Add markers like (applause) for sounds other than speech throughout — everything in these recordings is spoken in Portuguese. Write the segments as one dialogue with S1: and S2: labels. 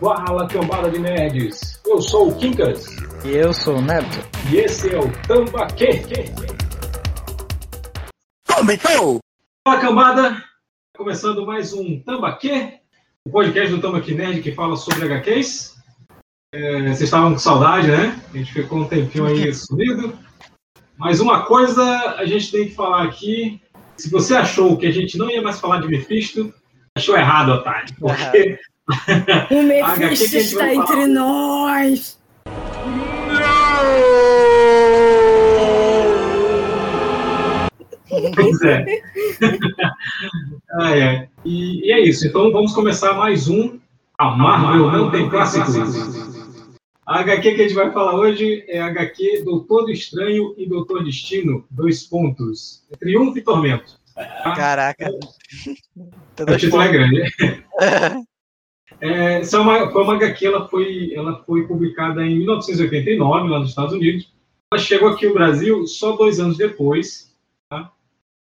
S1: Fala, cambada de nerds! Eu sou o Kinkas.
S2: E eu sou o Neto.
S1: E esse é o Tambaquê.
S3: Começou!
S1: Fala, cambada! Começando mais um Tambaquê, o podcast do Tambaquê Nerd que fala sobre HQs. É, vocês estavam com saudade, né? A gente ficou um tempinho aí sumido. Mas uma coisa a gente tem que falar aqui. Se você achou que a gente não ia mais falar de Mephisto, achou errado, otário. Porque (laughs)
S4: O Mephisto está
S1: falar.
S4: entre nós.
S1: Pois é. Ai, ai. E, e é isso. Então vamos começar mais um. A Marvel não tem clássicos. A HQ que a gente vai falar hoje é a HQ Doutor do Estranho e Doutor Destino. Dois pontos. Triunfo e Tormento.
S2: Caraca.
S1: O título é grande. (laughs) É, essa é uma, foi uma HQ, ela foi, ela foi publicada em 1989, lá nos Estados Unidos. Ela chegou aqui no Brasil só dois anos depois. tá?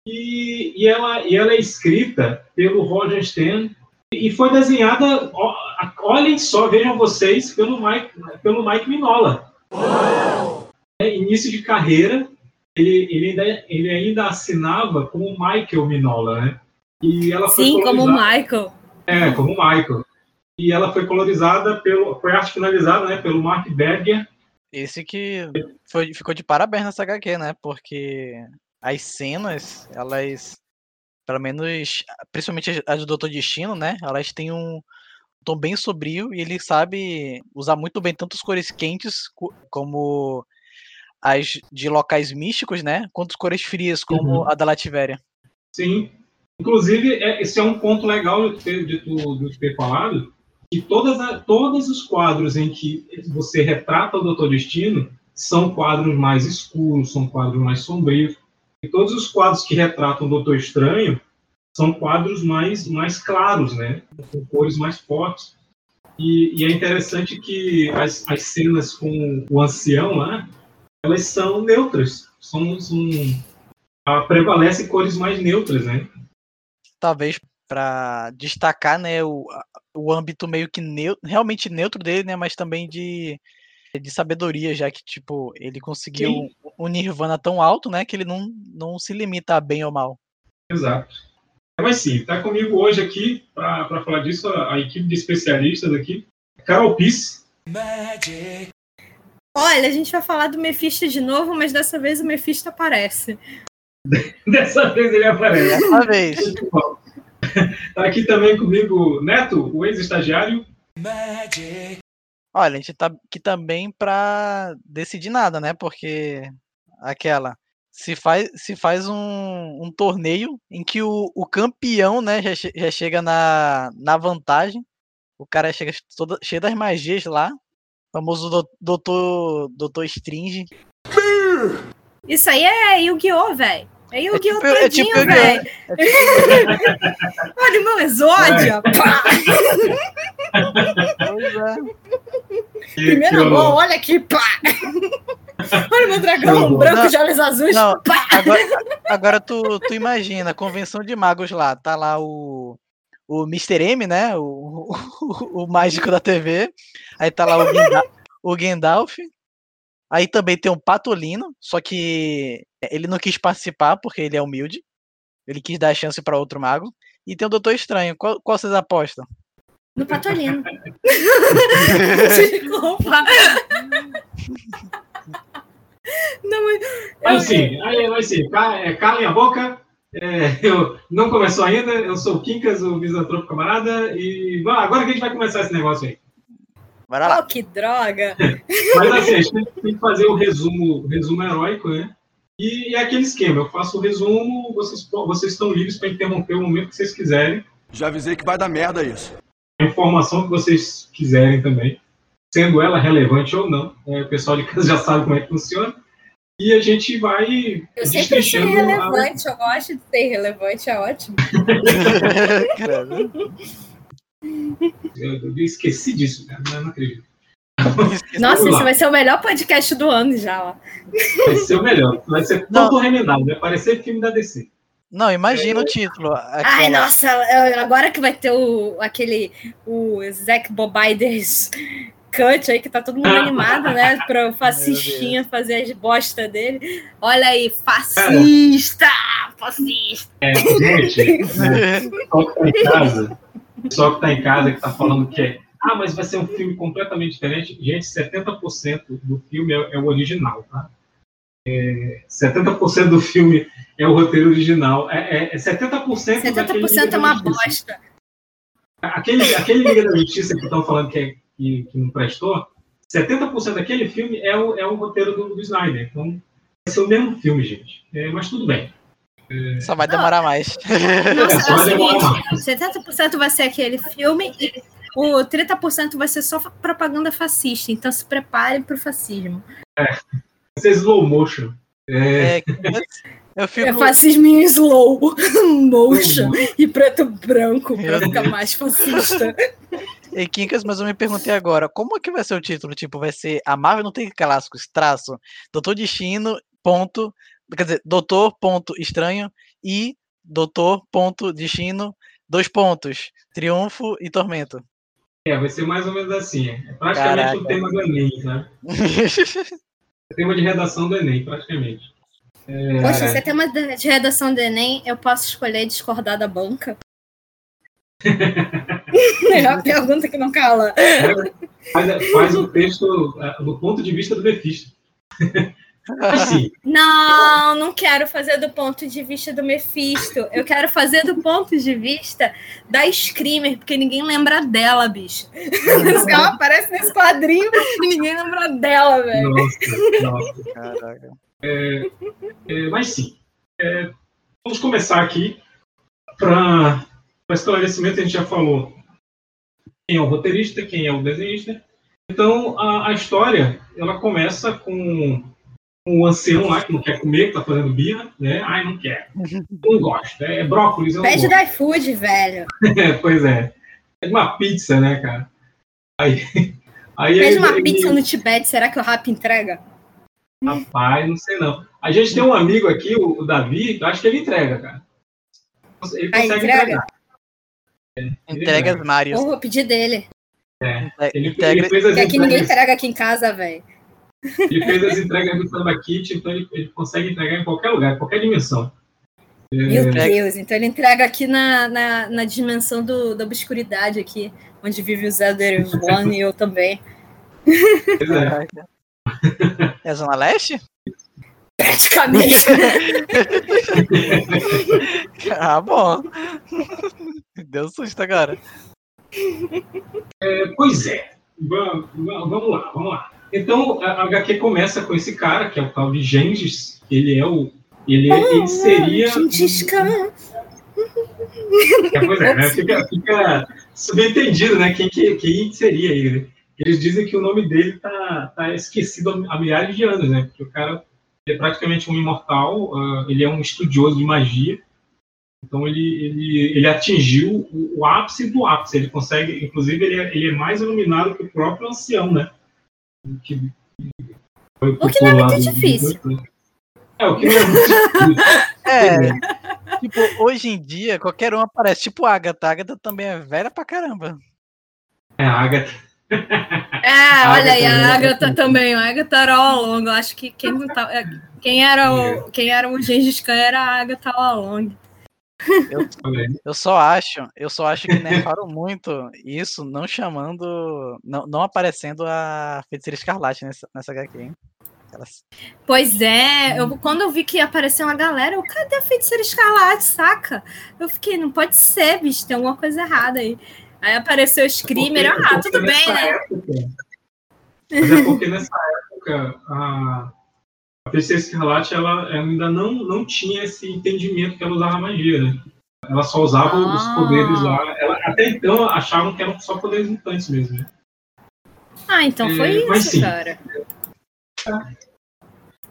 S1: E, e, ela, e ela é escrita pelo Roger Stern e foi desenhada, olhem só, vejam vocês, pelo Mike, pelo Mike Mignola. É, início de carreira, ele, ele, ainda, ele ainda assinava como Michael Mignola, né? E ela foi
S4: Sim, como Michael.
S1: é, como Michael. E ela foi colorizada pelo. Foi arte finalizada, né? Pelo Mark Berger.
S2: Esse que foi, ficou de parabéns nessa HQ, né? Porque as cenas, elas, pelo menos, principalmente as- as do Doutor Destino, né? Elas têm um tom bem sombrio e ele sabe usar muito bem tanto as cores quentes co- como as de locais místicos, né? Quanto as cores frias, como
S1: Uhum.
S2: a da Lativéria.
S1: Sim. Inclusive, é, esse é um ponto legal de ter, de tu, de ter falado. Que todas, a- todos os quadros em que você retrata o Doutor Destino são quadros mais escuros, são quadros mais sombrios. E todos os quadros que retratam o Doutor Estranho são quadros mais, mais claros, né? Com cores mais fortes. E, e é interessante que as, as cenas com o ancião lá, elas são neutras. São, são, ah, prevalecem cores mais neutras, né?
S2: talvez para destacar né o, o âmbito meio que neu- realmente neutro dele né mas também de de sabedoria já que tipo ele conseguiu
S1: Sim.
S2: um nirvana tão alto né que ele não não se limita a bem ou mal
S1: Exato. Mas sim, está comigo hoje aqui para falar disso a, a equipe de especialistas aqui. Carol Piss.
S4: Olha, a gente vai falar do Mephisto de novo, mas dessa vez o Mephisto aparece. (laughs)
S1: Dessa vez ele aparece.
S2: dessa vez
S1: Muito bom. Tá aqui também comigo Neto, o ex-estagiário.
S2: olha a gente tá aqui também para decidir nada né porque aquela se faz se faz um, um torneio em que o, o campeão né já, já chega na, na vantagem. O cara chega todo, cheio das magias lá. Famoso do- doutor doutor Stringe.
S4: Isso aí é Yu-Gi-Oh, velho. É Yu-Gi-Oh
S2: tipo- é tipo
S4: todinho,
S2: Yu-Gi-Oh!
S4: velho. Olha o meu exódio.
S2: É.
S4: Primeira
S1: que
S4: mão, olha aqui. Pá! Olha o meu dragão branco
S2: não.
S4: de olhos azuis.
S2: Não,
S4: Pá!
S2: agora, agora tu, tu imagina, convenção de magos lá, tá lá o, o Mr. M, né? O, o, o mágico da TV. Aí tá lá o, o Gandalf. Aí também tem o Patolino, só que ele não quis participar porque ele é humilde. Ele quis dar a chance pra outro mago. E tem o Doutor Estranho. Qual, qual vocês apostam?
S4: No patolino. (laughs) Desculpa. Não, mas.
S1: Mas sim, aí, mas sim, é, calem a boca. É, eu, não começou ainda, eu sou o Quincas, o misantropo camarada, e vá, agora que a gente vai começar esse negócio aí.
S2: Bora lá.
S4: Oh, que droga.
S1: Mas assim, a gente tem, que fazer o resumo, o resumo heróico, né? E é aquele esquema, eu faço o resumo, vocês, vocês estão livres para interromper o momento que vocês quiserem,
S3: Já avisei que vai dar merda isso.
S1: a informação que vocês quiserem também, sendo ela relevante ou não. É, o pessoal de casa já sabe como é que funciona. E a gente vai
S4: Eu sempre achei
S1: destrinchando a-
S4: relevante. Eu gosto de ser relevante, é ótimo. (laughs) (laughs)
S1: Eu, eu esqueci disso, cara, não, não acredito.
S4: Nossa,
S1: Vamos lá.
S4: esse vai ser o melhor podcast do ano já, ó.
S1: Vai ser o melhor. Vai ser
S2: Não.
S1: todo remendado, vai parecer filme da DC.
S2: Não, imagina o título.
S4: Ai,
S2: aquela-
S4: nossa, eu- agora que vai ter o, aquele, o Zack Bobiders cut aí, que tá todo mundo (laughs) animado, né, pra o fascistinha fazer as bosta dele. Olha aí, fascista! Fascista!
S1: É, gente, (laughs) né, tá em casa, o pessoal que tá em casa que tá falando que é, ah, mas vai ser um filme completamente diferente. Gente, 70% do filme é, é o original, tá? É, 70% do filme é o roteiro original. É, é, é 70%, daquele
S4: 70% é uma bosta.
S1: Aquele, aquele Liga da Justiça que estão falando que, é- que, que não prestou, 70% daquele filme é o, é o roteiro do, do Snyder. Então, vai ser o mesmo filme, gente. É, mas tudo bem.
S2: Só vai demorar mais.
S4: Nossa,
S1: só
S4: é o
S1: demorar
S4: seguinte, 70% vai ser aquele filme e o 30% vai ser só propaganda fascista. Então se preparem pro fascismo.
S1: Vai ser slow motion. É,
S2: É, eu
S4: É
S2: fico.
S4: fascismo em (laughs) slow motion e preto e branco pra ficar mais fascista.
S2: Ei, Quincas, mas eu me perguntei agora, como é que vai ser o título? Tipo, vai ser A Marvel não tem clássicos, traço, Doutor Destino, ponto, quer dizer, Doutor, ponto, estranho, e Doutor, ponto, destino, dois pontos, Triunfo e Tormento.
S1: é, vai ser mais ou menos assim. É praticamente
S2: Caraca.
S1: o tema do Enem, né? O (laughs) tema de redação do Enem, praticamente. É,
S4: Poxa, se é tema de redação do Enem, eu posso escolher discordar da banca? (laughs) é a pergunta que não cala.
S1: faz, faz o texto é, do ponto de vista do Mephisto. Assim,
S4: Não, não quero fazer do ponto de vista do Mephisto. Eu quero fazer do ponto de vista da Screamer, porque ninguém lembra dela, bicho. Ela aparece nesse quadrinho e ninguém lembra dela, velho.
S1: nossa, nossa.
S2: Caraca.
S1: É, mas sim. É, vamos começar aqui. Para esclarecimento, a gente já falou quem é o roteirista, quem é o desenhista. Então, a, a história ela começa com um ancião lá que não quer comer, que tá fazendo birra, né? Ai, não quer. Não gosto. É, brócolis,
S4: Pede do iFood, velho.
S1: É, (laughs) pois é. É uma pizza, né, cara? Aí, aí
S4: Pede
S1: ele-
S4: uma
S1: ele-
S4: pizza no Tibete, será que o Rap entrega?
S1: Rapaz, não sei não. A gente tem um amigo aqui, o, o Davi, eu acho que ele entrega, cara. Ele
S4: Ah,
S1: consegue
S4: entrega?
S1: entregar.
S2: Entregas Mario.
S4: Eu vou pedir dele.
S1: Ele,
S2: Integra-
S1: ele fez as
S4: Porque aqui ninguém
S1: entregas,
S4: entrega aqui em casa, velho.
S1: Ele fez as entregas do Samba Kit, então ele, ele consegue entregar em qualquer lugar, em qualquer dimensão.
S4: Meu
S2: É.
S4: Deus, então ele entrega aqui na, na, na dimensão do, da obscuridade aqui, onde vive o Zelda (laughs) One e eu também.
S1: É.
S2: É a Zona Leste?
S4: Praticamente. (laughs)
S2: Ah, bom. Deu susto agora.
S1: É, Pois é. Vamos, vamos lá, vamos lá. Então, a HQ começa com esse cara, que é o tal de Gengis. Ele é o. Ele, ele seria.
S4: Gengis Khan.
S1: É, pois é, né? Fica, fica subentendido, né? Quem, que, quem seria ele. né? Eles dizem que o nome dele tá, tá esquecido há milhares de anos, né? Porque o cara é praticamente um imortal, ah, ele é um estudioso de magia. Então ele, ele, ele atingiu o, o ápice do ápice. Ele consegue, inclusive, ele é, ele é mais iluminado que o próprio ancião, né? Que, foi
S4: O que não é muito difícil.
S1: É, o que não é muito difícil. (laughs)
S2: É. tipo, hoje em dia, qualquer um aparece. Tipo a Agatha. A Agatha também é velha pra caramba.
S1: É a Agatha.
S4: É, olha aí, a
S1: né?
S4: Agatha também. A Agatha era along. Eu acho que quem, não tá, é, quem, era o, quem era o Gengis Khan era a Agatha along. (laughs)
S2: Eu só acho, eu só acho que nerfaram (laughs) muito isso, não chamando, não, não aparecendo a Feiticeira Escarlate nessa, nessa HQ, hein?
S4: Pois é, eu, quando eu vi que apareceu uma galera, eu, cadê a feiticeira escarlate, saca? Eu fiquei, não pode ser, bicho, tem alguma coisa errada aí. Aí apareceu o Screamer,
S1: Porque-
S4: ah,
S1: porque
S4: tudo bem, né?
S1: época- (laughs) mas é porque nessa época a, a Feiticeira Escarlate ela ainda não, não tinha esse entendimento que ela usava magia, né? Ela só usava os
S4: Ah.
S1: poderes lá. Ela, até então achavam que eram só poderes mutantes mesmo. Né?
S4: Ah, então foi
S1: É, mas
S4: isso,
S1: sim.
S4: cara.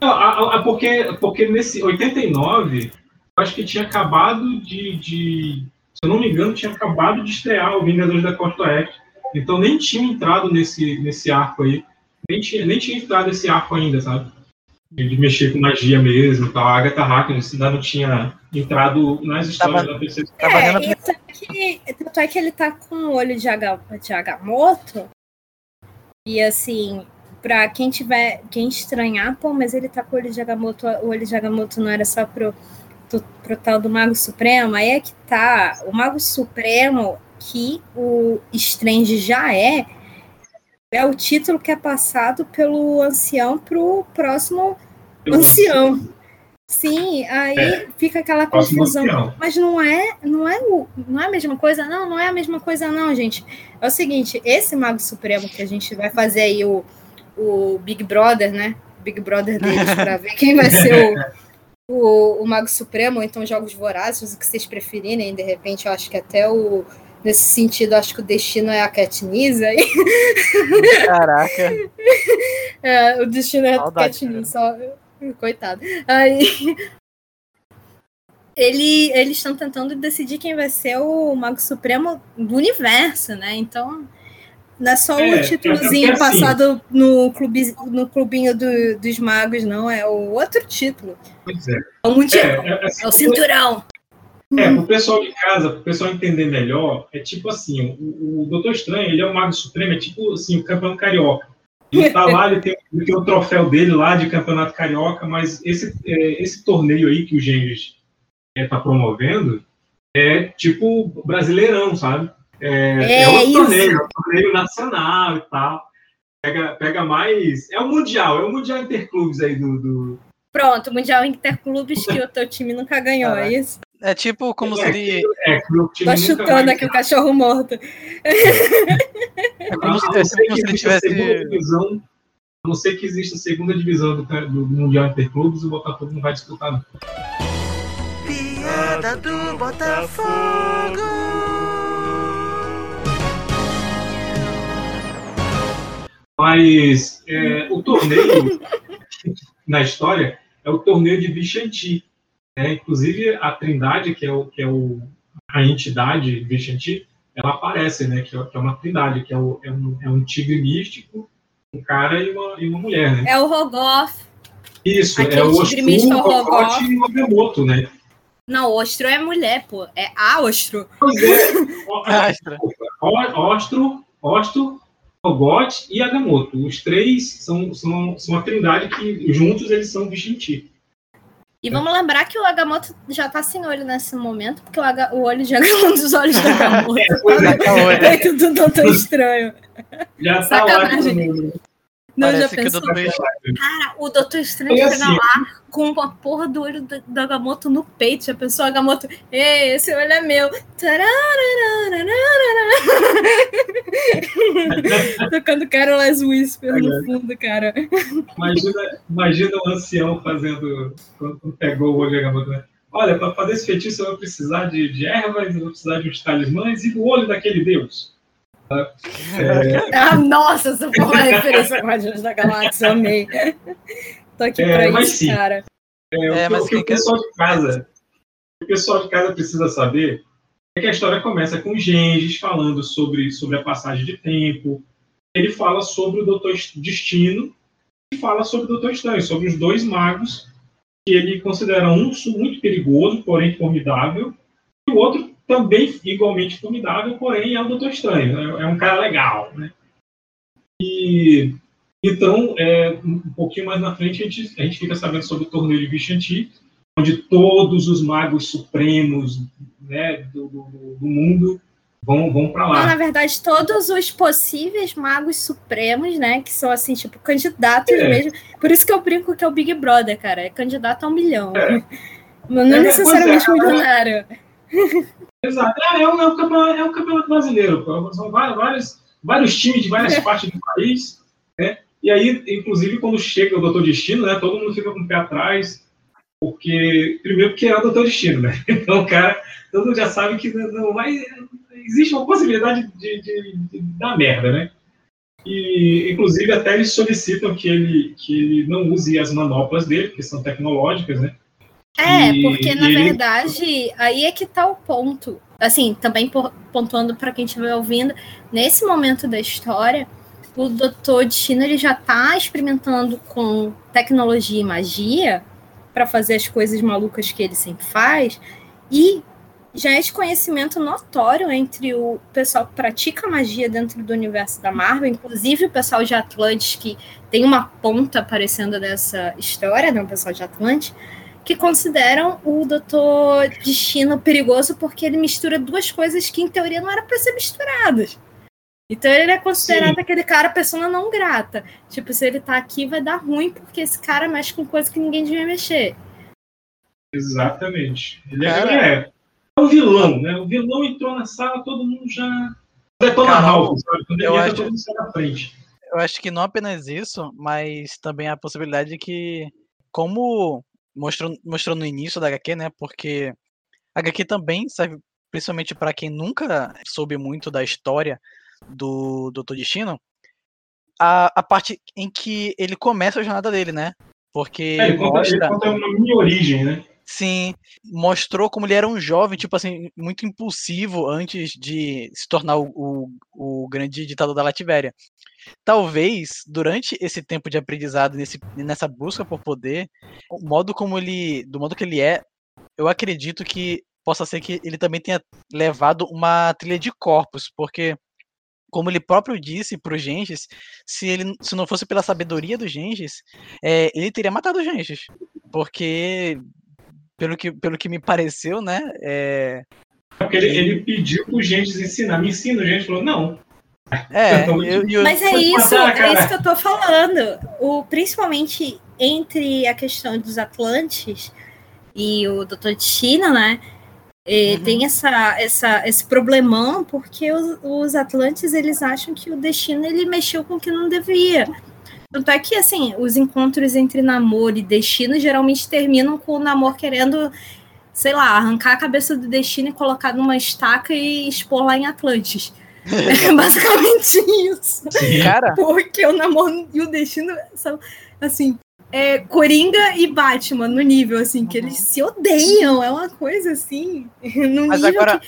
S1: Não, a- a- porque, porque nesse 89, eu acho que tinha acabado de, de. Se eu não me engano, tinha acabado de estrear o Vingadores da Costa Oeste. Então nem tinha entrado nesse, nesse arco aí. Nem tinha, nem tinha entrado esse arco ainda, sabe? De mexer com magia mesmo, tal. A Agatha Harkness ainda não tinha entrado nas histórias
S2: Tava-
S1: da
S2: Tava
S4: É, e tanto que, tanto é que ele tá com o olho de, Aga, de Agamotto. E assim, pra quem tiver, quem estranhar, pô, mas ele tá com o olho de Agamotto, o olho de Agamotto não era só pro, pro, pro tal do Mago Supremo, aí é que tá. O Mago Supremo, que o Strange já é, é o título que é passado pelo ancião pro próximo ancião. Sim, aí
S1: É.
S4: fica aquela confusão. Mas não é, não é o, não é a mesma coisa, não, não é a mesma coisa, não, gente. É o seguinte, esse Mago Supremo que a gente vai fazer aí o, o Big Brother, né? Big Brother deles para (laughs) ver quem vai ser o, o, o Mago Supremo, ou então Jogos Vorazes, o que vocês preferirem. De repente, eu acho que até o nesse sentido, eu acho que o destino é a Katniss aí.
S2: Caraca. (laughs)
S4: É, o destino é a Katniss, só (laughs) coitado. Aí ele, eles estão tentando decidir quem vai ser o Mago Supremo do universo, né? Então, não é só
S1: É,
S4: o títulozinho
S1: é assim-
S4: passado no, clube, no clubinho do- dos magos, não. É o outro título.
S1: Pois é.
S4: É o mundial.
S1: É, é, assim,
S4: É o cinturão.
S1: É, pro pessoal de casa, pro pessoal entender melhor, é tipo assim, o, o Doutor Estranho, ele é o Mago Supremo, é tipo assim, o campeão carioca. Ele tá lá, ele tem, ele tem o troféu dele lá de campeonato carioca, mas esse, é, esse torneio aí que o Gênesis é, tá promovendo é tipo brasileirão, sabe? É,
S4: É
S1: outro
S4: isso.
S1: torneio, é um torneio nacional e tal. Pega, pega mais. É o Mundial, é o Mundial Interclubes aí do. do...
S4: Pronto, Mundial Interclubes que o teu time nunca ganhou, é isso?
S2: É tipo como se ele.
S1: É, que o time
S4: Tô chutando aqui o cachorro morto.
S2: É como se, é como
S1: que
S2: se ele
S1: exista a segunda
S2: tivesse.
S1: A não ser que exista a segunda divisão do, do Mundial Interclubes, o Botafogo não vai disputar. Não.
S3: Piada do Botafogo.
S1: Mas é, o torneio (laughs) na história é o torneio de Vichanti. Né? Inclusive a Trindade, que é, o, que é o, a entidade Vichanti, ela aparece, né? que, é, que é uma trindade, que é, o- é um, é um tigre místico, um cara e uma, e uma mulher. Né?
S4: É o Rogoth.
S1: Isso, é o
S4: místico é o Rogoth.
S1: e o Agamotto, né?
S4: Não, Ostro é mulher, pô. É a Ostro.
S1: Pois é. (laughs) Ostro, Ostro, Rogote e Agamotto. Os três são, são, são uma trindade que juntos eles são Vichanti.
S4: E vamos lembrar que o Agamotto já tá sem olho nesse momento, porque o, Aga- o olho de Agamotto, um dos olhos do (laughs) Agamotto.
S1: Pois é,
S2: Tá olho.
S4: Feito do Doutor Estranho.
S1: já tá.
S4: Sacanagem.
S1: no-
S4: Não, já
S2: Parece que o
S4: pensou?
S2: Doutor
S4: Cara, o Doutor Estranho chega
S1: assim-
S4: lá com a porra do olho do, do Agamotto no peito. Já pensou, Agamotto? Ei, esse olho é meu. Tocando Carol's Whisper no fundo, cara.
S1: Imagina, imagina um ancião fazendo. Quando pegou o olho de Agamotto, né? Olha, para fazer esse feitiço eu vou precisar de, de ervas, eu vou precisar de uns talismãs e do olho daquele deus. É,
S4: Ah, nossa, essa foi uma referência com Guardiões da Galáxia, eu amei. Tô aqui
S1: É,
S4: pra
S1: mas
S4: isso,
S1: sim.
S4: cara.
S1: É, o
S2: É,
S1: que-
S2: mas
S1: o que o pessoal de casa, o pessoal de casa precisa saber é que a história começa com Gengis falando sobre, sobre a passagem de tempo. Ele fala sobre o Doutor Destino e fala sobre o Doutor Estranho, sobre os dois magos que ele considera um muito perigoso, porém formidável, e o outro também igualmente formidável, porém é o Doutor Estranho. É, é um cara legal, né? E então, é, um pouquinho mais na frente, a gente, a gente fica sabendo sobre o torneio de Vichanti, onde todos os magos supremos né, do, do, do mundo vão, vão para
S4: Não, na
S1: lá.
S4: verdade, todos os possíveis magos supremos, né? Que são, assim, tipo, candidatos
S1: É.
S4: mesmo. Por isso que eu brinco que é o Big Brother, cara. É candidato a um milhão.
S1: É.
S4: Não
S1: É,
S4: necessariamente
S1: é.
S4: milionário.
S1: Exato. É, é, o, é, o campeonato, é o campeonato brasileiro. São vários, vários, times de várias partes do país. Né? E aí, inclusive, quando chega o Doutor Destino, né, todo mundo fica com o pé atrás. Porque, primeiro, porque é o Doutor Destino, né? (laughs) Então, o cara, todo mundo já sabe que não vai. Existe uma possibilidade de, de, de dar merda, né? E, inclusive, até eles solicitam que ele, que ele não use as manoplas dele, que são tecnológicas, né?
S4: É,
S1: E-
S4: porque na
S1: ele-
S4: verdade, aí é que tá o ponto. Assim, também pontuando para quem estiver ouvindo, nesse momento da história, o Doutor Destino ele já está experimentando com tecnologia e magia para fazer as coisas malucas que ele sempre faz e já é de conhecimento notório entre o pessoal que pratica magia dentro do universo da Marvel, inclusive o pessoal de Atlantis, que tem uma ponta aparecendo dessa história, né, o pessoal de Atlantis, que consideram o Doutor Destino perigoso porque ele mistura duas coisas que, em teoria, não eram para ser misturadas. Então ele é considerado Sim. aquele cara persona não grata. Tipo, se ele tá aqui, vai dar ruim, porque esse cara mexe com coisa que ninguém devia mexer.
S1: Exatamente. Ele é, é o vilão, né? O vilão entrou na sala, todo mundo já. Detona Ralph, sabe? Quando ele
S2: eu
S1: entra,
S2: acho-
S1: todo mundo sai na frente.
S2: Eu acho que não apenas isso, mas também a possibilidade de que, como mostrou, mostrou no início da HQ, né? Porque a HQ também serve principalmente para quem nunca soube muito da história do Doutor Destino, a, a parte em que ele começa a jornada dele, né? Porque
S1: É, ele, conta, ele conta uma minha origem, né?
S2: Sim, mostrou como ele era um jovem, tipo assim, muito impulsivo antes de se tornar o, o, o grande ditador da Lativéria. Talvez, durante esse tempo de aprendizado, nesse, nessa busca por poder, o modo como ele, do modo que ele é, eu acredito que possa ser que ele também tenha levado uma trilha de corpos, porque como ele próprio disse pro Gengis, se ele se não fosse pela sabedoria do Gengis, é, ele teria matado o Gengis, porque pelo que, pelo que me pareceu, né? É,
S1: Porque ele, ele pediu pro gente ensinar. Me ensina, o gente falou, não.
S2: é (laughs) eu, eu-
S4: Mas é isso, é isso que eu tô falando. O, principalmente entre a questão dos Atlantes e o Doutor Destino, né? E
S2: Uhum.
S4: Tem essa, essa, esse problemão porque os, os Atlantes eles acham que o destino ele mexeu com o que não devia. Tanto é que assim, os encontros entre namoro e destino geralmente terminam com o namoro querendo, sei lá, arrancar a cabeça do destino e colocar numa estaca e expor lá em Atlantis. (laughs) É basicamente isso.
S2: cara,
S4: Porque o namoro e o destino são, assim, é, Coringa e Batman no nível, assim, que
S2: Uhum.
S4: eles se odeiam. É uma coisa, assim, (laughs) no
S2: mas
S4: nível
S2: agora,
S4: que...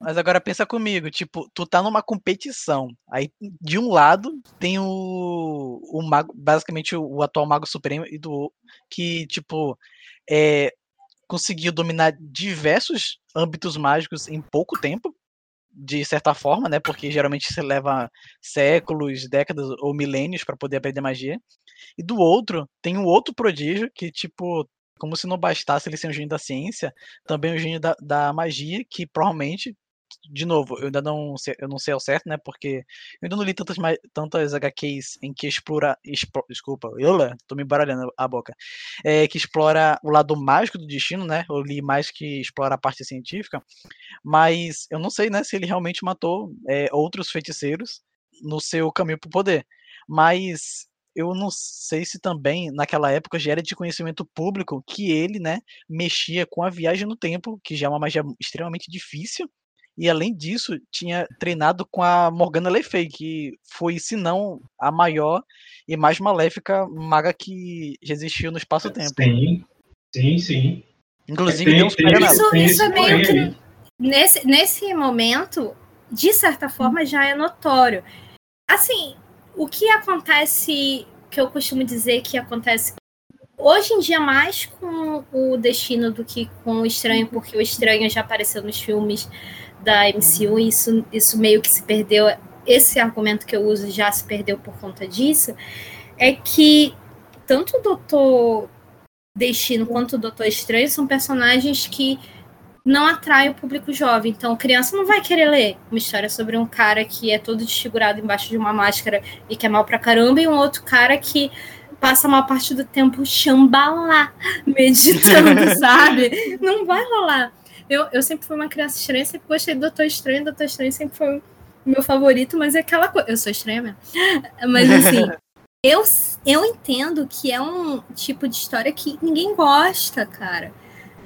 S2: mas agora pensa comigo, tipo, tu tá numa competição, aí de um lado tem o, o mago, basicamente o, o atual mago supremo e do que tipo é, conseguiu dominar diversos âmbitos mágicos em pouco tempo, de certa forma, né? Porque geralmente você leva séculos, décadas ou milênios para poder aprender magia. E do outro, tem um outro prodígio que, tipo, como se não bastasse ele ser um gênio da ciência, também um gênio da, da magia, que provavelmente, de novo, eu ainda não sei, eu não sei ao certo, né? Porque eu ainda não li tantas, tantas HQs em que explora. explo- desculpa, eu tô me embaralhando a boca. É, que explora o lado mágico do destino, né? Eu li mais que explora a parte científica. Mas eu não sei, né, se ele realmente matou é, outros feiticeiros no seu caminho para o poder. Mas eu não sei se também naquela época já era de conhecimento público que ele, né, mexia com a viagem no tempo, que já é uma magia extremamente difícil. E além disso, tinha treinado com a Morgana Le Fay, que foi, se não, a maior e mais maléfica maga que já existiu no espaço-tempo.
S1: Sim, sim, sim.
S2: Inclusive,
S1: Tem-
S2: deu uns
S1: tem.
S4: Isso,
S1: tem
S4: isso é meio que nesse, nesse momento, de certa forma, já é notório. Assim, o que acontece, que eu costumo dizer que acontece hoje em dia mais com o destino do que com o estranho, porque o estranho já apareceu nos filmes da MCU e isso, isso meio que se perdeu. Esse argumento que eu uso já se perdeu por conta disso. É que tanto o Doutor Destino quanto o Doutor Estranho são personagens que não atraem o público jovem. Então, criança não vai querer ler uma história sobre um cara que é todo desfigurado embaixo de uma máscara e que é mal pra caramba, e um outro cara que passa a maior parte do tempo chambalá, (laughs) meditando, (laughs) sabe? Não vai rolar. Eu, eu sempre fui uma criança estranha, sempre gostei do Doutor Estranho, Doutor Estranho sempre foi o meu favorito, mas é aquela coisa. Eu sou estranha mesmo. (laughs) Mas assim, (laughs) eu, eu entendo que é um tipo de história que ninguém gosta, cara.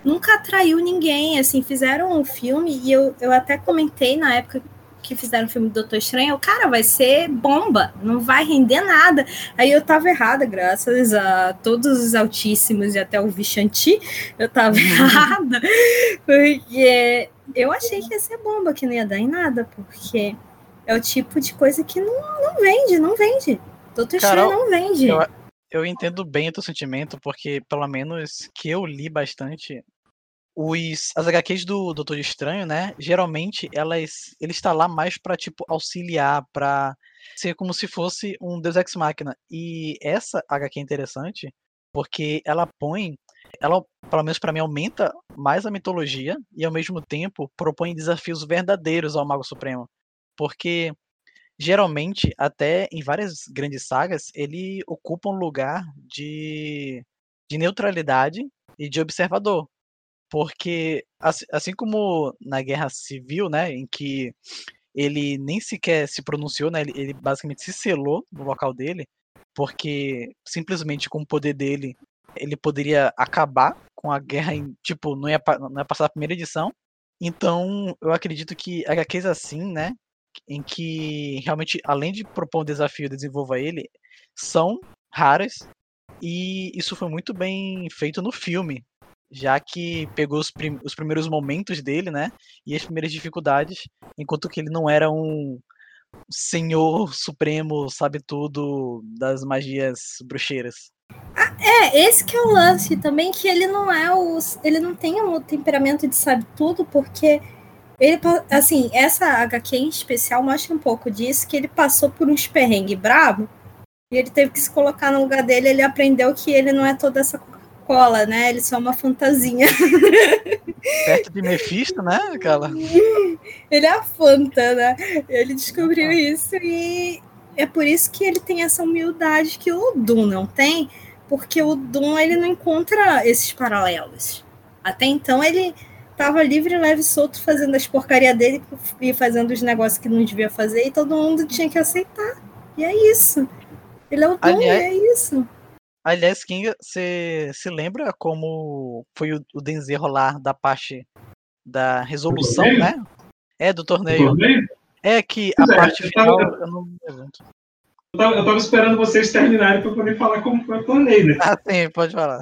S4: Nunca atraiu ninguém. Assim, fizeram um filme e eu, eu até comentei na época que fizeram o filme do Doutor Estranho, cara, vai ser bomba, não vai render nada. Aí eu tava errada, graças a todos os altíssimos e até o Vichanti, eu tava (laughs) errada, porque eu achei que ia ser bomba, que não ia dar em nada, porque é o tipo de coisa que não, não vende, não vende. Doutor Estranho
S2: Carol,
S4: não vende.
S2: eu- Eu entendo bem o teu sentimento, porque pelo menos que eu li bastante, os as HQs do Doutor Estranho, né? Geralmente elas ele está lá mais pra tipo auxiliar, pra ser como se fosse um Deus Ex Machina. E essa HQ é interessante porque ela põe, ela pelo menos pra mim aumenta mais a mitologia e ao mesmo tempo propõe desafios verdadeiros ao Mago Supremo. Porque geralmente, até em várias grandes sagas, ele ocupa um lugar de, de neutralidade e de observador. Porque, assim, assim como na Guerra Civil, né, em que ele nem sequer se pronunciou, né, ele, ele basicamente se selou no local dele, porque simplesmente com o poder dele, ele poderia acabar com a guerra, em, tipo, não ia, não ia passar a primeira edição. Então, eu acredito que HQs assim, né, em que realmente, além de propor um desafio, desenvolva ele, são raras. E isso foi muito bem feito no filme, já que pegou os, prim- os primeiros momentos dele, né, e as primeiras dificuldades, enquanto que ele não era um senhor supremo, sabe tudo das magias bruxeiras.
S4: É, esse que é o lance também, que ele não é o. Ele não tem o temperamento de sabe tudo, porque ele, assim, essa HQ em especial mostra um pouco disso, que ele passou por uns perrengue bravo e ele teve que se colocar no lugar dele, ele aprendeu que ele não é toda essa Coca-Cola, né? Ele só é uma fantasia. (laughs)
S2: Perto de Mephisto, né, aquela?
S4: Ele é a Fanta, né? Ele descobriu isso e é por isso que ele tem essa humildade que o Doom não tem, porque o Doom ele não encontra esses paralelos. Até então ele tava livre, leve e solto fazendo as porcarias dele e fazendo os negócios que não devia fazer e todo mundo tinha que aceitar. E é isso. Ele é o Doom,
S2: Aliás-
S4: e é isso.
S2: Aliás, Kinga, você se lembra como foi o, o desenrolar da parte da resolução, né? É, do torneio.
S1: Torneio?
S2: É que a
S1: Pois é,
S2: parte
S1: eu tava-
S2: final eu não me.
S1: Eu tava, eu tava esperando vocês terminarem para poder falar como foi o torneio, né?
S2: Ah, sim, pode falar.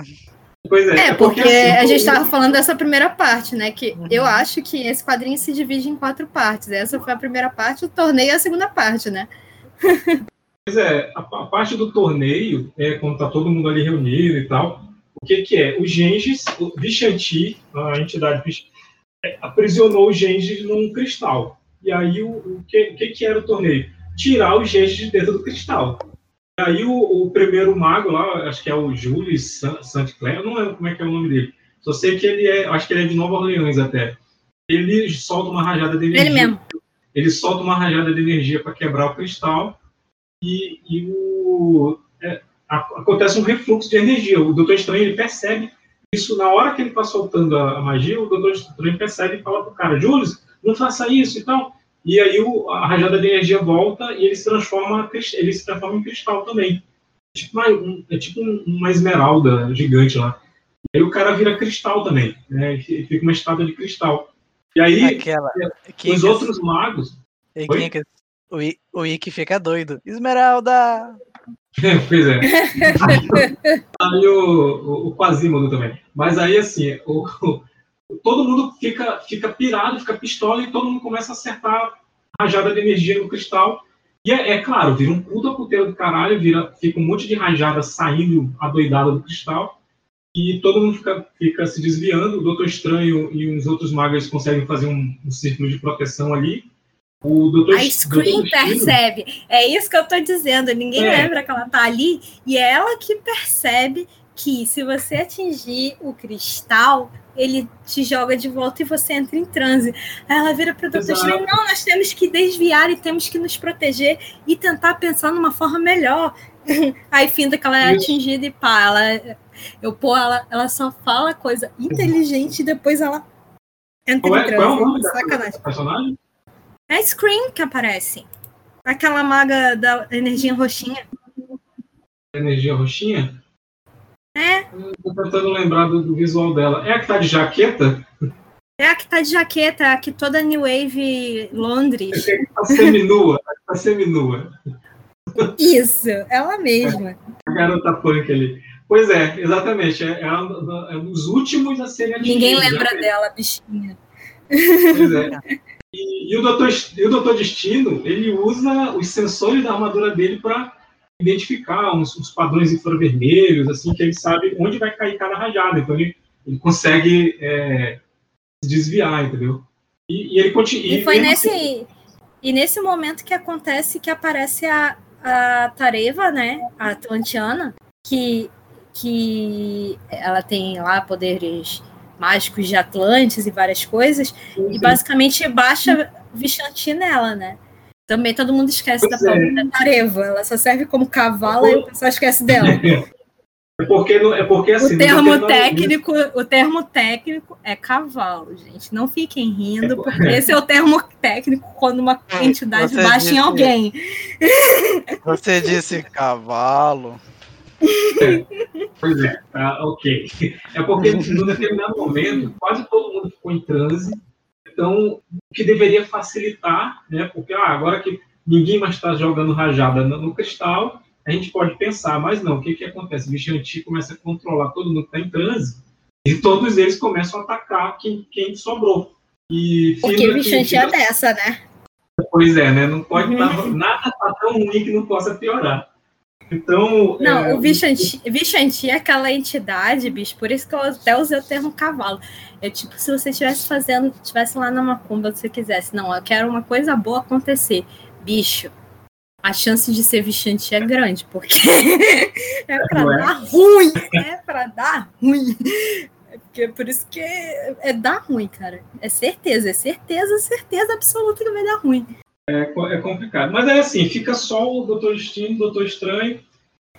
S1: Pois é.
S4: É, porque
S1: assim,
S4: a gente estava falando dessa primeira parte, né? Que
S2: Uhum.
S4: eu acho que esse quadrinho se divide em quatro partes. Essa foi a primeira parte, o torneio é a segunda parte, né? (laughs)
S1: Pois é, a, a parte do torneio, é quando tá todo mundo ali reunido e tal, o que que é? O Gengis, o Vishanti, a entidade Vish- é, aprisionou o Gengis num cristal. E aí, o, o que, o que que era o torneio? Tirar o Gengis de dentro do cristal. E aí, o, o primeiro mago lá, acho que é o Julius San- Saint Clair, eu não lembro como é que é o nome dele. Só sei que ele é, acho que ele é de Nova Orleans até. Ele solta uma rajada de energia
S4: Ele mesmo.
S1: ele solta uma rajada de energia para quebrar o cristal e, e o, é, acontece um refluxo de energia. O Doutor Estranho ele percebe isso na hora que ele está soltando a, a magia. O Doutor Estranho percebe e fala pro cara, Julius, não faça isso e tal. E aí o- a rajada de energia volta e ele se transforma, ele se transforma em cristal também. Tipo uma, um- é tipo um- uma esmeralda gigante lá. E aí o cara vira cristal também, né? Fica uma estátua de cristal. E aí
S2: Aquela. que
S1: os
S2: que-
S1: outros magos
S2: e quem que- o, I- Ikki fica doido. Esmeralda! (laughs)
S1: pois é. aí o, o, o Quasimodo também. Mas aí, assim, o, o- todo mundo fica, fica pirado, fica pistola e todo mundo começa a acertar rajada de energia no cristal. E é, é claro, vira um puta puteiro do caralho, vira, fica um monte de rajada saindo adoidada do cristal. E todo mundo fica, fica se desviando. O Doutor Estranho e os outros magos conseguem fazer um, um círculo de proteção ali. O Doutor
S4: A Scream percebe. É isso que eu tô dizendo. Ninguém
S1: É.
S4: lembra que ela tá ali e é ela que percebe que se você atingir o cristal, ele te joga de volta e você entra em transe. Aí ela vira para o
S1: Exato.
S4: Estranho, não, nós temos que desviar e temos que nos proteger e tentar pensar numa forma melhor. (laughs) Aí finda que ela é
S1: Isso.
S4: atingida e pá, ela, eu, pô, ela, ela só fala coisa inteligente e depois ela entra
S1: Qual
S4: em
S1: é, qual é o
S4: transe.
S1: nome da personagem?
S4: É a Scream que aparece. Aquela maga da energia roxinha.
S1: Energia roxinha?
S4: É.
S1: Tô tentando lembrar do, do visual dela. É a que tá de jaqueta?
S4: É a que tá de jaqueta, a que toda New Wave Londres.
S1: Tá seminua. Tá seminua.
S4: Isso, ela mesma.
S1: A garota punk ali. Pois é, exatamente. É, é, um, é um dos últimos a serem
S4: Ninguém lembra dela, bichinha.
S1: Pois é. (laughs) E, e, o doutor, e o Doutor Destino, ele usa os sensores da armadura dele para identificar uns, uns, padrões infravermelhos, assim, que ele sabe onde vai cair cada rajada. Então ele, ele consegue é, se desviar, entendeu?
S4: E, e ele continua. E foi nesse. E nesse momento que acontece que aparece a, a Tareva, né? A Atlantiana, que, que ela tem lá poderes mágicos de Atlantes e várias coisas, sim, e basicamente baixa Vishanti nela, né? Também todo mundo esquece pois da é. Tareva, ela só serve como cavalo e o pessoal esquece dela. (laughs)
S1: É porque, é porque assim.
S4: O termo técnico, o termo técnico é cavalo, gente. Não fiquem rindo, é, porque esse é o termo técnico quando uma entidade Você baixa disse, em alguém.
S2: Você disse cavalo.
S1: É, (laughs) pois é, tá, ok. É porque num determinado momento, quase todo mundo ficou em transe. Então, o que deveria facilitar, né? Porque ah, agora que ninguém mais está jogando rajada no, no cristal, a gente pode pensar, mas não, o que, que acontece? O bicho antigo começa a controlar todo mundo que está em transe e todos eles começam a atacar quem, quem sobrou.
S4: E Porque o bicho antigo é dessa, né?
S1: Pois é, né? Não pode estar, nada tá tão ruim que não possa piorar. Então.
S4: Não, é, o Vichanti, Vichanti é aquela entidade, bicho, por isso que eu até usei o termo cavalo. É tipo, se você estivesse fazendo, estivesse lá na macumba, se você quisesse, não, eu quero uma coisa boa acontecer. Bicho, a chance de ser Vichanti é grande, porque (laughs) é pra é? dar ruim, é pra dar ruim. É porque por isso que é, é dar ruim, cara. É certeza, é certeza, certeza absoluta que vai dar ruim.
S1: É, é complicado. Mas é assim, fica só o Doutor Destino, Doutor Estranho,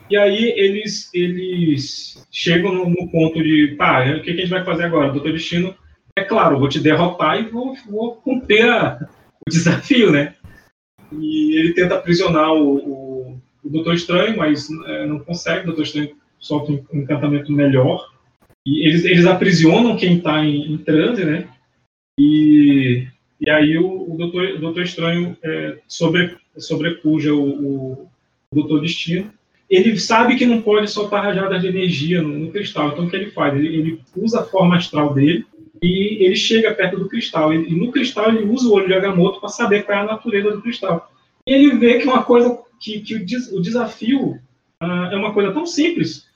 S1: e aí eles, eles chegam no, no ponto de, tá, o que, que, a gente vai fazer agora? Doutor Destino, é claro, vou te derrotar e vou, vou cumprir a, o desafio, né? E ele tenta aprisionar o, o, o Doutor Estranho, mas é, não consegue. O Doutor Estranho solta um encantamento melhor. E eles, eles aprisionam quem está em, em, transe, né? E, e aí o, o, Doutor, o Doutor Estranho é, sobre, sobrepuja o, o, Doutor Destino. Ele sabe que não pode soltar rajadas de energia no, no cristal. Então o que ele faz? Ele, ele usa a forma astral dele e ele chega perto do cristal. E, no cristal ele usa o olho de Agamotto para saber qual é a natureza do cristal. E ele vê que uma coisa que, que o, des, o, desafio uh, é uma coisa tão simples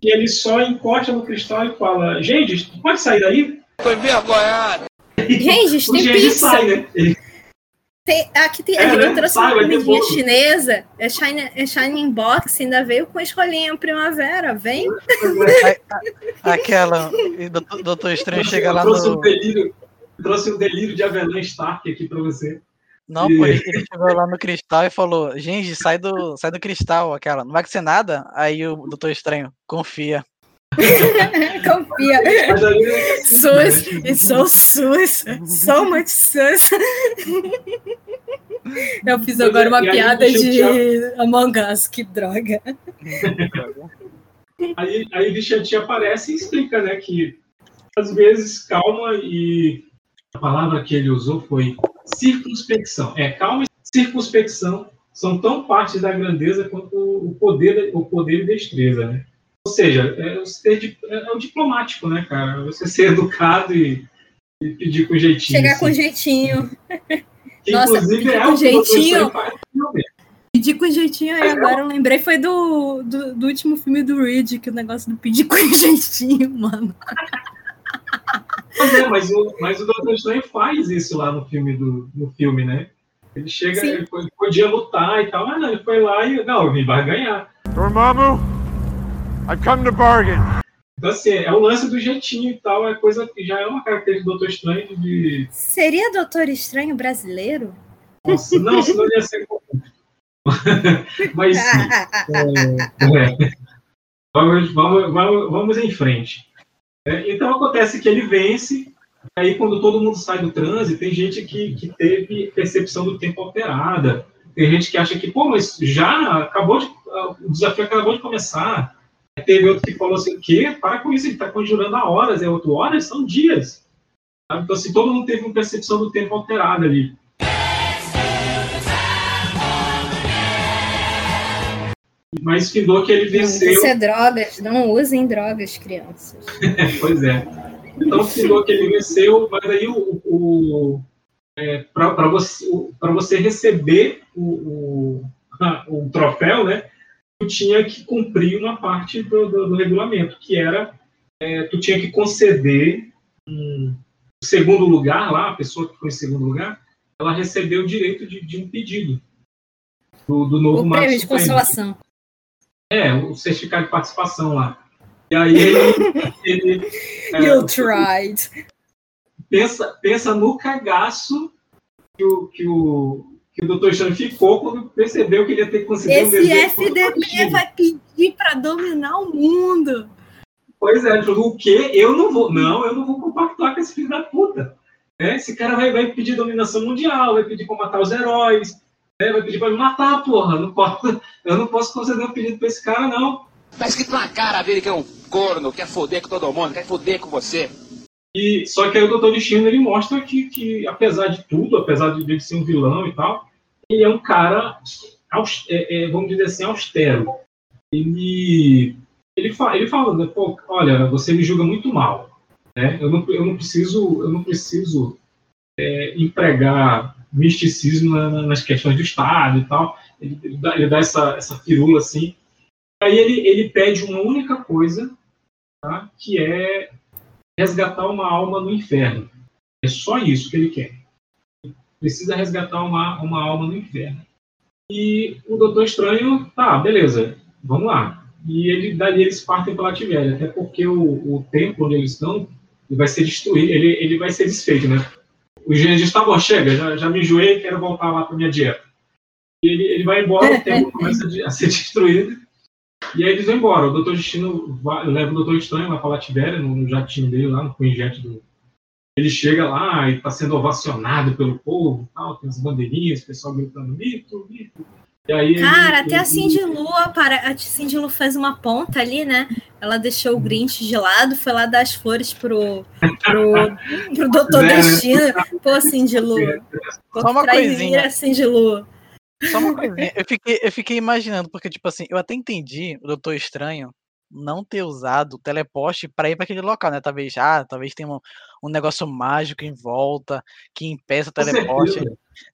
S1: que ele só encosta no cristal e fala: Gente, pode sair daí?
S3: Foi vergonhado.
S4: Gente, tem pizza. Sai, né? Ele, tem, aqui tem, é, né? trouxe uma comidinha chinesa, é, Shine, é Shining Box, ainda veio com escolinha primavera, vem.
S2: Aquela, o Doutor Estranho chega lá
S1: trouxe no... Um delírio, trouxe um delírio de Avelã Stark aqui para você.
S2: Não, e... pô, ele chegou lá no cristal e falou, gente, sai do, sai do cristal, aquela, não vai acontecer nada? Aí o Doutor Estranho, confia.
S4: Confia. SUS, it's so SUS, so much SUS. Eu fiz agora uma piada de Among Us, que droga.
S1: Aí, aí Vichanti aparece e explica, né, que às vezes calma e a palavra que ele usou foi circunspecção. É, calma e circunspecção são tão partes da grandeza quanto o poder, o poder e destreza, né? Ou seja, é, ser, é, o diplomático, né, cara? Você ser educado e, e pedir com jeitinho.
S4: Chegar assim. com jeitinho. Nossa, pedir é com jeitinho. Pedir com jeitinho, aí agora eu lembrei, foi do, do, do, último filme do Reed, que o negócio do pedir (laughs) com jeitinho, mano.
S1: Mas, é, mas, o, mas o Doutor Estranho faz isso lá no filme, do, no filme né? Ele chega, ele podia lutar e tal, mas não, ele foi lá e, não, ele vai ganhar. Dormammu, I've come to bargain. Então, assim, é o lance do jeitinho e tal, é coisa que já é uma característica do Doutor Estranho de.
S4: Seria Doutor Estranho brasileiro?
S1: Nossa, não, senão ia ser. (laughs) Mas sim. é, é. Vamos, vamos, vamos, vamos em frente. É, então acontece que ele vence, aí quando todo mundo sai do trânsito, tem gente que, que teve percepção do tempo alterada, tem gente que acha que, pô, mas já acabou de. O desafio acabou de começar. Teve outro que falou assim, que para com isso, ele está conjurando há horas, é outro horas, são dias. Então, assim, todo mundo teve uma percepção do tempo alterada ali. Mas findou que ele venceu.
S4: Isso é drogas, não usem drogas, crianças. (laughs)
S1: pois é. Então findou que ele venceu, mas aí o, o, é, para você, pra você receber o, o, (laughs) o, troféu, né, tu tinha que cumprir uma parte do, do, do regulamento, que era é, tu tinha que conceder um segundo lugar lá, a pessoa que foi em segundo lugar, ela recebeu o direito de, de um pedido do, do novo
S4: o prêmio de consolação.
S1: É, o certificado de participação lá. E aí ele. (laughs) ele
S4: é, you tried.
S1: Pensa, pensa no cagaço que o, que o, que o Dr. Chan ficou quando percebeu que ele ia ter que conseguir
S4: Esse um FDP vai pedir para dominar o mundo.
S1: Pois é, o quê? Eu não vou. Não, eu não vou compactuar com esse filho da puta. É, esse cara vai, vai pedir dominação mundial, vai pedir para matar os heróis, é, vai pedir para me matar, porra. Não posso, eu não posso conceder um pedido para esse cara, não.
S5: Tá escrito na cara dele que é um corno, quer foder com todo mundo, quer foder com você.
S1: E, só que aí o Doutor Destino ele mostra que, que, apesar de tudo, apesar de ele ser um vilão e tal, ele é um cara, é, é, vamos dizer assim, austero. Ele, ele, ele fala né, Pô, olha, você me julga muito mal. Né? Eu, não, eu não preciso, eu não preciso é, empregar misticismo na, nas questões do Estado e tal. Ele, ele, dá, ele dá, essa, essa firula assim. Aí ele, ele pede uma única coisa, tá? que é resgatar uma alma no inferno. É só isso que ele quer. Precisa resgatar uma, uma alma no inferno. E o Doutor Estranho, tá, beleza, vamos lá. E ele, dali eles partem para Lativéria, até porque o, o templo onde eles estão ele vai ser destruído, ele, ele vai ser desfeito, né? O diz, tá bom, chega, já, já me enjoei, quero voltar lá para minha dieta. E ele, ele vai embora, o templo começa a ser (laughs) destruído, e aí eles vão embora. O Doutor Destino vai, leva o Doutor Estranho lá para Lativéria, no jatinho dele, lá no Quinjet do. Ele chega lá e está sendo ovacionado pelo povo, tal, tem as bandeirinhas, o pessoal gritando mito, mito.
S4: Aí, Cara, ele, até ele, a Cindy Lu, para, a Cindy Lu fez uma ponta ali, né? Ela deixou o Grinch de lado, foi lá dar as flores pro, pro, pro Doutor né? Destino. Pô, Cindy Lu.
S2: Só uma coisinha.
S4: Cindy Lu.
S2: Só uma (laughs) coisinha. Eu fiquei, eu fiquei imaginando, porque, tipo assim, eu até entendi o Doutor Estranho não ter usado o teleporte para ir para aquele local, né? Talvez, ah, talvez tenha um, um negócio mágico em volta que impeça o teleporte,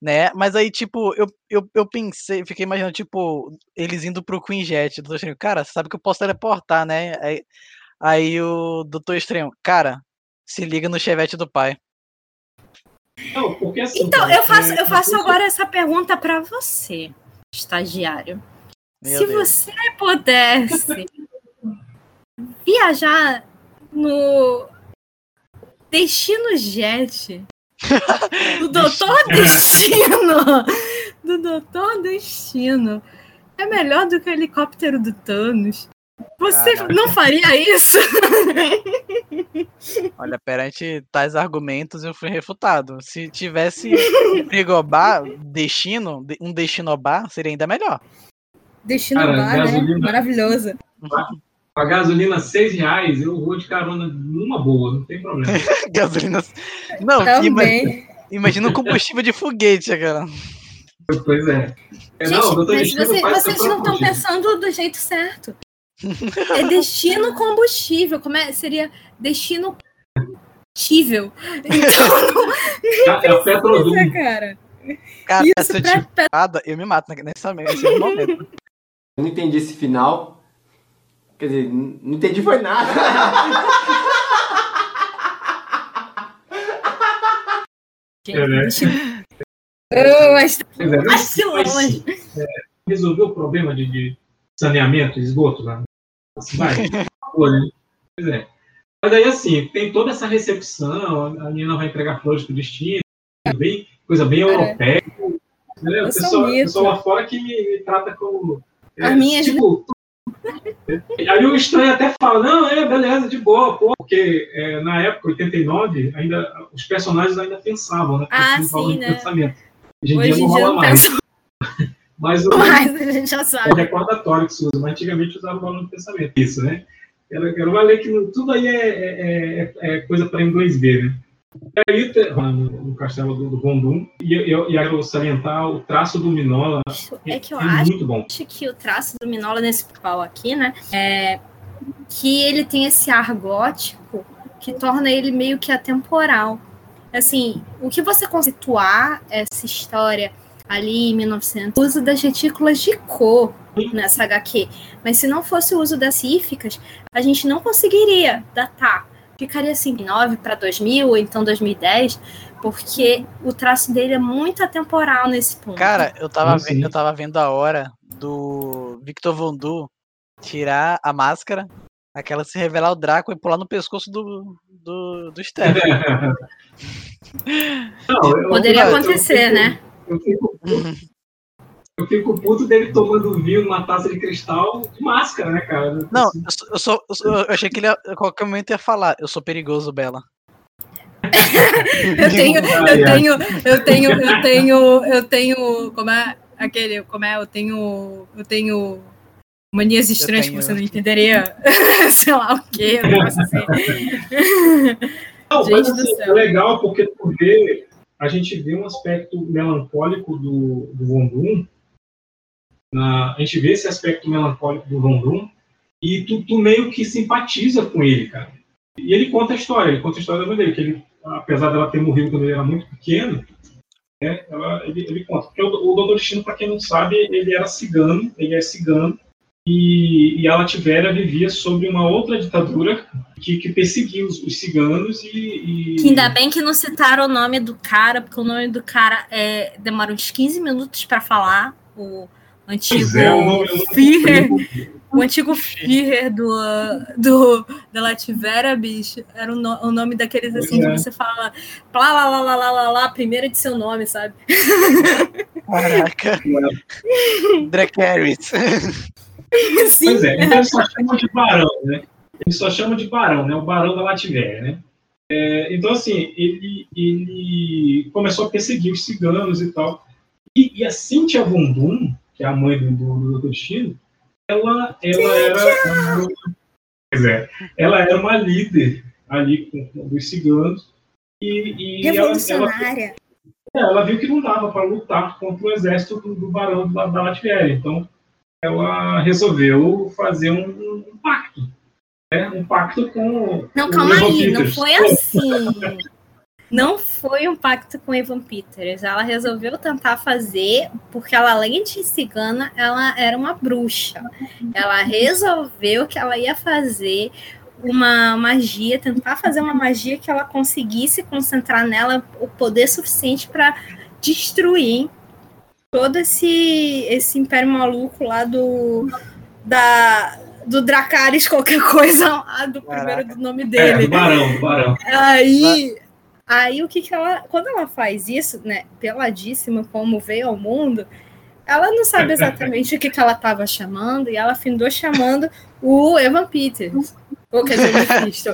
S2: né? Mas aí, tipo, eu, eu, eu pensei, fiquei imaginando, tipo, eles indo pro Queen Jet, Doutor Estranho, cara, você sabe que eu posso teleportar, né? Aí, aí o Doutor Estranho, cara, se liga no chevette do pai.
S1: Não, porque assim,
S4: então, eu faço, eu faço agora essa pergunta para você, estagiário. Meu se Deus. você pudesse viajar no Destino Jet do (laughs) Doutor Destino do Doutor Destino é melhor do que o helicóptero do Thanos. Você Caraca. não faria isso? (laughs)
S2: Olha, perante tais argumentos eu fui refutado. Se tivesse um frigobar, destino, um destino bar, seria ainda melhor.
S4: Destino Cara, bar, né? Maravilhoso.
S1: A gasolina seis reais, eu vou de carona numa boa, não tem problema. (laughs)
S2: gasolina. Não, imagina, imagina o combustível de foguete, cara.
S1: Pois é.
S4: é Gente, não, mas você, vocês não estão pensando do jeito certo. É destino combustível. Como é? Seria destino combustível. Então,
S1: é a Petrodum.
S4: cara.
S2: Cara, Isso essa pra... tipo, eu me mato nessa, nesse momento.
S6: Eu não entendi esse final. Quer dizer, não entendi foi nada.
S1: É, né?
S4: Oh, mas, mas, longe.
S1: É, resolveu o problema de, de saneamento, esgoto né? Cidade. né? Pois é. Mas aí, assim, tem toda essa recepção, a menina vai entregar flores pro destino, bem, coisa bem europeia. Né? O pessoal, pessoal lá fora que me, me trata como.
S4: É, minhas...
S1: tipo, (laughs) aí o estranho até fala, não, é, beleza, de boa, pô, porque é, na época, 89, ainda, os personagens ainda pensavam, né?
S4: Ah, sim, né?
S1: Pensamento. Hoje em dia não rola mais. Mas, (laughs) o,
S4: mas a gente já sabe.
S1: É o recordatório que se usa, mas antigamente usava o balão de pensamento. Isso, né? Quero, quero valer que tudo aí é, é, é, é coisa para inglês ver, né? E aí, no, castelo do, do Gondum, e eu, eu, eu salientar o traço do Minola.
S4: É que eu é acho, muito bom. acho que o traço do Minola nesse pau aqui, né? É que ele tem esse ar gótico que torna ele meio que atemporal. assim, o que você conceituar essa história ali em 1900, o uso das retículas de cor nessa HQ. Mas se não fosse o uso das cíficas, a gente não conseguiria datar. Ficaria assim, 9 para 2000, ou então 2010, porque o traço dele é muito atemporal nesse ponto.
S2: Cara, eu tava, vendo, eu tava vendo a hora do Victor Von Du tirar a máscara, aquela se revelar o Draco e pular no pescoço do, do, do (laughs)
S1: eu-
S4: Poderia
S1: eu- eu
S4: acontecer,
S1: fico-
S4: né?
S1: Eu fico, eu fico puto dele tomando vinho numa taça de cristal de máscara, né, cara?
S2: Não, eu, sou- eu, sou- eu achei que ele ia, a qualquer momento ia falar, eu sou perigoso, Bela.
S4: Eu (laughs) tenho, eu tenho, eu tenho, eu tenho, eu tenho, como é aquele, como é, eu tenho, eu tenho manias estranhas
S2: tenho-
S4: que você não entenderia, (laughs) sei lá o quê, um negócio assim.
S1: Não,
S4: Gente
S1: mas
S4: do
S1: assim,
S4: céu.
S1: é legal porque tu vê, a gente vê um aspecto melancólico do, do Von Doom, na, a gente vê esse aspecto melancólico do Von Doom, e tu, tu meio que simpatiza com ele, cara. E ele conta a história, ele conta a história da mãe dele, que ele, apesar dela ter morrido quando ele era muito pequeno, né, ela- ele, ele conta. Porque o, o Doutor Destino, para quem não sabe, ele era cigano, ele é cigano, e, e a Lativéria vivia sob uma outra ditadura que, que perseguia os, os ciganos e, e-
S4: Que ainda bem que não citaram o nome do cara, porque o nome do cara é, demora uns 15 minutos pra falar. O antigo
S1: é, o
S4: Führer, o antigo Führer do, do, da Lativera, bicho, era o, no- o nome daqueles assim
S1: Pois é.
S4: que você fala lá, lá, lá, lá, lá, lá, lá, primeira de seu nome, sabe?
S2: Caraca. Dracarys. (laughs)
S4: Sim.
S1: Pois é, então eles só chamam de barão, né? Eles só chamam de barão, né? O barão da Lativéria, né? É, então, assim, ele, ele começou a perseguir os ciganos e tal. E, e a Cynthia Von Doom, que é a mãe do, do, do Destino, ela, ela era... Pois é, ela era uma líder ali com, com os ciganos. E, e ela, ela,
S4: Revolucionária.
S1: é, ela viu que não dava para lutar contra o exército do, do barão da, da. Então, ela resolveu fazer um, um pacto. Né? Um pacto com.
S4: Não, calma aí, não foi assim. Não foi um pacto com Evan Peters. Ela resolveu tentar fazer, porque ela, além de cigana, ela era uma bruxa. Ela resolveu que ela ia fazer uma magia, tentar fazer uma magia que ela conseguisse concentrar nela o poder suficiente para destruir todo esse, esse império maluco lá do da do Dracarys qualquer coisa lá do primeiro do nome
S1: É,
S4: dele.
S1: do barão, do barão.
S4: Aí, aí o que que ela, quando ela faz isso, né, peladíssima como veio ao mundo, ela não sabe exatamente o que que ela estava chamando e ela findou chamando o Evan Peters. Ou quer dizer, Mephisto.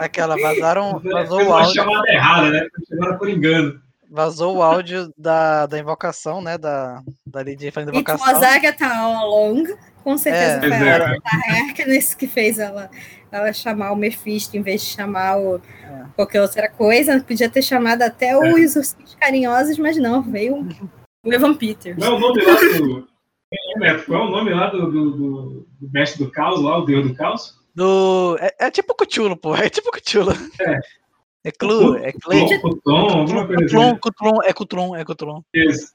S2: Aquela, vazaram, vazou o
S1: uma chamada errada, né? Foi chamada por engano.
S2: Vazou o áudio da, da invocação, né, da, da Lidia fazendo
S4: E com a
S2: invocação.
S4: Agatha All Along, com certeza
S2: É,
S4: foi a
S1: é.
S4: Agatha Harkness que fez ela, ela chamar o Mephisto em vez de chamar o,
S2: É.
S4: qualquer outra coisa. Podia ter chamado até os ursinhos carinhosos, mas não, veio o Evan Peters.
S1: É o nome lá do. Qual é o nome lá do, do, do- do mestre do caos, lá, o deus do caos?
S2: Do, é, é tipo Cutulo, pô. É tipo Cutulo.
S1: É.
S2: É Clu, é Clay.
S1: Cutlon, alguma coisa
S2: Cutlon,
S1: assim.
S2: Cutlon, é Cutlon, é Cutlon.
S1: Isso.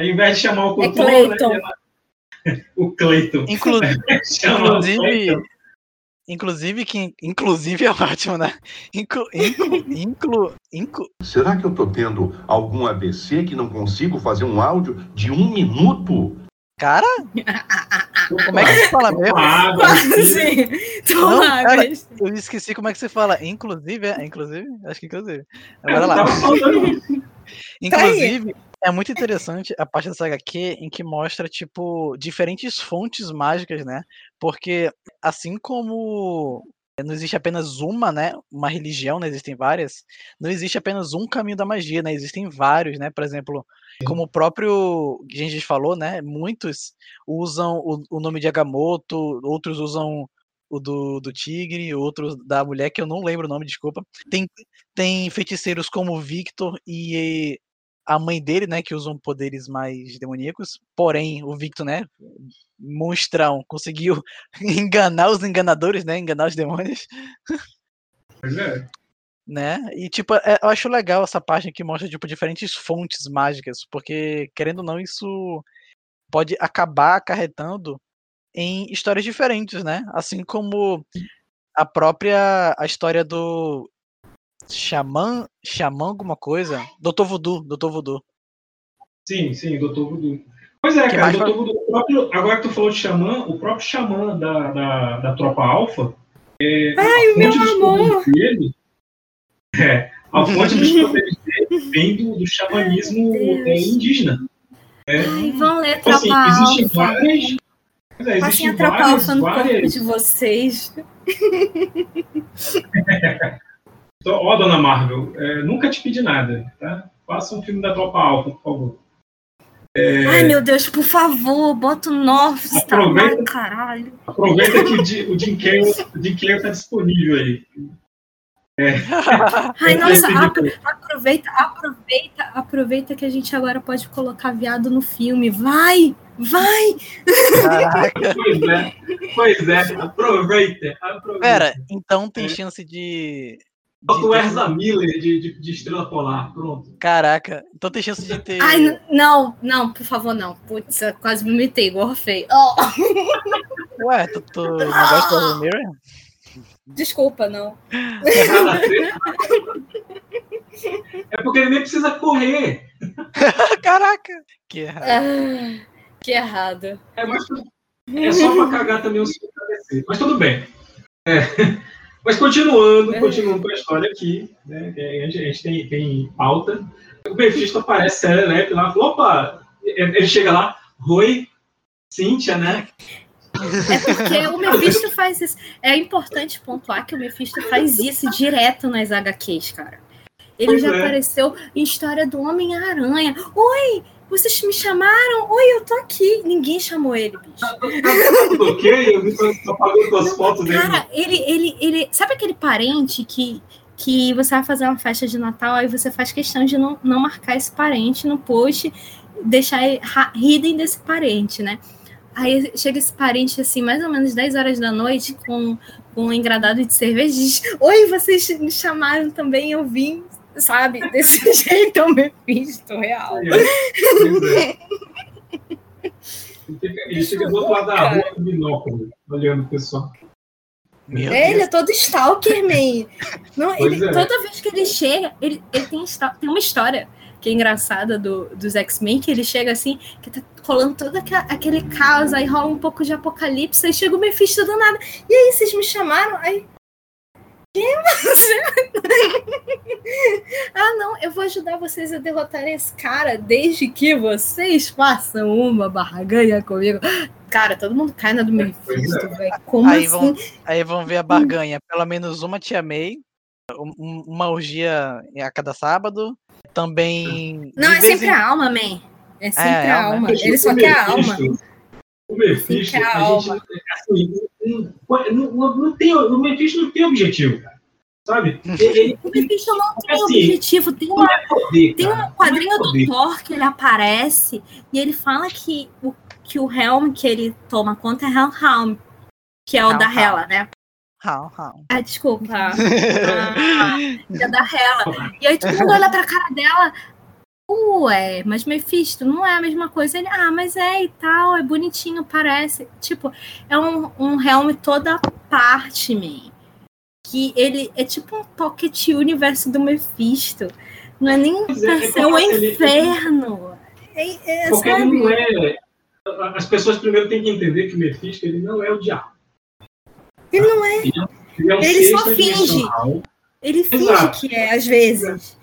S1: Ao invés de chamar o
S4: É
S1: Cutlon,
S4: Clayton.
S1: né, ela- (laughs) o Clayton.
S2: Inclu, (laughs)
S1: Chama o
S2: inclusive, inclusive, que, inclusive é ótimo, né? Inclu, inclu, inclu, inclu,
S7: Será que eu tô tendo algum AVC que não consigo fazer um áudio de um minuto?
S2: cara, (laughs) como é que se fala mesmo?
S4: Quase. Toma
S2: Não,
S4: água.
S2: cara, Eu esqueci como é que se fala. Inclusive, é, inclusive, acho que inclusive. Agora lá.
S1: Falando.
S2: Inclusive, é muito interessante a parte dessa HQ em que mostra, tipo, diferentes fontes mágicas, né? Porque, assim como não existe apenas uma, né? Uma religião, né? Existem várias. Não existe apenas um caminho da magia, né? Existem vários, né? Por exemplo, como o próprio Genji falou, né? Muitos usam o, o nome de Agamotto, outros usam o do, do tigre, outros da mulher, que eu não lembro o nome, desculpa. Tem, tem feiticeiros como o Victor e a mãe dele, né, que usam poderes mais demoníacos. Porém, o Victor, né, monstrão, conseguiu (laughs) enganar os enganadores, né, enganar os demônios.
S1: Pois é.
S2: Né? E tipo, é- eu acho legal essa página que mostra tipo diferentes fontes mágicas, porque querendo ou não isso pode acabar acarretando em histórias diferentes, né? Assim como a própria a história do xamã, xamã alguma coisa, Doutor Voodoo, Doutor Voodoo.
S1: Sim, sim, Dr. Voodoo. Pois é,
S2: Que
S1: cara, Dr. Voodoo, o próprio- agora que tu falou de xamã, o próprio xamã da, da, da tropa alfa, é,
S4: Ai,
S1: a
S4: o meu amor!
S1: dele, é, a fonte dos poderes dele vem do, do xamanismo é, indígena.
S4: Ai, vão ler
S1: Então, assim, existem
S4: Alfa.
S1: várias. pois é,
S4: Passem a Tropa Alfa no corpo
S1: várias.
S4: de vocês. (laughs)
S1: Então, Ó, dona Marvel, é, nunca te pedi nada, tá? Faça um filme da Tropa Alfa, por favor.
S4: Ai, meu Deus, por favor, bota o North Star.
S1: Aproveita.
S4: Ai, caralho.
S1: Aproveita que o Jim- o Jim Carrey o Jim Carrey tá disponível aí.
S4: Ai,
S1: Eu
S4: nossa, aproveita, aproveita, aproveita que a gente agora pode colocar viado no filme. Vai, vai.
S2: Caraca.
S1: Pois é, pois é, aproveita, aproveita.
S2: Pera, então tem
S1: É.
S2: chance de.
S1: Bota o Erza Miller de, de, de Estrela Polar, pronto.
S2: Caraca, então tem chance de ter.
S4: Ai, não, não, por favor, não. Putz, eu quase vomitei, igual feio. Oh,
S2: Ué, tu, tu não gosta do Mirror?
S4: Desculpa, não.
S1: Ver. É porque ele nem precisa correr. (laughs)
S2: Caraca! Que errado.
S4: Ah, que errado.
S1: É, mas, é só pra cagar também o seu ABC. Mas tudo bem. É. Mas continuando, continuando com a história aqui, né? A gente, tem, tem pauta. O Mephisto aparece serelepe lá, opa! Ele chega lá, Rui, Cíntia, né?
S4: É porque o Mephisto faz isso. É importante pontuar que o Mephisto faz isso direto nas HQs, cara. Ele
S1: Pois
S4: já
S1: é.
S4: apareceu em história do Homem-Aranha. Oi, vocês me chamaram? Oi, eu tô aqui. Ninguém chamou ele, bicho.
S1: Tudo ok? Eu vi só só pagando as fotos dele.
S4: Cara, ele, ele, ele. Sabe aquele parente que, que você vai fazer uma festa de Natal, aí você faz questão de não, não marcar esse parente no post, deixar hidden desse parente, né? Aí chega esse parente, assim, mais ou menos 10 horas da noite, com, com um engradado de cerveja, e diz: Oi, vocês me chamaram também, eu vim, sabe? (laughs) Desse jeito eu me fiz, tô real.
S1: Pois é. Ele fica do outro lado da rua com binóculo, olhando o pessoal.
S2: Meu
S4: Ele
S2: Deus.
S4: é todo stalker, man. Não, ele-
S1: é.
S4: Toda vez que ele chega, ele, ele tem, tem uma história que é engraçada do, dos X-Men, que ele chega assim, que tá rolando todo aque- aquele caos, aí rola um pouco de apocalipse, aí chega o Mephisto do nada. E aí, vocês me chamaram? Aí. Quem é você? (laughs) ah, não, eu vou ajudar vocês a derrotarem esse cara desde que vocês façam uma barganha comigo. Cara, todo mundo cai na do Mephisto, velho. Como
S2: Aí
S4: assim?
S2: vão, aí vão ver a barganha. Pelo menos uma um- um- uma orgia a cada sábado. Também.
S4: Não, é sempre
S2: em-
S4: a alma, man. É sempre
S2: É,
S4: a
S2: alma.
S4: alma. Ele só quer a alma.
S1: Mephisto- O Mephisto,
S4: Quer a
S1: a gente,
S4: alma.
S1: assim, não, não, não tem, o Mephisto não tem objetivo, cara. Sabe? Ele,
S4: O Mephisto não tem
S1: Assim,
S4: objetivo. Tem, uma,
S1: é poder,
S4: tem um quadrinho
S1: é
S4: do
S1: poder.
S4: Thor que ele aparece e ele fala que o, que o Helm que ele toma conta é Helm, que é o
S2: Helm,
S4: da. Hela, né?
S2: Rau, rau.
S4: Ah, desculpa. Ah, que é da Hela. E aí todo mundo olha pra cara dela. Ué, mas Mephisto não é a mesma coisa. Ele, ah, mas é e tal, é bonitinho, parece. Tipo, é um, um Helm toda parte, man. Que ele é tipo um pocket universo do Mephisto. Não é nem
S1: Pois é, é
S4: o
S1: ele-
S4: inferno. É, é,
S1: Porque ele
S4: sabe?
S1: não é. As pessoas primeiro têm que entender que o Mephisto ele não é o diabo.
S4: Ele não é.
S1: Ele é um
S4: Ele só finge. Ele finge
S1: Exato.
S4: que é, às vezes.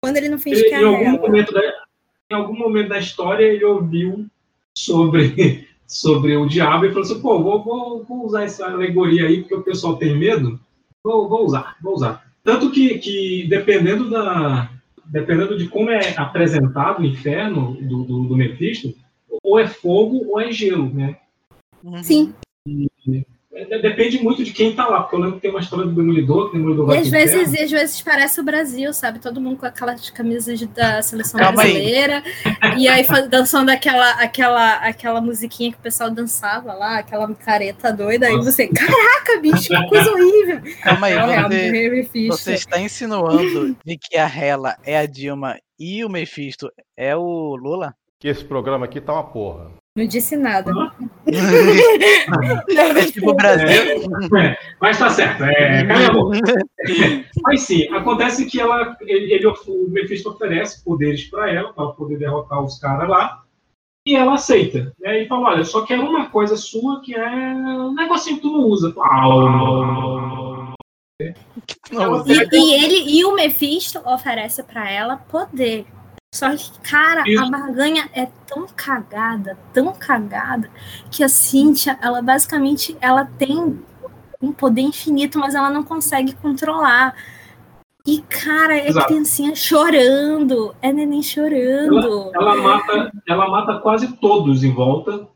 S4: Quando ele não finge
S1: Ele,
S4: que é
S1: em, algum da, em algum momento da história ele ouviu sobre, (laughs) sobre o diabo e falou assim: pô, vou, vou, vou usar essa alegoria aí porque o pessoal tem medo. Vou, vou usar, vou usar. Tanto que, que dependendo da. Dependendo de como é apresentado o inferno do, do, do Mephisto, ou é fogo ou é gelo, né?
S2: Uhum.
S4: Sim.
S1: é, depende muito de quem tá lá, porque eu lembro que tem uma história do Demolidor, que o Demolidor
S4: E
S1: vai
S4: às
S1: pro
S4: vezes, e às vezes parece o Brasil, sabe? Todo mundo com aquelas camisas de- da seleção
S2: Calma aí.
S4: brasileira. E aí dançando aquela, aquela, aquela musiquinha que o pessoal dançava lá, aquela careta doida. Aí você, caraca, bicho, que coisa horrível.
S2: Calma aí,
S4: É
S2: você, você está insinuando de que a Hela é a Dilma e o Mephisto é o Lula?
S8: Que esse programa aqui tá uma porra.
S4: Não disse nada. (laughs)
S2: É tipo o Brasil.
S1: É, mas tá certo, é, cala a boca. Mas sim, acontece que ela, ele, ele- o Mephisto oferece poderes para ela, para ela poder derrotar os caras lá, e ela aceita. Né? E fala: Olha, eu só quero uma coisa sua que é um negocinho que tu não usa. Au.
S2: Não,
S4: E, e ele e o Mephisto oferece pra ela poder. Só que, cara,
S1: Isso.
S4: a barganha é tão cagada, tão cagada, que a Cynthia, ela basicamente ela tem um poder infinito, mas ela não consegue controlar. E, cara, é
S1: Exato.
S4: criancinha chorando, é neném chorando.
S1: Ela mata, ela mata quase todos em volta,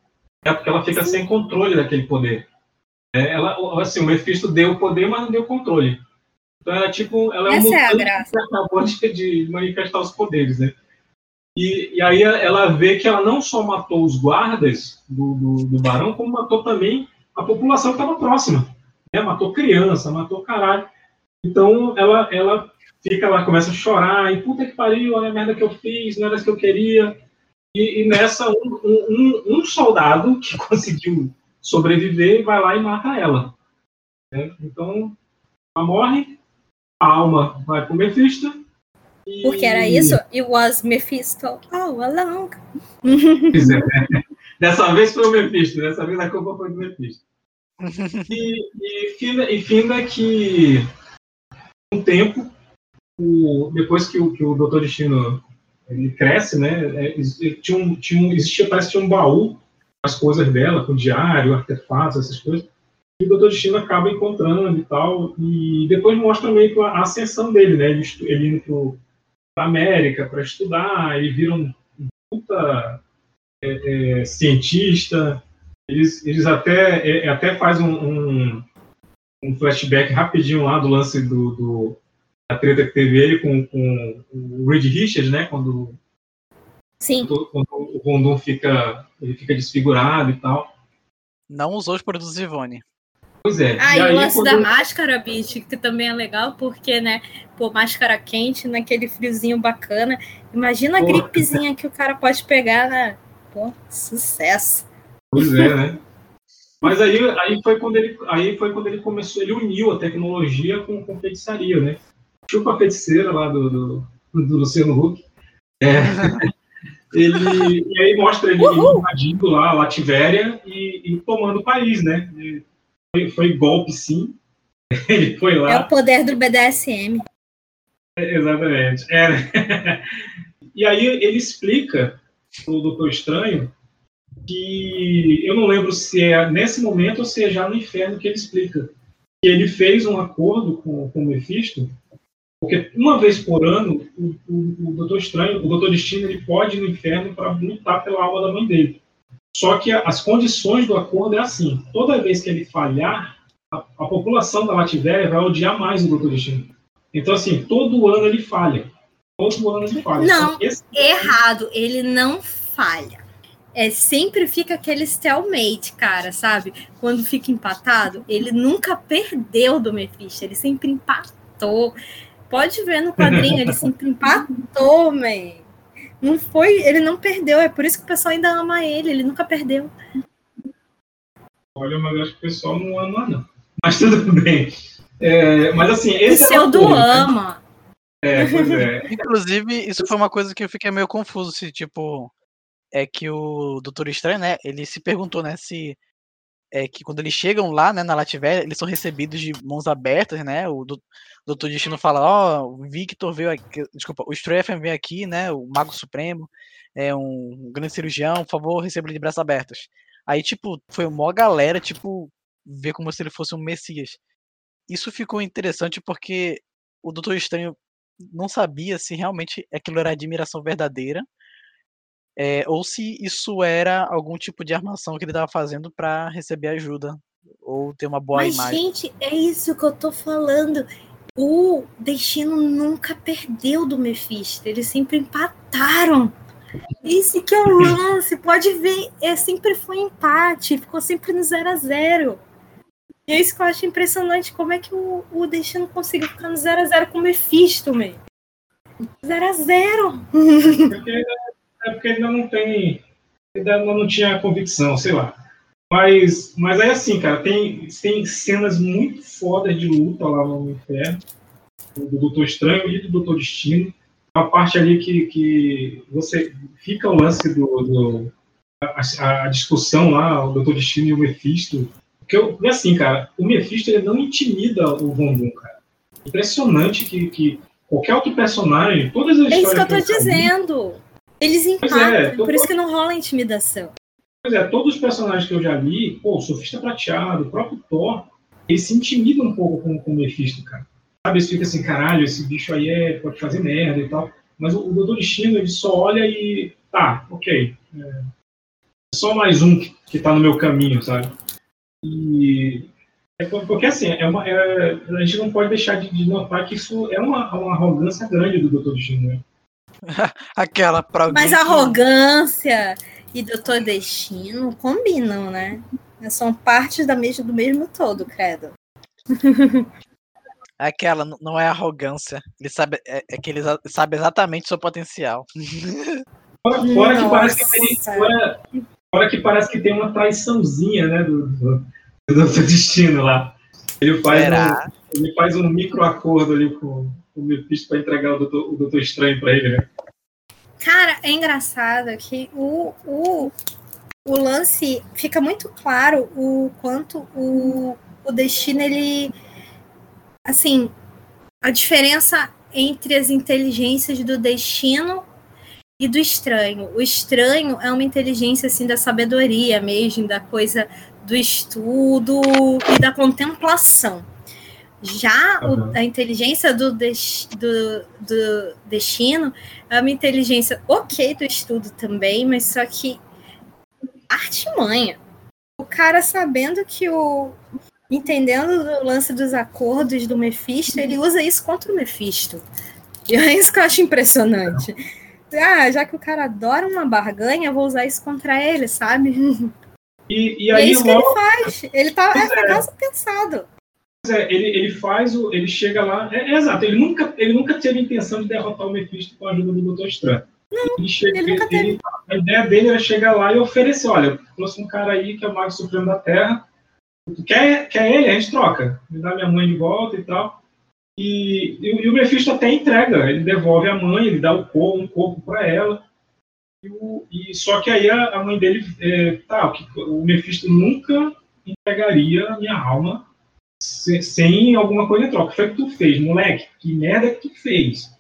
S1: é porque ela fica sem controle daquele poder. É, ela, assim, o Mephisto deu o poder, mas não deu controle. Então ela é tipo, ela é um
S4: Essa é a graça.
S1: que acabou de, de manifestar os poderes, né? E, e aí ela vê que ela não só matou os guardas do, do, do barão, como matou também a população que estava próxima. Né? Matou criança, matou caralho. Então ela, ela fica lá, começa a chorar, e puta que pariu, olha a merda que eu fiz, não era isso que eu queria. E, e nessa, um, um, um soldado (laughs) que conseguiu sobreviver vai lá e mata ela. né? Então, ela morre, a alma vai pro Mephisto.
S4: Porque era isso, it was Mephisto all along.
S1: É? (laughs) Dessa vez foi o Mephisto, dessa vez a culpa foi do Mephisto. E, e, finda, e finda que um tempo, o- depois que o, que o Dr. Destino ele cresce, né? é, tinha um, tinha um, existia, parece que tinha um baú as coisas dela, com diário, artefatos, essas coisas. E o Dr. Destino acaba encontrando e tal. E depois mostra meio que a ascensão dele, né? Ele, ele indo para América para estudar, ele vira um puta é, cientista. Eles, eles até, é, até faz um, um, um flashback rapidinho lá do lance do, do- da treta que teve ele com, com o Reed Richards, né? Quando,
S4: Sim.
S1: quando o Rondon fica, ele fica desfigurado e tal.
S2: Não usou os produtos Ivone.
S1: Pois é.
S4: Ah, e,
S1: aí,
S4: o lance
S1: quando-
S4: da máscara, bicho, que também é legal, porque, né, pô, máscara quente, naquele friozinho bacana. Imagina a gripezinha que o cara pode pegar, né? Pô, sucesso.
S1: Pois é, né? Mas aí, aí, foi quando ele, aí foi quando ele começou, ele uniu a tecnologia com, com feitiçaria, né? Chupa a feiticeira lá do, do, do Luciano Huck. É. (laughs) ele, e aí mostra ele
S4: Uhul.
S1: invadindo lá a Lativéria e, e tomando o país, né? E foi, foi golpe, sim. (laughs) Ele foi
S4: É
S1: lá.
S4: o poder do BDSM.
S1: Exatamente. É, né? (laughs) E aí ele explica pro Doutor Estranho que eu não lembro se é nesse momento ou se é já no inferno que ele explica. Que ele fez um acordo com, com o Mephisto, porque uma vez por ano o, o, o Doutor Estranho, o Doutor Destino, ele pode ir no inferno para lutar pela alma da mãe dele. Só que as condições do acordo é assim: toda vez que ele falhar, a, a população da Lativéria vai odiar mais o Doutor Destino. Então, assim, todo ano ele falha. Todo ano ele falha.
S4: Não.
S1: Esse-
S4: Errado, ele não falha. É, sempre fica aquele stalemate, cara, sabe? Quando fica empatado, ele nunca perdeu do Mephisto, ele sempre empatou. Pode ver no quadrinho, ele sempre (laughs) empatou, man. Não foi, ele não perdeu, é por isso que o pessoal ainda ama ele, ele nunca perdeu.
S1: Olha, mas eu acho que o pessoal não ama, não. Mas tudo bem. É, mas assim,
S4: O
S1: esse é o
S4: seu do
S1: acordo, né?
S4: ama.
S1: É, pois é. (laughs)
S2: Inclusive, isso foi uma coisa que eu fiquei meio confuso, se tipo. É que o Doutor Estranho, né? Ele se perguntou, né, se. É que quando eles chegam lá, né, na Lativéria, eles são recebidos de mãos abertas, né? O Dou- Doutor Destino fala, ó, o Victor veio aqui. Desculpa, o Strafen veio aqui, né? O Mago Supremo, é um grande cirurgião, por favor, receba ele de braços abertos. Aí, tipo, foi uma galera, tipo, ver como se ele fosse um Messias. Isso ficou interessante porque o Doutor Estranho não sabia se realmente aquilo era admiração verdadeira é, ou se isso era algum tipo de armação que ele estava fazendo para receber ajuda Ou ter uma boa
S4: Mas,
S2: imagem.
S4: gente, é isso que eu tô falando. O Destino nunca perdeu do Mephisto. Eles sempre empataram. Esse que é o (laughs) lance. Pode ver, é, sempre foi empate. Ficou sempre no 0 a 0 E é isso que eu acho impressionante. Como é que o, o Destino conseguiu ficar no 0 a 0 com o Mephisto, meio? 0 a 0
S1: Porque, é porque ainda não tem. Ainda não tinha convicção, sei lá. Mas, mas é assim, cara, tem, tem cenas muito fodas de luta lá no inferno. Do Doutor Estranho e do Doutor Destino. A parte ali que, que você fica o lance do. do a, a discussão lá, o Doutor Destino e o Mephisto. Porque, eu, e assim, cara, o Mephisto ele não intimida o Von Doom, cara. Impressionante que, que qualquer outro personagem, todas as
S4: É isso que eu
S1: histórias
S4: tô
S1: eu li,
S4: dizendo. Eles
S1: é,
S4: empatam,
S1: tô-
S4: por isso que não rola intimidação.
S1: Pois é, todos os personagens que eu já li, pô, o Sofista Prateado, o próprio Thor, eles se intimidam um pouco com, com o Mephisto, cara. Sabe, eles ficam assim, caralho, esse bicho aí é, pode fazer merda e tal. Mas o, o Doutor Destino, ele só olha e. Tá, ok. É, só mais um que, que tá no meu caminho, sabe? E. É por- porque assim, é uma, é- a gente não pode deixar de, de notar que isso é uma, uma arrogância grande do Doutor Destino, né? (laughs)
S2: Aquela pra.
S4: Mas
S2: que-
S4: arrogância e Doutor Destino combinam, né? São partes da mesma, do mesmo todo, credo. (laughs)
S2: Aquela não é arrogância. Ele sabe, é, é que ele sabe exatamente o seu potencial.
S1: Fora, fora que parece que tem, fora, fora que parece que tem uma traiçãozinha, né, do, do, do Doutor Destino lá. Ele faz,
S2: Será?
S1: um, ele faz um micro acordo ali com, com o Mephisto para entregar o Doutor, o Doutor Estranho para ele, né?
S4: Cara, é engraçado que o, o, o lance fica muito claro o quanto o, o destino ele assim a diferença entre as inteligências do destino e do estranho. O estranho é uma inteligência assim da sabedoria mesmo, da coisa do estudo e da contemplação. Já o-
S1: Uhum.
S4: a inteligência do, des- do, do destino é uma inteligência ok do estudo também, mas só que artimanha. O cara sabendo que o. Entendendo o lance dos acordos do Mephisto, ele usa isso contra o Mephisto. E é isso que eu acho impressionante. Ah, já que o cara adora uma barganha, eu vou usar isso contra ele, sabe?
S1: E, e
S4: E, é
S1: aí
S4: isso que ele faz. Ele tá é
S1: é.
S4: caso pensado.
S1: É, ele, ele faz o. Ele chega lá. É, é exato, ele nunca, ele nunca teve intenção de derrotar o Mephisto com a ajuda do Doutor Estranho. ele chega,
S4: ele nunca
S1: ele- a ideia dele era chegar lá e oferecer: olha, trouxe um cara aí que é o Mago Supremo da Terra. Quer, quer ele? A gente troca. Me dá minha mãe de volta e tal. E, e, o- e o Mephisto até entrega. Ele devolve a mãe, ele dá o corpo, um corpo para ela. E, o- e só que aí a, a mãe dele. É, tá, o, o Mephisto nunca entregaria a minha alma se- sem alguma coisa em troca. O que foi que tu fez, moleque? Que merda que tu fez?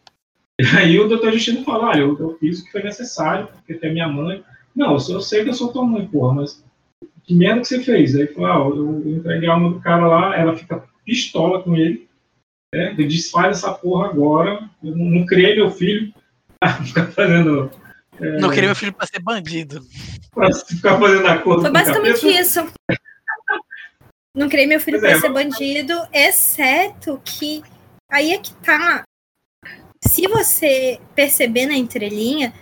S1: E aí o doutor Justino fala, olha, eu, eu fiz o que foi necessário, porque tem minha mãe. Não, eu, sou- eu sei que eu sou tua mãe, porra, mas que merda que você fez? Aí fala, ah, eu, eu entreguei a alma do cara lá, ela fica pistola com ele, né? Ele desfaz essa porra agora, eu não, não criei meu filho pra (laughs) ficar fazendo. é,
S2: Não queria meu filho pra ser bandido.
S1: pra ficar fazendo acordo
S4: Foi
S1: com o
S4: basicamente isso. Não criei meu filho para
S1: é,
S4: ser bandido, exceto que aí é que tá. Se você perceber na entrelinha,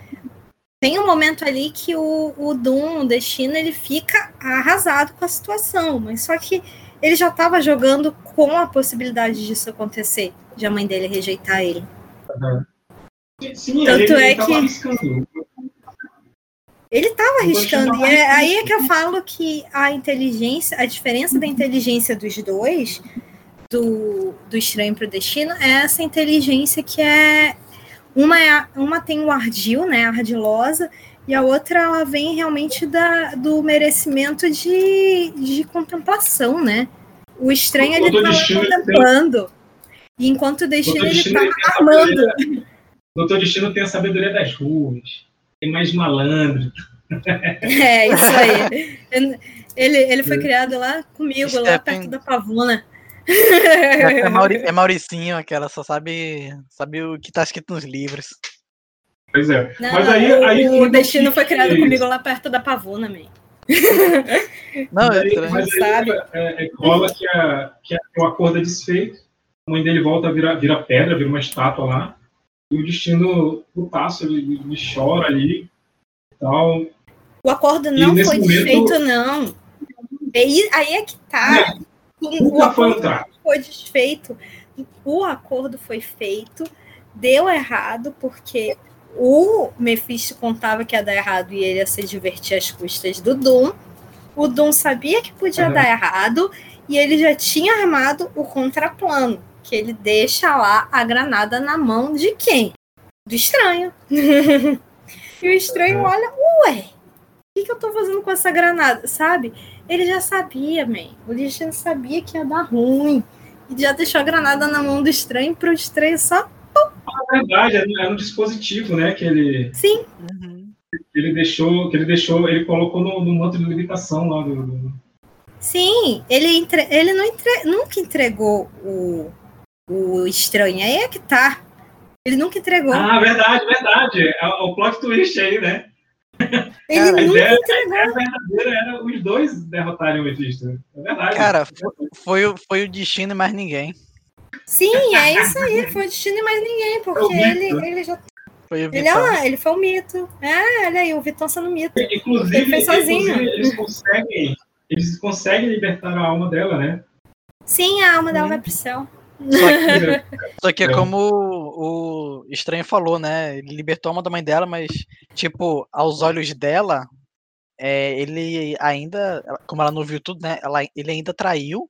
S4: tem um momento ali que o, o Doom, o Destino, ele fica arrasado com a situação, mas só que ele já estava jogando com a possibilidade disso acontecer, de a mãe dele rejeitar ele.
S1: Sim,
S4: Tanto
S1: ele,
S4: é
S1: ele
S4: que-
S1: arriscando.
S4: Ele tava
S1: O
S4: arriscando. E é aí é que eu falo que a inteligência, a diferença da inteligência dos dois, do, do estranho pro destino, é essa inteligência que é. Uma, é uma tem o ardil, né? Ardilosa, e a outra ela vem realmente da, do merecimento de, de contemplação, né? O estranho
S1: O
S4: ele
S1: tem-
S4: contemplando. E enquanto o destino ele
S1: Destino,
S4: tá
S1: ele tem a
S4: armando.
S1: Doutor Destino tem a sabedoria das ruas, mais malandro.
S4: É, isso aí. (laughs) Ele, ele foi criado lá comigo, lá
S2: Stephen-
S4: perto da pavuna.
S2: É, é Mauri- (laughs) é Mauricinho, aquela só sabe, sabe o que tá escrito nos livros.
S1: Pois é.
S4: Não,
S1: Mas aí,
S4: o,
S1: aí
S4: o destino
S1: que-
S4: foi criado comigo lá perto da pavuna, man. (laughs)
S2: Não,
S1: Aí,
S2: estranho.
S1: mas aí,
S4: Sabe?
S1: é, é, rola que, a, que a- o acordo é desfeito, a mãe dele volta a virar, vira pedra, vira uma estátua lá, e o destino putaço, ele, ele chora ali e tal.
S4: O acordo não foi
S1: momento-
S4: desfeito, não. Aí, aí é que tá. O
S1: Nunca foi um
S4: acordo
S1: trato.
S4: foi desfeito. O acordo foi feito, deu errado, porque o Mephisto contava que ia dar errado e ele ia se divertir às custas do Doom. O Doom sabia que podia
S1: Uhum.
S4: dar errado e ele já tinha armado o contraplano, que ele deixa lá a granada na mão de quem? Do estranho. (laughs) e o estranho
S1: Uhum.
S4: olha, ué, o que, que eu tô fazendo com essa granada? Sabe? Ele já sabia, man. O Destino sabia que ia dar ruim. E já deixou a granada na mão do estranho pro estranho só.
S1: Na verdade, era um- era um dispositivo, né, que ele,
S4: Sim,
S2: Uhum.
S1: que ele deixou, que ele deixou, ele colocou no, no manto de limitação lá do-
S4: sim. Ele, entre... ele não entre... nunca entregou o... o estranho. Aí é que tá. Ele nunca entregou.
S1: Ah, verdade, verdade. É o plot twist aí, né?
S4: ele
S2: cara,
S1: A
S4: nunca entregou.
S1: verdadeira era os dois derrotarem o Mephisto. É verdade.
S2: Cara, Foi, o- foi o destino e mais ninguém.
S4: Sim, é isso aí. Foi o destino e mais ninguém.
S1: É o
S4: Porque ele, ele já.
S2: Foi o
S4: Ele, é, ele foi um mito. É, olha aí, o Vitão sendo mito.
S1: Inclusive,
S4: Ele fez sozinho.
S1: inclusive, eles conseguem, eles conseguem libertar a alma dela, né?
S4: Sim, a alma dela vai pro céu.
S2: Só que, (laughs) só que é
S1: É.
S2: como o, o estranho falou, né? Ele libertou a alma da mãe dela, mas, tipo, aos olhos dela, é, ele ainda, como ela não viu tudo, né? Ela, ele ainda traiu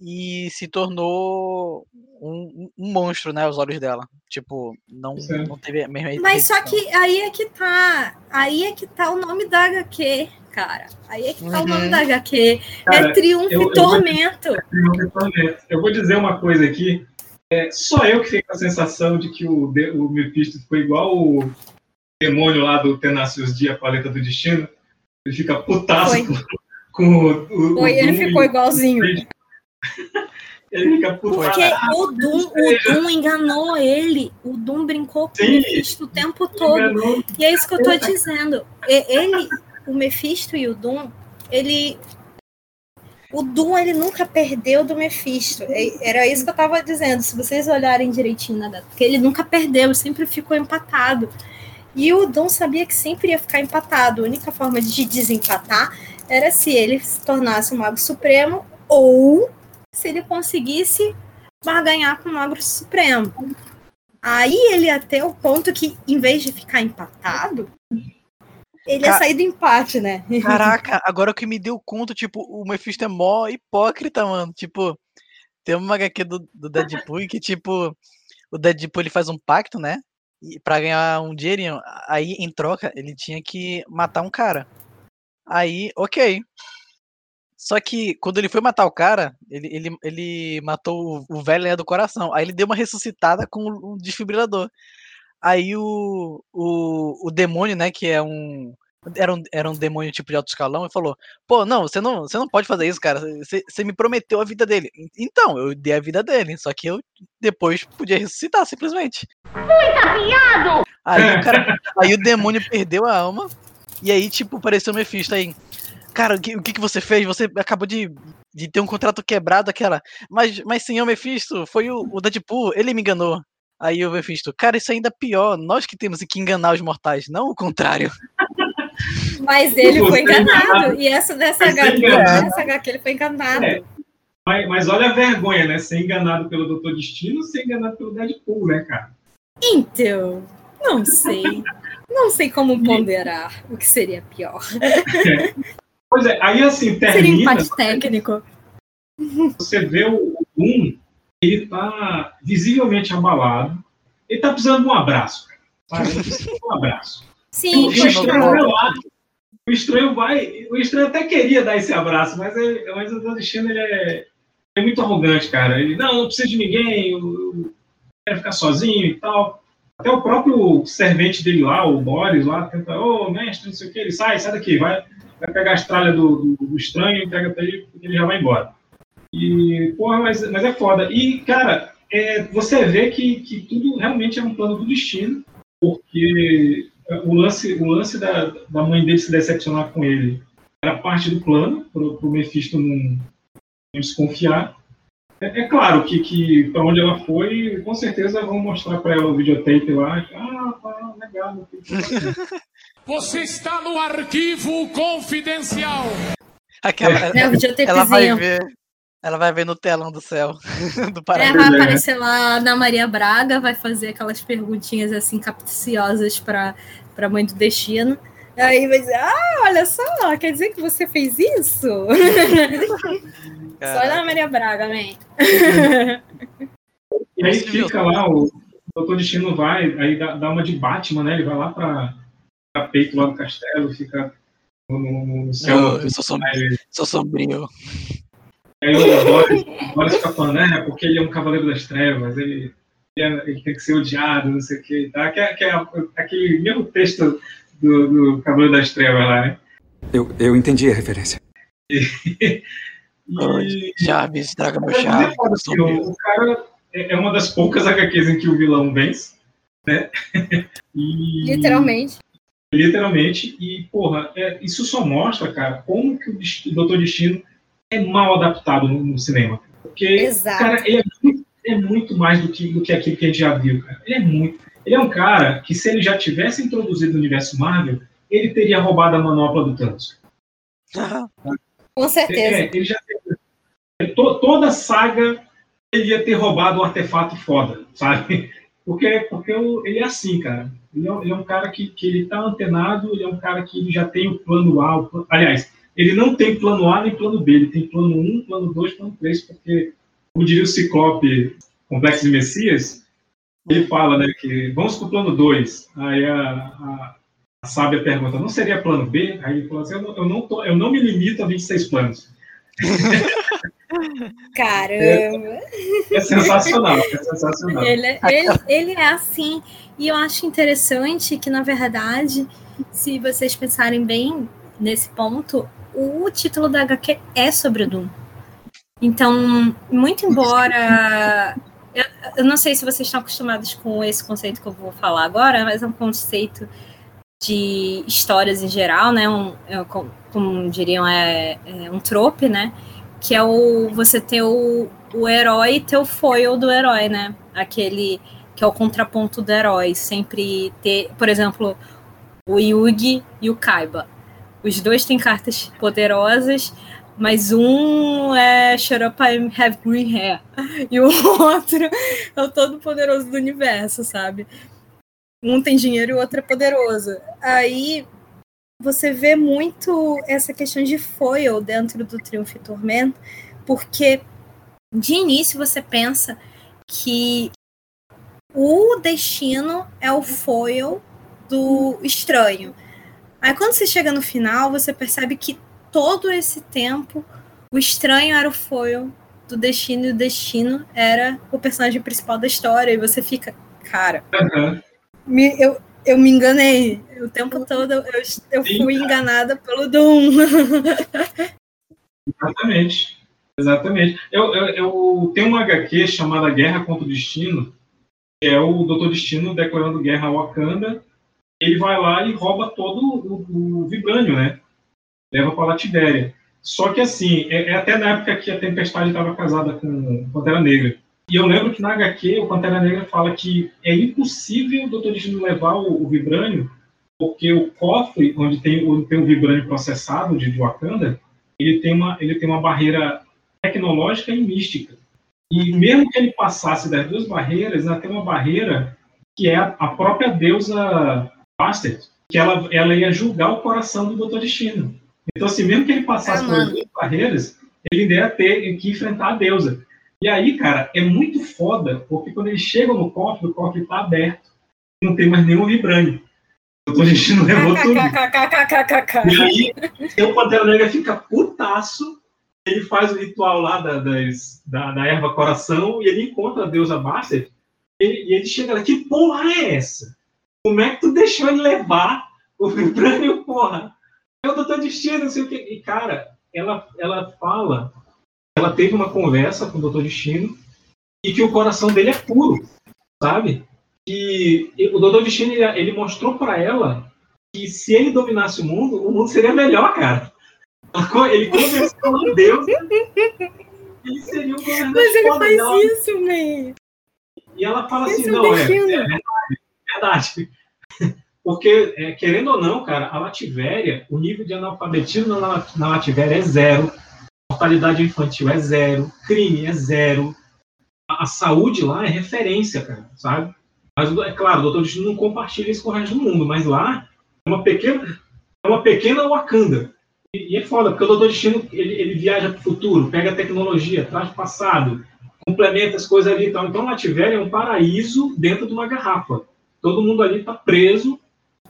S2: e se tornou um, um- monstro, né? Aos olhos dela. Tipo, não, não teve a mesma
S4: Mas só que aí é que tá. Aí é que tá o nome da HQ, cara. Aí é que tá o nome
S2: Uhum.
S4: da HQ.
S1: Cara,
S4: é Triunfo
S1: eu- eu
S4: e
S1: vou-
S4: Tormento.
S1: Eu vou dizer uma coisa aqui. É, só eu que fiquei com a sensação de que o, o Mephisto ficou igual o demônio lá do Tenacious D, a paleta do destino. Ele fica putaço
S4: Foi.
S1: com, o, o,
S4: Foi,
S1: o
S4: ele ficou
S1: e-
S4: igualzinho. (laughs)
S1: Ele fica.
S4: Porque o Doom, o Doom enganou ele. O Doom brincou com o
S1: Sim.
S4: Mephisto o tempo todo.
S1: Enganou.
S4: E é isso que eu tô dizendo. E- Ele, o Mephisto e o Doom, ele. O Doom, ele nunca perdeu do Mephisto. E- Era isso que eu tava dizendo. Se vocês olharem direitinho na data, porque ele nunca perdeu, sempre ficou empatado. E o Doom sabia que sempre ia ficar empatado. A única forma de desempatar era se ele se tornasse o Mago Supremo ou se ele conseguisse barganhar com o Mago Supremo. Aí ele ter o ponto que, em vez de ficar empatado, ele ia
S2: Ca-
S4: sair do empate, né? (laughs)
S2: Caraca, agora que me deu conta, tipo, o Mephisto é mó hipócrita, mano. Tipo, tem uma HQ do, do Deadpool que, tipo, o Deadpool ele faz um pacto, né? E pra ganhar um dinheirinho. Aí, em troca, ele tinha que matar um cara. Aí, ok. Só que quando ele foi matar o cara, ele, ele, ele matou o, o velho do coração. Aí ele deu uma ressuscitada com um desfibrilador. Aí o, o, o demônio, né, que é um era um, era um demônio tipo de alto escalão, e falou: Pô, não, você não, você não pode fazer isso, cara. Você, você me prometeu a vida dele. Então, eu dei a vida dele, só que eu depois podia ressuscitar, simplesmente. Aí o, cara, (laughs) aí o demônio perdeu a alma, e aí, tipo, apareceu o Mephisto aí. Cara, o que, o que, que você fez? Você acabou de, de ter um contrato quebrado, aquela. Mas, mas senhor Mephisto, foi o, o Deadpool, ele me enganou. Aí o Mephisto, cara, isso ainda é pior. Nós que temos que enganar os mortais, não o contrário. (laughs)
S4: Mas ele foi enganado.
S1: enganado.
S4: E essa dessa HQ, essa HQ ele foi enganado.
S1: É. Mas, mas olha a vergonha, né? Ser enganado pelo Doutor Destino ser enganado pelo Deadpool, né, cara?
S4: Então, não sei. Não sei como ponderar o que seria pior.
S1: Pois é, aí assim,
S4: Seria
S1: termina,
S4: empate técnico.
S1: você vê o Doom, ele tá visivelmente abalado. Ele tá precisando de um abraço, cara. Um abraço.
S4: Sim,
S1: o estranho vai lá. O estranho vai. O estranho até queria dar esse abraço, mas, ele, mas o Destino ele é, é muito arrogante, cara. Ele, não, não precisa de ninguém, eu, eu quero ficar sozinho e tal. Até o próprio servente dele lá, o Boris, lá, tenta, ô mestre, não sei o que, ele sai, sai daqui, vai, vai pegar as tralhas do, do, do estranho e pega pra ele, porque ele já vai embora. E, porra, mas, mas é foda. E, cara, é, você vê que, que tudo realmente é um plano do destino, porque o lance, o lance da, da mãe dele se decepcionar com ele era parte do plano, pro, pro Mephisto não, não desconfiar. É, é claro que, que para onde ela foi, com certeza vão mostrar para ela o videotape lá. Ah, tá legal. (laughs)
S9: Você está no arquivo confidencial.
S2: Aquela,
S4: É, o
S2: ela vai
S4: videotapezinho.
S2: ver. Ela vai ver no telão do céu. (laughs) do
S4: É,
S2: paraíso.
S4: vai aparecer lá na Maria Braga, vai fazer aquelas perguntinhas assim capciosas para a mãe do destino. Aí vai dizer, ah, olha só, quer dizer que você fez isso? (laughs) Só olha na Maria Braga, man.
S1: E aí fica lá, o Doutor Destino vai, aí dá, dá uma de Batman, né? Ele vai lá para peito lá do castelo, fica no, no- no céu.
S2: Eu, eu sou, som-
S1: Aí,
S2: sou sombrio.
S1: Aí o Boris, o Boris fica falando, né? Porque ele é um cavaleiro das trevas, ele, ele, é- ele tem que ser odiado, não sei o que. Tá? Que, é- que é aquele mesmo texto do, do Cavaleiro das Trevas lá, né?
S10: Eu, eu entendi a referência.
S1: E,
S2: Chaves, traga meu
S1: Mas é
S2: chave.
S1: foda,
S2: eu
S1: assim, o, o cara é é uma das poucas HQs em que o vilão vence, né? (laughs) E-
S4: Literalmente.
S1: Literalmente. E, porra, é, isso só mostra, cara, como que o Doutor Destino é mal adaptado no, no cinema. Porque,
S4: Exato.
S1: cara, ele é muito, é muito mais do que, do que aquilo que a gente já viu, cara. Ele é muito. Ele é um cara que, se ele já tivesse introduzido no universo Marvel, ele teria roubado a manopla do Thanos.
S4: Com certeza.
S1: É, ele já to- toda saga ele ia ter roubado um artefato foda, sabe? Porque, porque ele é assim, cara. Ele é, ele é um cara que, que ele tá antenado, ele é um cara que ele já tem o plano A. o plano- aliás, ele não tem plano A nem plano B, ele tem plano 1, plano 2, plano 3, porque, como diria o Ciclope Complexo de Messias, ele fala, né, que vamos pro plano 2. Aí a, a, a sábia pergunta, não seria plano B? Aí ele fala assim, eu não, eu não, tô- eu não me limito a 26 planos. (laughs)
S4: Caramba.
S1: É sensacional, é sensacional.
S4: Ele, é- ele, ele é assim. E eu acho interessante que, na verdade, se vocês pensarem bem nesse ponto, o título da HQ é sobre o Doom. Então, muito embora. Eu, eu não sei se vocês estão acostumados com esse conceito que eu vou falar agora, mas é um conceito de histórias em geral, né? Um, é, como, como diriam, é, é um trope, né? Que é o você ter o, o herói e ter o foil do herói, né? Aquele que é o contraponto do herói. Sempre ter, por exemplo, o Yugi e o Kaiba. Os dois têm cartas poderosas, mas um é Shut Up I Have Green Hair. E o (laughs) outro é o todo poderoso do universo, sabe? Um tem dinheiro e o outro é poderoso. Aí você vê muito essa questão de foil dentro do Triunfo e Tormento, porque de início você pensa que o destino é o foil do estranho. Aí quando você chega no final, você percebe que todo esse tempo o estranho era o foil do destino e o destino era o personagem principal da história. E você fica, cara,
S1: Aham.
S4: me- eu, eu me enganei. O tempo todo eu, eu
S1: Sim,
S4: fui enganada pelo Doom. (laughs)
S1: Exatamente. Exatamente. Eu, eu, eu tenho uma HQ chamada Guerra contra o Destino, que é o Doutor Destino declarando guerra ao Wakanda. Ele vai lá e rouba todo o, o né? Leva para Latibéria. Só que assim, é, é até na época que a Tempestade estava casada com Pantera Negra. E eu lembro que na HQ o Pantera Negra fala que é impossível o Doutor Destino levar o, o porque o cofre onde tem, onde tem o vibrânio processado de, Wakanda, ele tem uma, ele tem uma barreira tecnológica e mística. E mesmo que ele passasse das duas barreiras, ainda tem uma barreira que é a própria deusa Bastard, que ela, ela ia julgar o coração do Doutor Destino. Então, assim, mesmo que ele passasse
S4: Ah, mano.
S1: duas barreiras, ele ainda ia ter que enfrentar a deusa. E aí, cara, é muito foda, porque quando eles chegam no cofre, o cofre está aberto. Não tem mais nenhum vibrânio. O Doutor Destino levou tudo. E aí, o Pantera Negra fica putaço. Ele faz o ritual lá da, das- da, da erva coração e ele encontra a deusa Master. E, e ele chega lá, que porra é essa? Como é que tu deixou ele levar o vibrânio, porra? É o Doutor Destino, não sei o que. E, cara, ela, ela fala, ela teve uma conversa com o Doutor Destino e que o coração dele é puro, sabe? E, e o Doutor Destino, ele, ele mostrou para ela que se ele dominasse o mundo, o mundo seria melhor, cara. Ele convenceu a Deus. Ele seria um governante
S4: Mas ele faz
S1: dela.
S4: isso, man.
S1: E ela fala
S4: Esse
S1: assim,
S4: é o
S1: não, é, é. Verdade. (laughs) Porque, é, querendo ou não, cara, a Lativéria, o nível de analfabetismo na, na Lativéria é zero, mortalidade infantil é zero, crime é zero, a, a saúde lá é referência, cara, sabe? Mas, é claro, o doutor Destino não compartilha isso com o resto do mundo, mas lá é uma pequena, é uma pequena Wakanda. E, e é foda, porque o doutor Destino, ele, ele viaja para o futuro, pega a tecnologia, traz o passado, complementa as coisas ali e tal. Então, Lativéria é um paraíso dentro de uma garrafa. Todo mundo ali está preso.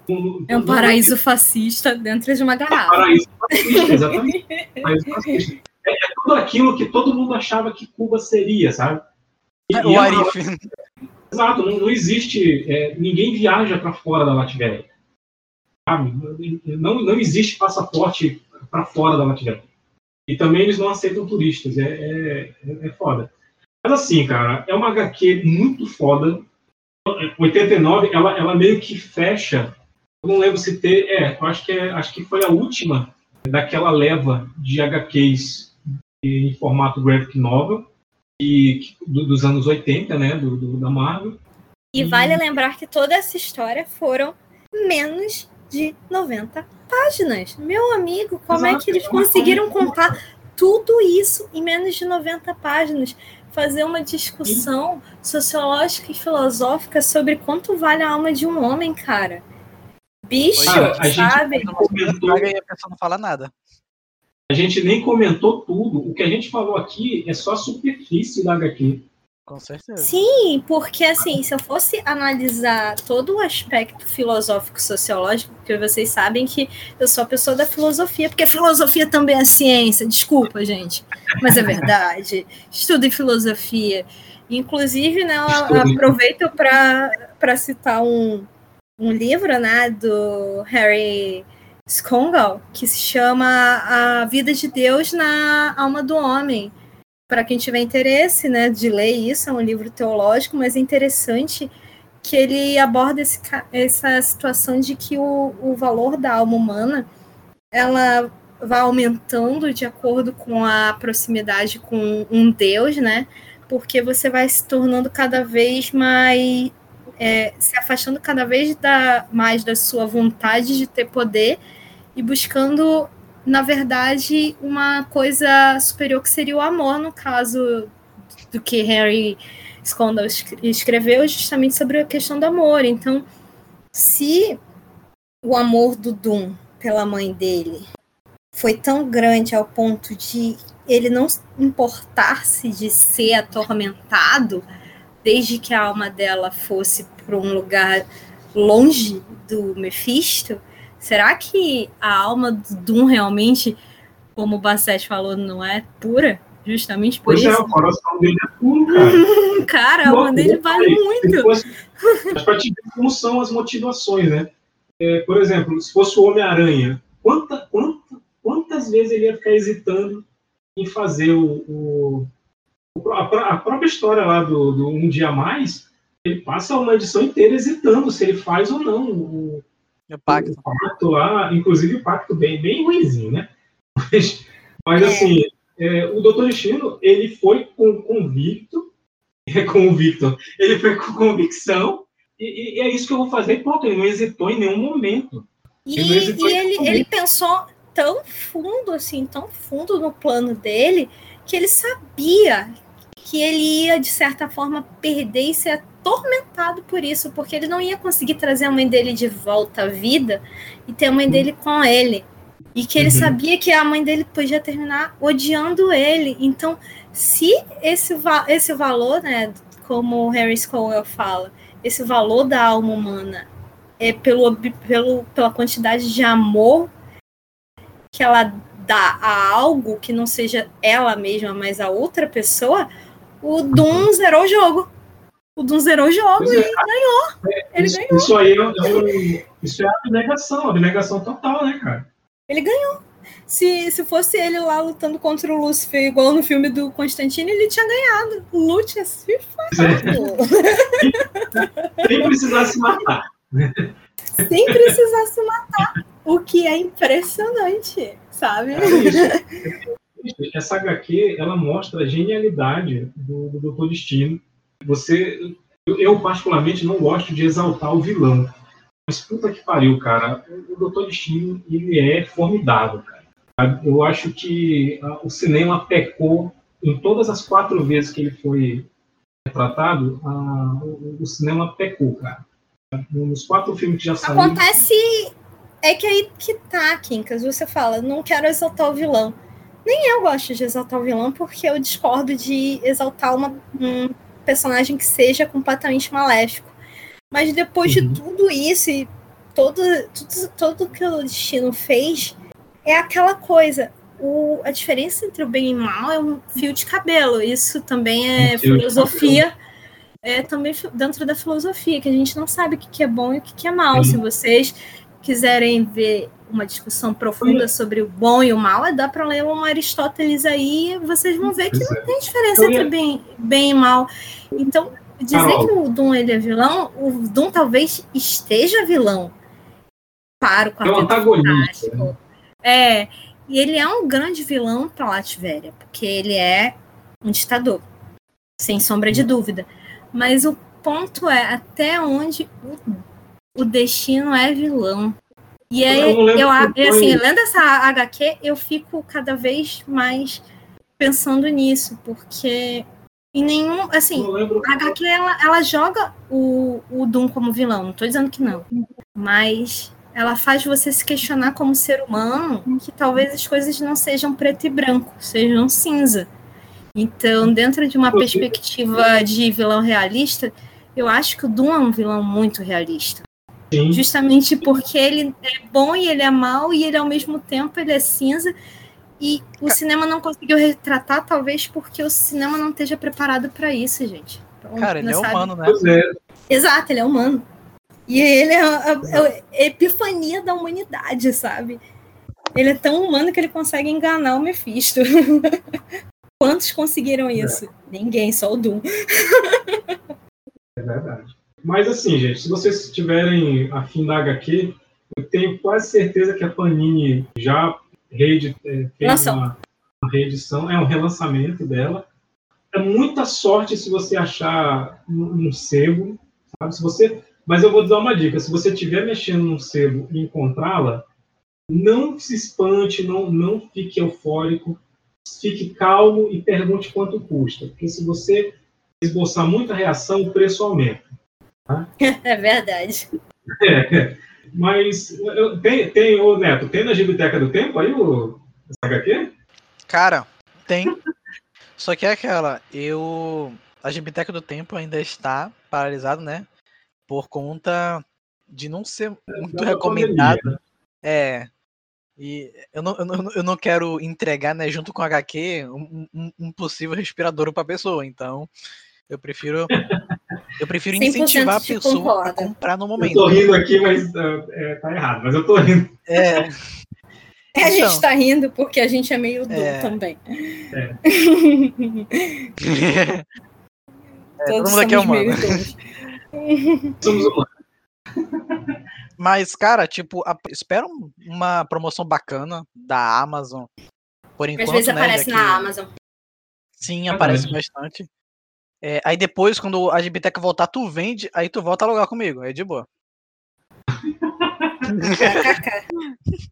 S1: com-
S4: É um paraíso fascista dentro de uma garrafa.
S1: Paraíso fascista, exatamente. Paraíso fascista. É, é tudo aquilo que todo mundo achava que Cuba seria, sabe? E-
S2: O
S1: e é uma-
S2: Arif.
S1: Exato, não, não existe. é, ninguém viaja para fora da Latvéria. Sabe? Não, não existe passaporte para fora da Latvéria. E também eles não aceitam turistas. É, é, é foda. Mas assim, cara, é uma HQ muito foda. 89, ela, ela meio que fecha. Eu não lembro se ter. É, eu acho que, é, acho que foi a última daquela leva de HQs em formato graphic novel e, do- dos anos 80, né? Do, do- da Marvel.
S4: E vale lembrar que toda essa história foram menos de 90 páginas. Meu amigo, como é
S1: Exato,
S4: que eles
S1: é
S4: conseguiram contar tudo isso em menos de 90 páginas? Fazer uma discussão sociológica e filosófica sobre quanto vale a alma de um homem, cara. Bicho,
S1: Cara, a gente
S4: sabe?
S1: comentou,
S2: E a pessoa não fala nada.
S1: a gente nem comentou tudo. O que a gente falou aqui é só a superfície da HQ.
S2: Com certeza.
S4: Sim, porque assim, se eu fosse analisar todo o aspecto filosófico sociológico, porque vocês sabem que eu sou a pessoa da filosofia, porque filosofia também é ciência, desculpa, gente, mas é (laughs) verdade. Estudo em filosofia. Inclusive, né, aproveito para citar um, um livro, né, do Harry Skongal, que se chama A Vida de Deus na Alma do Homem para quem tiver interesse, né, de ler isso, é um livro teológico, mas é interessante que ele aborda esse essa situação de que o, o valor da alma humana ela vai aumentando de acordo com a proximidade com um Deus, né? Porque você vai se tornando cada vez mais é, se afastando cada vez da, mais da sua vontade de ter poder e buscando na verdade, uma coisa superior que seria o amor, no caso do que Harry Scondell es- escreveu, justamente sobre a questão do amor. Então, se o amor do Doom pela mãe dele foi tão grande ao ponto de ele não importar-se de ser atormentado, desde que a alma dela fosse para um lugar longe do Mephisto, será que a alma do Doom realmente, como o Bassett falou, não é pura? Justamente por
S1: Pois é,
S4: isso?
S1: o coração dele é puro, (laughs) cara.
S4: Cara, a alma dele vale
S1: Se
S4: muito.
S1: Mas para te ver como são as motivações, né? É, por exemplo, se fosse o Homem-Aranha, quanta, quanta, quantas vezes ele ia ficar hesitando em fazer o, o- a, a própria história lá do, do Um Dia a Mais? Ele passa uma edição inteira hesitando se ele faz ou não o,
S2: O pacto.
S1: o pacto lá, inclusive o pacto bem, bem ruimzinho, né? Mas, mas
S4: É.
S1: assim, é, o Doutor Destino, ele foi com convicto, é convicto, ele foi com convicção, e, e- e é isso que eu vou fazer, e pronto, ele não hesitou em nenhum momento.
S4: E,
S1: Ele
S4: e ele, ele pensou tão fundo, assim, tão fundo no plano dele, que ele sabia que ele ia, de certa forma, perder e ser atormentado por isso, porque ele não ia conseguir trazer a mãe dele de volta à vida e ter a mãe dele com ele. E que ele
S1: Uhum.
S4: sabia que a mãe dele podia terminar odiando ele. Então, se esse, va- esse valor, né, como o Harry Scowell fala, esse valor da alma humana é pelo, pelo, pela quantidade de amor que ela dá a algo que não seja ela mesma, mas a outra pessoa, o Doom zerou o jogo. O Doom zerou o jogo
S1: Pois
S4: e
S1: é.
S4: ganhou. Ele
S1: Isso,
S4: ganhou.
S1: isso aí é, é isso é abnegação, abnegação total, né, cara?
S4: Ele ganhou. Se, se fosse ele lá lutando contra o Lúcifer, igual no filme do Constantine, ele tinha ganhado. Lute é se (laughs)
S1: Sem precisar se matar.
S4: sem precisar se matar. O que é impressionante, sabe?
S1: É. (laughs) Essa HQ, ela mostra a genialidade do, do Doutor Destino. Você, eu, particularmente não gosto de exaltar o vilão, mas puta que pariu, cara. O Doutor Destino, ele é formidável, cara. Eu acho que o cinema pecou em todas as quatro vezes que ele foi retratado, a, o, o, cinema pecou, cara. Nos quatro filmes que já saíram.
S4: Acontece. É que aí que tá, Kinkas. Você fala, não quero exaltar o vilão. Nem eu gosto de exaltar o vilão, porque eu discordo de exaltar uma, um personagem que seja completamente maléfico. Mas depois uhum. de tudo isso e todo, tudo, tudo que o destino fez, é aquela coisa. O, a diferença entre o bem e o mal é um fio de cabelo. Isso também é um filosofia. É também dentro da filosofia, que a gente não sabe o que é bom e o que é mal. Se vocês quiserem ver uma discussão profunda sobre o bom e o mal, é dá para ler um Aristóteles aí, vocês vão ver que não é. tem diferença entre bem, bem e mal. Então, dizer que o Doom ele é vilão, o Doom talvez esteja vilão para o Quarteto é um Fantástico. Né? É, e ele é um grande vilão para Latvéria, porque ele é um ditador, sem sombra de dúvida. Mas o ponto é até onde o, o destino é vilão. E aí, eu, eu assim, lendo essa HQ, eu fico cada vez mais pensando nisso, porque em nenhum, assim, a HQ ela, ela joga o, o Doom como vilão, não estou dizendo que não, mas ela faz você se questionar como ser humano que talvez as coisas não sejam preto e branco, sejam cinza. Então, dentro de uma perspectiva de vilão realista, eu acho que o Doom é um vilão muito realista. Sim. Justamente porque ele é bom e ele é mau, e ele ao mesmo tempo ele é cinza. E o cinema não conseguiu retratar, talvez porque o cinema não esteja preparado para isso, gente.
S2: Então, Cara, ele é sabe? humano, né?
S4: É. Exato, ele é humano. E ele é a, a, a, epifania da humanidade, sabe? Ele é tão humano que ele consegue enganar o Mephisto. (laughs) Quantos conseguiram isso? É. Ninguém, só o Doom.
S1: é verdade. Mas assim, gente, se vocês tiverem afim da HQ, eu tenho quase certeza que a Panini já reedi, é, fez uma, uma, reedição, é um relançamento dela. É muita sorte se você achar um, um sebo, sabe? Se você, mas eu vou dar uma dica: se você estiver mexendo num sebo e encontrá-la, não se espante, não, não fique eufórico, fique calmo e pergunte quanto custa, porque se você esboçar muita reação, o preço aumenta. (laughs)
S4: É verdade.
S1: É, (laughs) mas tem, tem, ô Neto, tem na Biblioteca do Tempo aí o HQ?
S2: Cara, tem. (laughs) Só que é aquela, eu. A Biblioteca do Tempo ainda está paralisado, né? Por conta de não ser muito é recomendada. É. E eu não, eu, não, eu não quero entregar, né, junto com o HQ, um, um, um possível respirador para a pessoa. Então, eu prefiro eu prefiro incentivar a pessoa concorda. a comprar no momento.
S1: Eu tô rindo aqui, mas uh, é, tá errado, mas eu tô rindo.
S2: É.
S4: É, (laughs) a gente então. tá rindo porque a gente é meio duro é. também. É. (laughs)
S2: é todo mundo aqui é humano. Somos humanos. (laughs) Mas, cara, tipo, a, espera uma promoção bacana da Amazon. Por enquanto, Às vezes né,
S4: aparece na Amazon.
S2: Sim, aparece bastante. É, aí depois, quando a Gibiteca voltar, tu vende, aí tu volta a alugar comigo. Aí de boa. (laughs)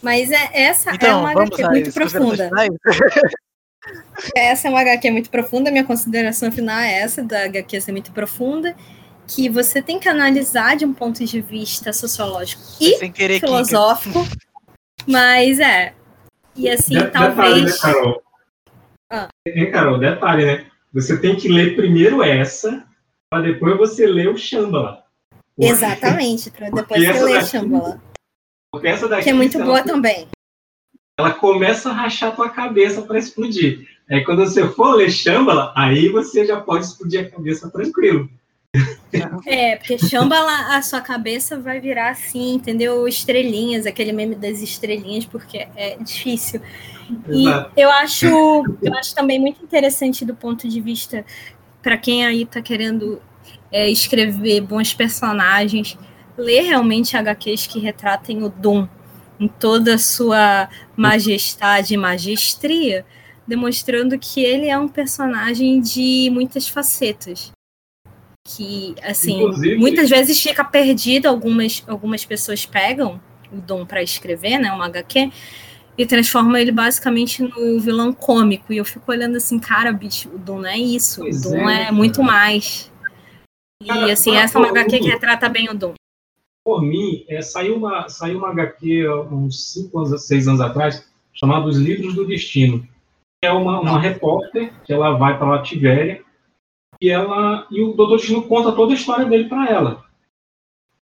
S4: Mas é, essa é então, é uma HQ muito profunda. (laughs) essa é uma HQ muito profunda. Minha consideração final é essa, da HQ ser muito profunda. Que você tem que analisar de um ponto de vista sociológico e filosófico. (laughs) Mas é. E assim, de talvez. Detalhe, né,
S1: Carol? Ah. Hein, Carol, detalhe, né? Você tem que ler primeiro essa, para depois você ler o Shambhala.
S4: Exatamente, para depois você ler o Shambhala.
S1: Porque essa daqui.
S4: Que é muito boa ela, também.
S1: Ela começa a rachar tua cabeça para explodir. Aí quando você for ler Shambhala, aí você já pode explodir a cabeça tranquilo.
S4: É, porque Shambhala, a sua cabeça vai virar assim, entendeu? Estrelinhas, aquele meme das estrelinhas, porque é difícil. E eu acho, eu acho também muito interessante do ponto de vista para quem aí está querendo é, escrever bons personagens, ler realmente HQs que retratem o Doom em toda a sua majestade e magestria, demonstrando que ele é um personagem de muitas facetas. Que, assim,
S1: Inclusive-
S4: muitas vezes fica perdido, algumas, algumas pessoas pegam o Dom para escrever, né, uma HQ, e transformam ele basicamente no vilão cômico. E eu fico olhando assim, cara, bicho, o Dom não é isso,
S1: Pois
S4: o Dom
S1: é,
S4: é, muito mais. E
S1: Cara,
S4: assim,
S1: pra-
S4: essa é uma HQ que retrata bem o Dom.
S1: Por mim, é, saiu, uma, saiu uma HQ uns 5 anos, 6 anos atrás, chamada Os Livros do Destino. É uma, uma repórter que ela vai para Lativéria e ela e o Dr. Destino conta toda a história dele para ela.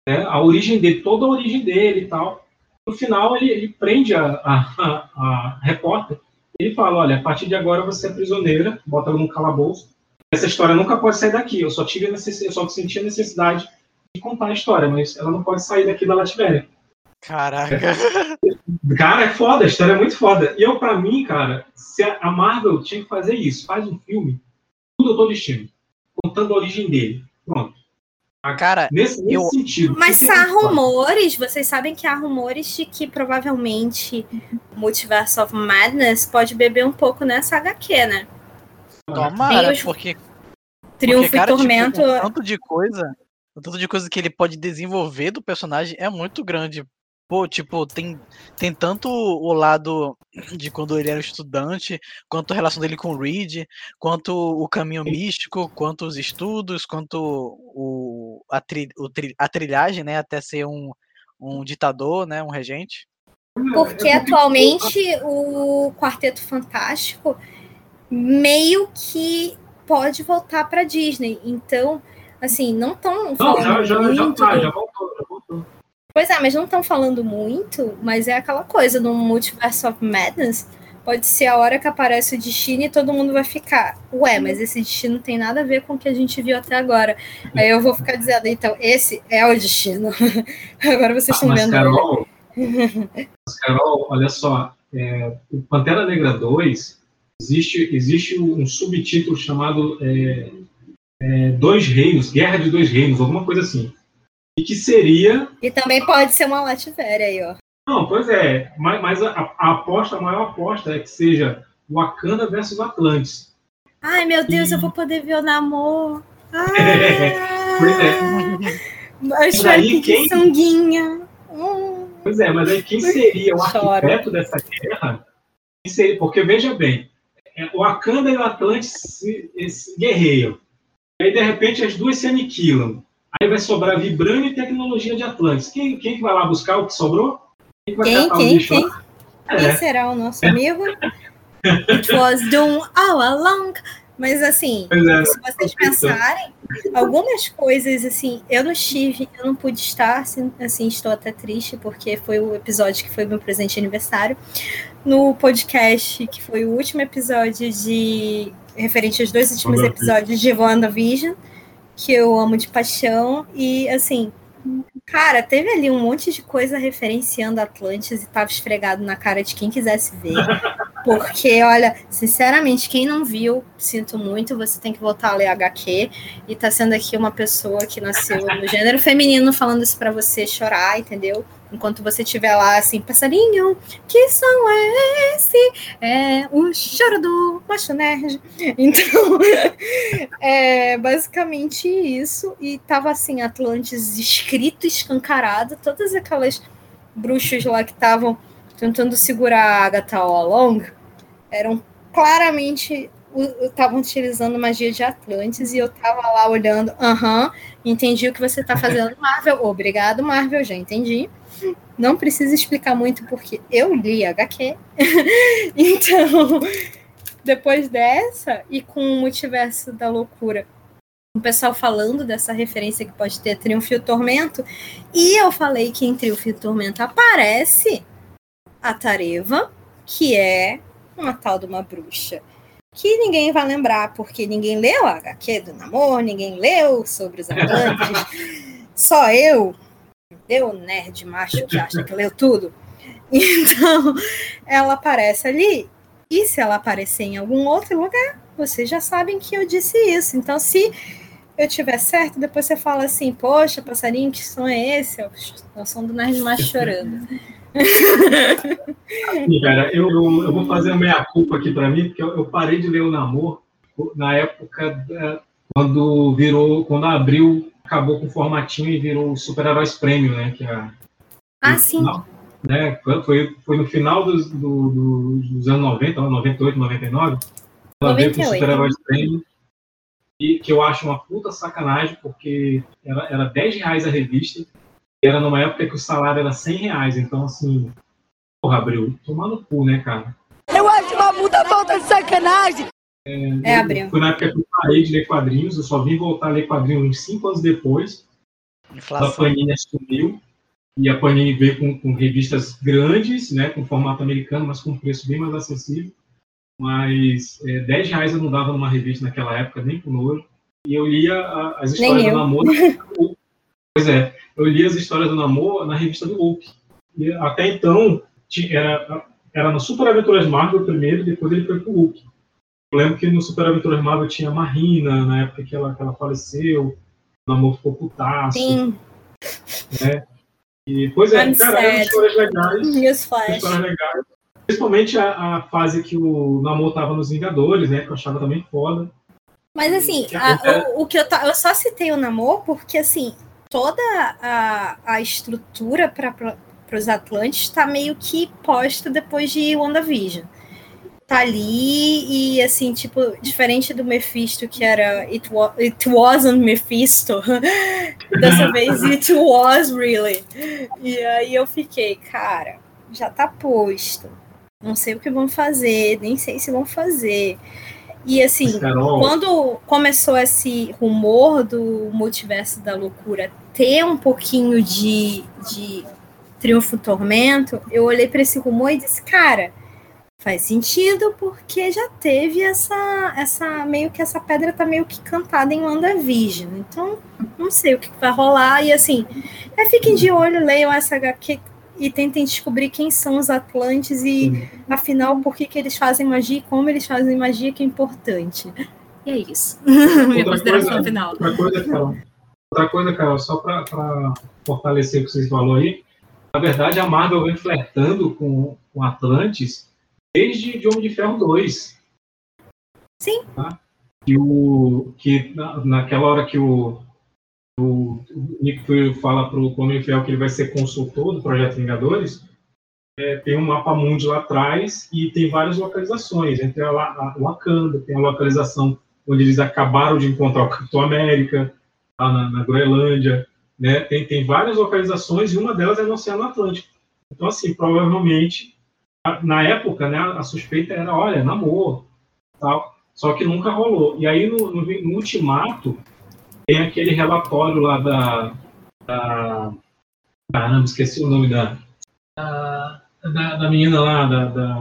S1: né? A origem dele, toda a origem dele e tal. No final, ele, ele prende a, a, a, repórter e ele fala: Olha, a partir de agora você é prisioneira, bota ela num calabouço. Essa história nunca pode sair daqui. Eu só tive eu só senti a necessidade de contar a história, mas ela não pode sair daqui da Lativéria.
S2: Caraca. (laughs)
S1: Cara, é foda, a história é muito foda. E eu, pra mim, cara, se a a Marvel tinha que fazer isso, faz um filme do Doutor Destino, contando a origem dele. Pronto.
S2: Cara,
S1: Nesse, nesse
S2: eu-
S1: sentido.
S4: Mas
S1: é
S4: há rumores, vocês sabem que há rumores de que provavelmente o Multiverse of Madness pode beber um pouco nessa HQ, né?
S2: Tomara,
S4: os-
S2: porque
S4: Triunfo
S2: Porque, cara,
S4: e Tormento.
S2: Tipo, o tanto de coisa, o tanto de coisa que ele pode desenvolver do personagem é muito grande. Pô, tipo, tem, tem tanto o lado de quando ele era estudante, quanto a relação dele com o Reed, quanto o caminho místico, quanto os estudos, quanto o, a, tri, o tri- a trilhagem, né, até ser um, um ditador, né, um regente.
S4: Porque atualmente o Quarteto Fantástico meio que pode voltar para Disney. Então, assim, não estão
S1: Não,
S4: falando
S1: já, já, já,
S4: muito.
S1: tá, já voltou, já voltou.
S4: Pois é, mas não estão falando muito, mas é aquela coisa, no Multiverse of Madness, pode ser a hora que aparece o destino e todo mundo vai ficar, ué, mas esse destino não tem nada a ver com o que a gente viu até agora. Aí eu vou ficar dizendo, então, esse é o destino. (laughs) agora vocês estão
S1: Mas,
S4: vendo
S1: Carol, (laughs) mas, Carol, olha só, é, o Pantera Negra 2, existe, existe um subtítulo chamado é, é, Dois Reinos, Guerra de Dois Reinos, alguma coisa assim. E que seria
S4: E também pode ser uma Lativéria aí, ó.
S1: Não, pois é, mas, mas a, a aposta, a maior aposta é que seja Wakanda versus Atlantis.
S4: Ai, meu Deus, eu vou poder ver o namoro. (laughs)
S1: Pois
S4: Ah,
S1: é.
S4: mas
S1: E
S4: vai
S1: aí,
S4: que
S1: quem-
S4: sanguinha. Hum.
S1: Pois é, mas aí quem seria o arquiteto dessa guerra? Quem seria? Porque veja bem, é, o Wakanda e o Atlantis se, se guerreiam. Aí de repente as duas se aniquilam. Aí vai sobrar Vibrânio e tecnologia de Atlantis. Quem, quem que vai lá buscar o que sobrou? Quem, que
S4: Quem, quem, quem?
S1: lá?
S4: Quem
S1: É.
S4: será o nosso amigo? It was Doom all along. Mas assim,
S1: é.
S4: se vocês pensarem, algumas coisas assim, eu não estive, eu não pude estar, assim, assim, estou até triste, porque foi o episódio que foi meu presente de aniversário. No podcast, que foi o último episódio de. referente aos dois últimos episódios de WandaVision, que eu amo de paixão. E assim, Cara, teve ali um monte de coisa referenciando Atlantis e tava esfregado na cara de quem quisesse ver. (laughs) Porque, olha, sinceramente, quem não viu, sinto muito, você tem que voltar a ler HQ. E tá sendo aqui uma pessoa que nasceu no gênero feminino falando isso pra você chorar, entendeu? Enquanto você estiver lá assim, passarinho, que som é esse? É o choro do macho nerd. (laughs) Então, (laughs) é basicamente isso. E tava assim, Atlantis escrito, escancarado, todas aquelas bruxas lá que estavam tentando segurar a Agatha all along eram claramente estavam utilizando magia de Atlantis e eu tava lá olhando, aham, entendi o que você tá fazendo, Marvel. Obrigado, Marvel, já entendi. Não precisa explicar muito porque eu li HQ. (laughs) então, depois dessa e com o multiverso da loucura, o pessoal falando dessa referência que pode ter Triunfo e o Tormento, e eu falei que em Triunfo e o Tormento aparece a Tareva, que é uma tal de uma bruxa. Que ninguém vai lembrar, porque ninguém leu a HQ do namoro, ninguém leu sobre os (laughs) Atlantes. Só eu, entendeu? Nerd macho que acha que leu tudo. (laughs) Então, ela aparece ali. E se ela aparecer em algum outro lugar, vocês já sabem que eu disse isso. Então, se eu tiver certo, depois você fala assim, poxa, passarinho, que som é esse? É o som do Nerd Macho chorando.
S1: Cara, eu, eu, eu vou fazer uma meia-culpa aqui pra mim, porque eu, eu parei de ler o Namor na época da- quando virou, quando abriu, acabou com o formatinho e virou o Super-Heróis Premium, né? Que é,
S4: Ah, sim.
S1: Não, né? Foi- Foi, foi no final dos, do- do- dos anos 90, lá, 98, 99. Ela veio com o
S4: 98.
S1: Super-Heróis Premium. E que eu acho uma puta sacanagem, porque era, era 10 reais a revista. E era numa época que o salário era 100 reais. Então, assim, porra, Abril, tomar no cu, né, cara?
S3: Eu acho uma puta falta de sacanagem.
S4: É, Abril.
S1: Foi na época que eu parei de ler quadrinhos, eu só vim voltar a ler quadrinhos uns 5 anos depois. A
S2: Inflação.
S1: Panini assumiu e a Panini veio com, com revistas grandes, né, com formato americano, mas com preço bem mais acessível. Mas é, 10 reais eu não dava numa revista naquela época, nem por nojo. E eu lia a- as histórias do namoro. pois é, eu lia as histórias do namoro na revista do Hulk. E até então, ti- era, era no Super Aventuras Marvel primeiro, depois ele foi pro Hulk. Eu lembro que no Super Aventuras Marvel tinha a Marina, na época que ela, que ela faleceu, o namoro ficou putaço.
S4: Sim.
S1: né? E, pois é,
S4: I'm
S1: cara, eram histórias legais. Histórias legais. Principalmente a, a fase que o Namor tava nos Vingadores, né? Que eu achava também foda.
S4: Mas assim, a- o, o que eu, ta- eu só citei o namoro porque assim, toda a, a estrutura para os Atlantes está meio que posta depois de WandaVision. Tá ali e assim, tipo, diferente do Mephisto, que era It, wa it wasn't Mephisto, (laughs) dessa (laughs) vez it was really. E aí eu fiquei, cara, já tá posto. Não sei o que vão fazer, nem sei se vão fazer. E assim,
S1: Carol.
S4: quando começou esse rumor do multiverso da loucura ter um pouquinho de, de triunfo tormento, eu olhei para esse rumor e disse, cara, faz sentido porque já teve essa, essa meio que essa pedra tá meio que cantada em WandaVision. Então, não sei o que vai rolar. E assim, é, fiquem de olho, leiam essa HQ e tentem descobrir quem são os Atlantes e, afinal, por que, que eles fazem magia e como eles fazem magia que é importante. E é isso. (laughs) Minha consideração
S1: coisa-
S4: final.
S1: Outra coisa, Carol. Outra coisa, Carol, só para fortalecer o que vocês falaram aí. Na verdade, a Marvel vem flertando com, com Atlantis desde de Homem de Ferro 2.
S4: Sim.
S1: Tá? Que, o, que na, naquela hora que o, o, o Nick Fury fala para o Homem de Ferro que ele vai ser consultor do Projeto Vingadores, é, tem um mapa mundi lá atrás e tem várias localizações. Entre a, a Wakanda, tem a localização onde eles acabaram de encontrar o Capitão América, lá na, na Groenlândia, né? Tem, tem várias localizações e uma delas é no Oceano Atlântico. Então, assim, provavelmente, na época, né, a suspeita era, olha, namoro, tal. Só que nunca rolou. E aí, no, no, no Ultimato, tem aquele relatório lá da, da... Caramba, esqueci o nome da... Da, da, da menina lá, da, da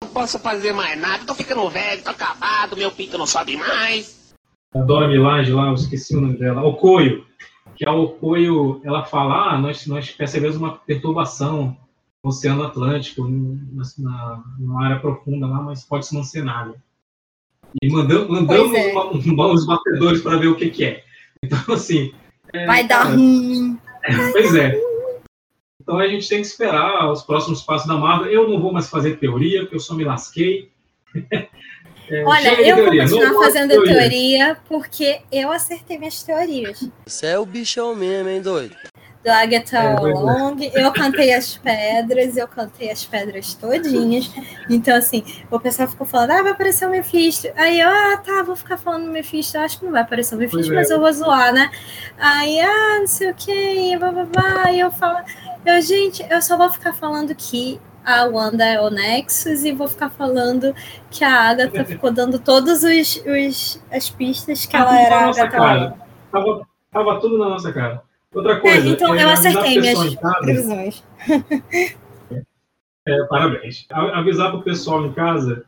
S5: Não posso fazer mais nada, tô ficando velho, tô acabado, meu pinto não sobe mais.
S1: a Dora Milaje lá, eu esqueci o nome dela, Ocoio, que a Ocoio, ela fala, ah, nós, nós percebemos uma perturbação Oceano Atlântico, na, na, numa área profunda lá, mas pode não ser nada. E mandam, mandamos
S4: Pois é.
S1: uma- uma- os batedores para ver o que, que é. Então, assim... é,
S4: Vai dar ruim.
S1: Pois é. Então a gente tem que esperar os próximos passos da Marvel. Eu não vou mais fazer teoria, porque eu só me lasquei. (laughs) É,
S4: Olha, eu vou
S1: teoria, não
S4: continuar
S1: de
S4: fazendo teoria porque eu acertei minhas teorias.
S3: Você é o bichão mesmo, hein, doido?
S4: Do Agatha
S1: É, é.
S4: Long. Eu cantei as pedras, eu cantei as pedras todinhas. Então, assim, o pessoal ficou falando, ah, vai aparecer o Mephisto. Aí eu, ah, tá, vou ficar falando do Mephisto. Eu acho que não vai aparecer o Mephisto,
S1: Pois é.
S4: mas eu vou zoar, né? Aí, ah, não sei o que, e blá, blá, blá. E eu falo, eu, gente, eu só vou ficar falando que a Wanda é o Nexus e vou ficar falando que a Agatha (laughs) ficou dando todas os, os, as pistas que ela
S1: Tava
S4: era a Agatha.
S1: Tava, tava tudo na nossa cara. Outra
S4: É,
S1: coisa.
S4: então
S1: é,
S4: eu acertei minhas previsões.
S1: É, parabéns. Avisar para o pessoal em casa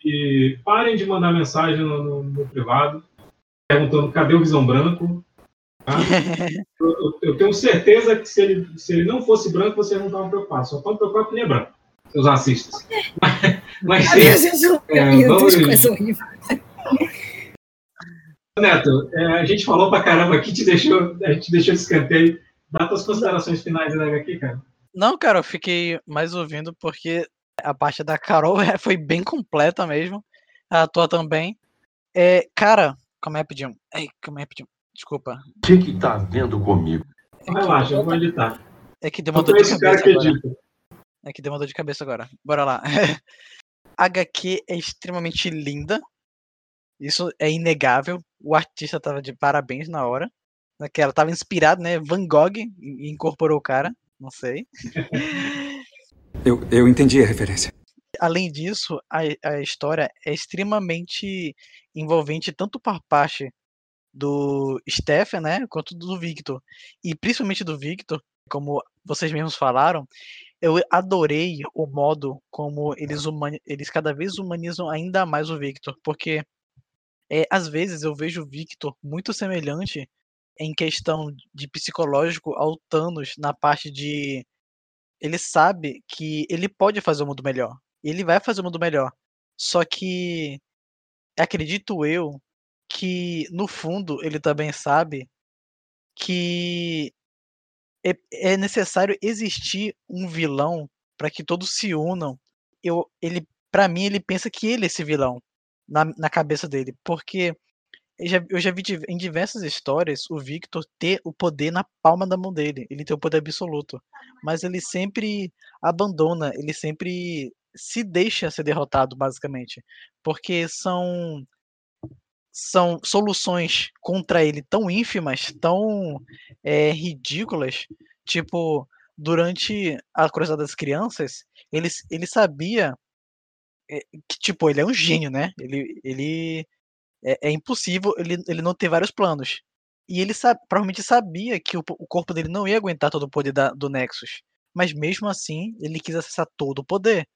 S1: que parem de mandar mensagem no, no- no privado perguntando cadê o Visão Branco. tá? (laughs) Eu, eu- tenho certeza que se ele, se ele não fosse branco, vocês não estavam preocupados. Só estão preocupados porque ele é branco, seus racistas. (laughs) Mas, é,
S4: Deus,
S1: vamos-
S4: coisa horrível.
S1: Neto, é, a gente falou pra caramba aqui, te deixou, a gente deixou de escanteio. Dá tuas considerações finais da HQ, cara.
S2: Não, cara, eu fiquei mais ouvindo porque a parte da Carol (laughs) é, foi bem completa mesmo. A tua também. É, cara, como é pediu? Ei, como é pediu? Desculpa.
S7: O que que tá vendo comigo?
S1: Relaxa, eu vou editar.
S2: É que deu uma dor de cabeça
S1: que
S2: agora.
S1: edita.
S2: É que deu uma dor de cabeça agora. Bora lá. (laughs) HQ é extremamente linda. Isso é inegável. O artista tava de parabéns na hora. Naquela tava inspirado, né? Van Gogh e incorporou o cara. Não sei. (laughs)
S10: Eu, eu entendi a referência.
S2: Além disso, a, a história é extremamente envolvente tanto por parte do Stefan, né, quanto do Victor. E principalmente do Victor, como vocês mesmos falaram, eu adorei o modo como eles, eles cada vez humanizam ainda mais o Victor, porque é, às vezes eu vejo o Victor muito semelhante em questão de psicológico ao Thanos na parte de ele sabe que ele pode fazer o mundo melhor. Ele vai fazer o mundo melhor. Só que acredito eu que no fundo ele também sabe que é, é necessário existir um vilão para que todos se unam. Eu, ele, para mim, ele pensa que ele é esse vilão na, na cabeça dele, porque eu já, eu já vi em diversas histórias o Victor ter o poder na palma da mão dele, ele tem o poder absoluto, mas ele sempre abandona, ele sempre se deixa ser derrotado, basicamente, porque são são soluções contra ele tão ínfimas, tão é, ridículas, tipo durante a Cruzada das Crianças, ele, ele sabia que tipo ele é um gênio, né? Ele, ele é, é impossível ele, ele não ter vários planos. E ele sa provavelmente sabia que o, o corpo dele não ia aguentar todo o poder da, do Nexus. Mas mesmo assim, ele quis acessar todo o poder.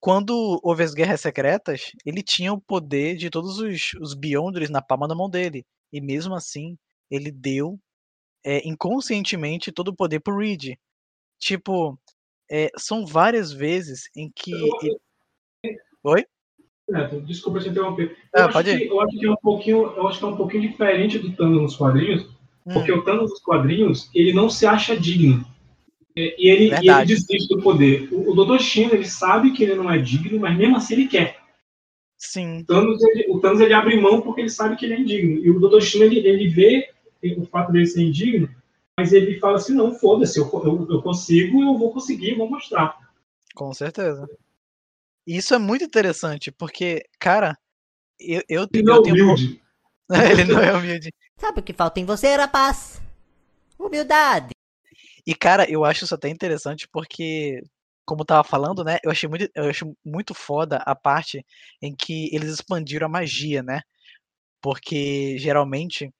S2: Quando houve as guerras secretas, ele tinha o poder de todos os, os Beyonders na palma da mão dele. E mesmo assim, ele deu é, inconscientemente todo o poder pro Reed. Tipo, é, são várias vezes em que. ele- Oi?
S1: Neto, desculpa te interromper. Eu,
S2: Ah,
S1: acho que, eu acho que é um pouquinho, eu acho que é um pouquinho diferente do Thanos nos quadrinhos,
S2: Hum.
S1: porque o Thanos nos quadrinhos ele não se acha digno. É, E ele, e ele desiste do poder. O, o Dr. Chino, ele sabe que ele não é digno, mas mesmo assim ele quer.
S2: Sim.
S1: O Thanos, ele, o Thanos ele abre mão porque ele sabe que ele é indigno. E o Dr. Chino, ele, ele vê o fato dele ser indigno, mas ele fala assim, não, foda-se, eu, eu, eu consigo, eu vou conseguir, vou mostrar.
S2: Com certeza. E Isso é muito interessante, porque, cara, eu, eu,
S1: Ele
S2: eu
S1: não é
S2: tenho.
S1: humilde. (laughs)
S2: ele não é humilde.
S11: Sabe o que falta em você, rapaz? Humildade.
S2: E, cara, eu acho isso até interessante porque, como eu tava falando, né? Eu achei muito, eu acho muito foda a parte em que eles expandiram a magia, né? Porque geralmente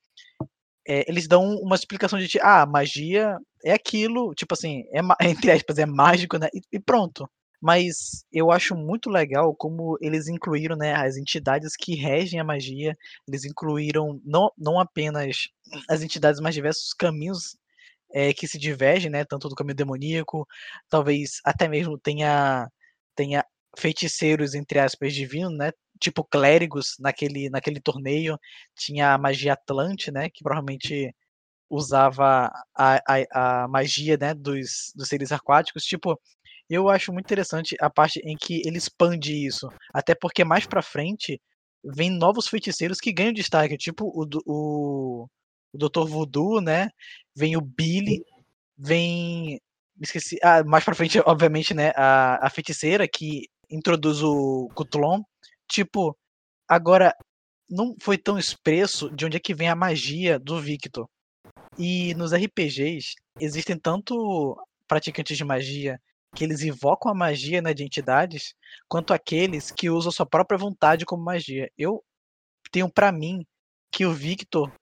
S2: é, eles dão uma explicação de tipo, ah, magia é aquilo, tipo assim, é, (laughs) entre aspas, é mágico, né? E, e pronto. Mas eu acho muito legal como eles incluíram né, as entidades que regem a magia, eles incluíram não, não apenas as entidades mais diversos caminhos é, que se divergem, né? Tanto do caminho demoníaco, talvez até mesmo tenha, tenha feiticeiros, entre aspas, divinos, né? Tipo clérigos naquele, naquele torneio. Tinha a magia Atlante, né? Que provavelmente usava a, a, a magia né, dos, dos seres aquáticos. Tipo, eu acho muito interessante a parte em que ele expande isso. Até porque mais pra frente vem novos feiticeiros que ganham destaque, tipo o, o, o Dr. Voodoo, né? Vem o Billy, vem. Esqueci. Ah, mais pra frente, (laughs) obviamente, né? A, a feiticeira que introduz o Cutlon. Tipo, agora não foi tão expresso de onde é que vem a magia do Victor. E nos RPGs existem tanto praticantes de magia que eles invocam a magia né, de entidades, quanto aqueles que usam sua própria vontade como magia. Eu tenho pra mim que o Victor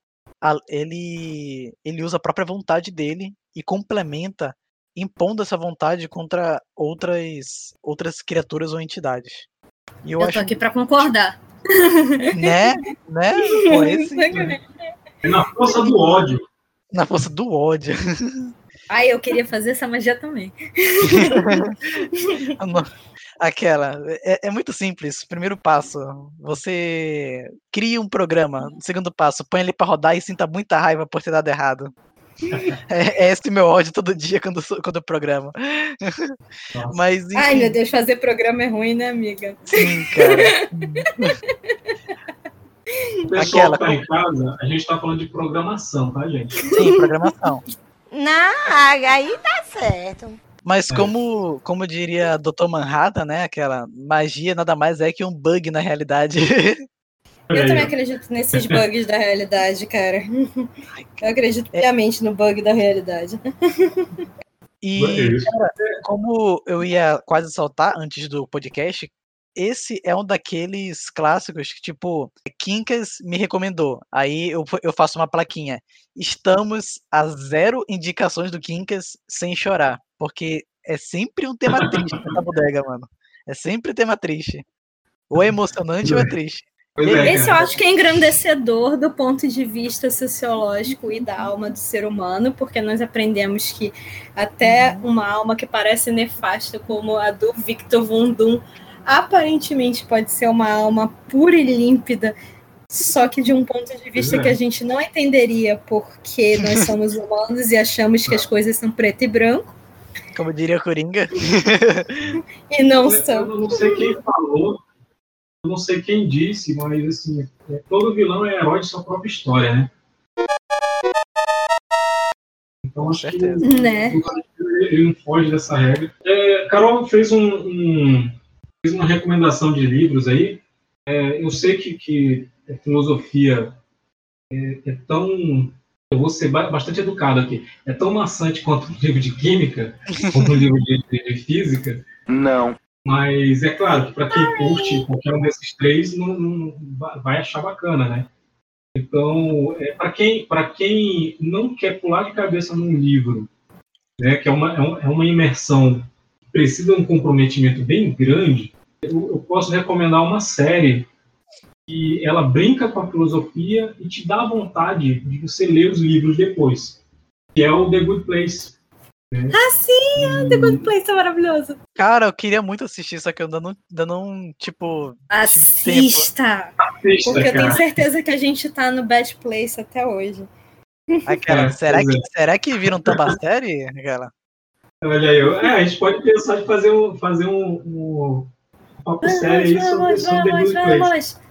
S2: ele ele usa a própria vontade dele e complementa impondo essa vontade contra outras outras criaturas ou entidades. E eu,
S4: Eu,
S2: acho
S4: tô aqui pra concordar. (laughs)
S2: né, né? Pô, esse-
S1: É na força do ódio.
S2: na força do ódio. (laughs)
S4: Ai, eu queria fazer essa magia também. (laughs)
S2: Aquela. É, é muito simples. Primeiro passo, você cria um programa. Segundo passo, põe ele pra rodar e sinta muita raiva por ter dado errado. (laughs) É, é esse meu ódio todo dia quando, quando eu programo. Mas, enfim,
S4: Ai, meu Deus, fazer programa é ruim, né, amiga?
S2: sim, cara.
S1: Pessoal
S2: Aquela,
S1: que tá em casa, a gente tá falando de programação, tá, gente?
S2: Sim, programação.
S11: Não, aí tá certo.
S2: Mas como, como diria Dr. Manhattan, né? Aquela magia nada mais é que um bug na realidade.
S4: Eu também acredito nesses bugs da realidade, cara. Eu acredito piamente no bug da realidade.
S2: E,
S1: Isso.
S2: cara, como eu ia quase soltar antes do podcast, esse é um daqueles clássicos que, tipo, Quincas me recomendou. Aí eu, eu faço uma plaquinha. Estamos a zero indicações do Quincas sem chorar. Porque é sempre um tema triste nessa bodega, mano. É sempre tema triste. Ou é emocionante ou é triste.
S1: É,
S4: Esse eu acho que é engrandecedor do ponto de vista sociológico e da alma do ser humano, porque nós aprendemos que até uma alma que parece nefasta, como a do Victor Von Doom, aparentemente pode ser uma alma pura e límpida, só que de um ponto de vista
S1: é.
S4: que a gente não entenderia porque nós (laughs) somos humanos e achamos que as coisas são preto e branco,
S2: Como diria o Coringa. (laughs)
S4: e não
S1: Eu,
S4: são.
S1: eu não sei quem falou, eu não sei quem disse, mas assim, é, todo vilão é herói de sua própria história, né? Então acho que
S2: certeza.
S4: Né?
S1: ele não foge dessa regra. É, Carol fez, um, um- fez uma recomendação de livros aí. É, eu sei que, que a filosofia é, é tão. Eu vou ser ba- bastante educado aqui. É tão maçante quanto um livro de química, quanto um livro de, de- física.
S5: Não.
S1: Mas é claro que para quem curte qualquer um desses três, não, não vai- achar bacana, né? Então, é, para quem, quem não quer pular de cabeça num livro, né, que é uma, é é uma imersão precisa de um comprometimento bem grande, eu, eu posso recomendar uma série que ela brinca com a filosofia e te dá vontade de você ler os livros depois, que é o The Good Place.
S4: Ah, sim! Ah, The Good Place é maravilhoso.
S2: Cara, eu queria muito assistir, só que eu ainda não, ainda não tipo.
S4: Assista!
S1: Assista,
S4: Porque eu tenho
S1: cara.
S4: certeza que a gente tá no Bad Place até hoje.
S2: Aquela,
S1: É,
S2: será, que, será que vira um tamba série? Aquela?
S1: Olha aí, é, a gente pode pensar de fazer um, fazer um, um papo sério aí sobre,
S4: Vamos,
S1: sobre The
S4: vamos,
S1: Good Place.
S4: vamos!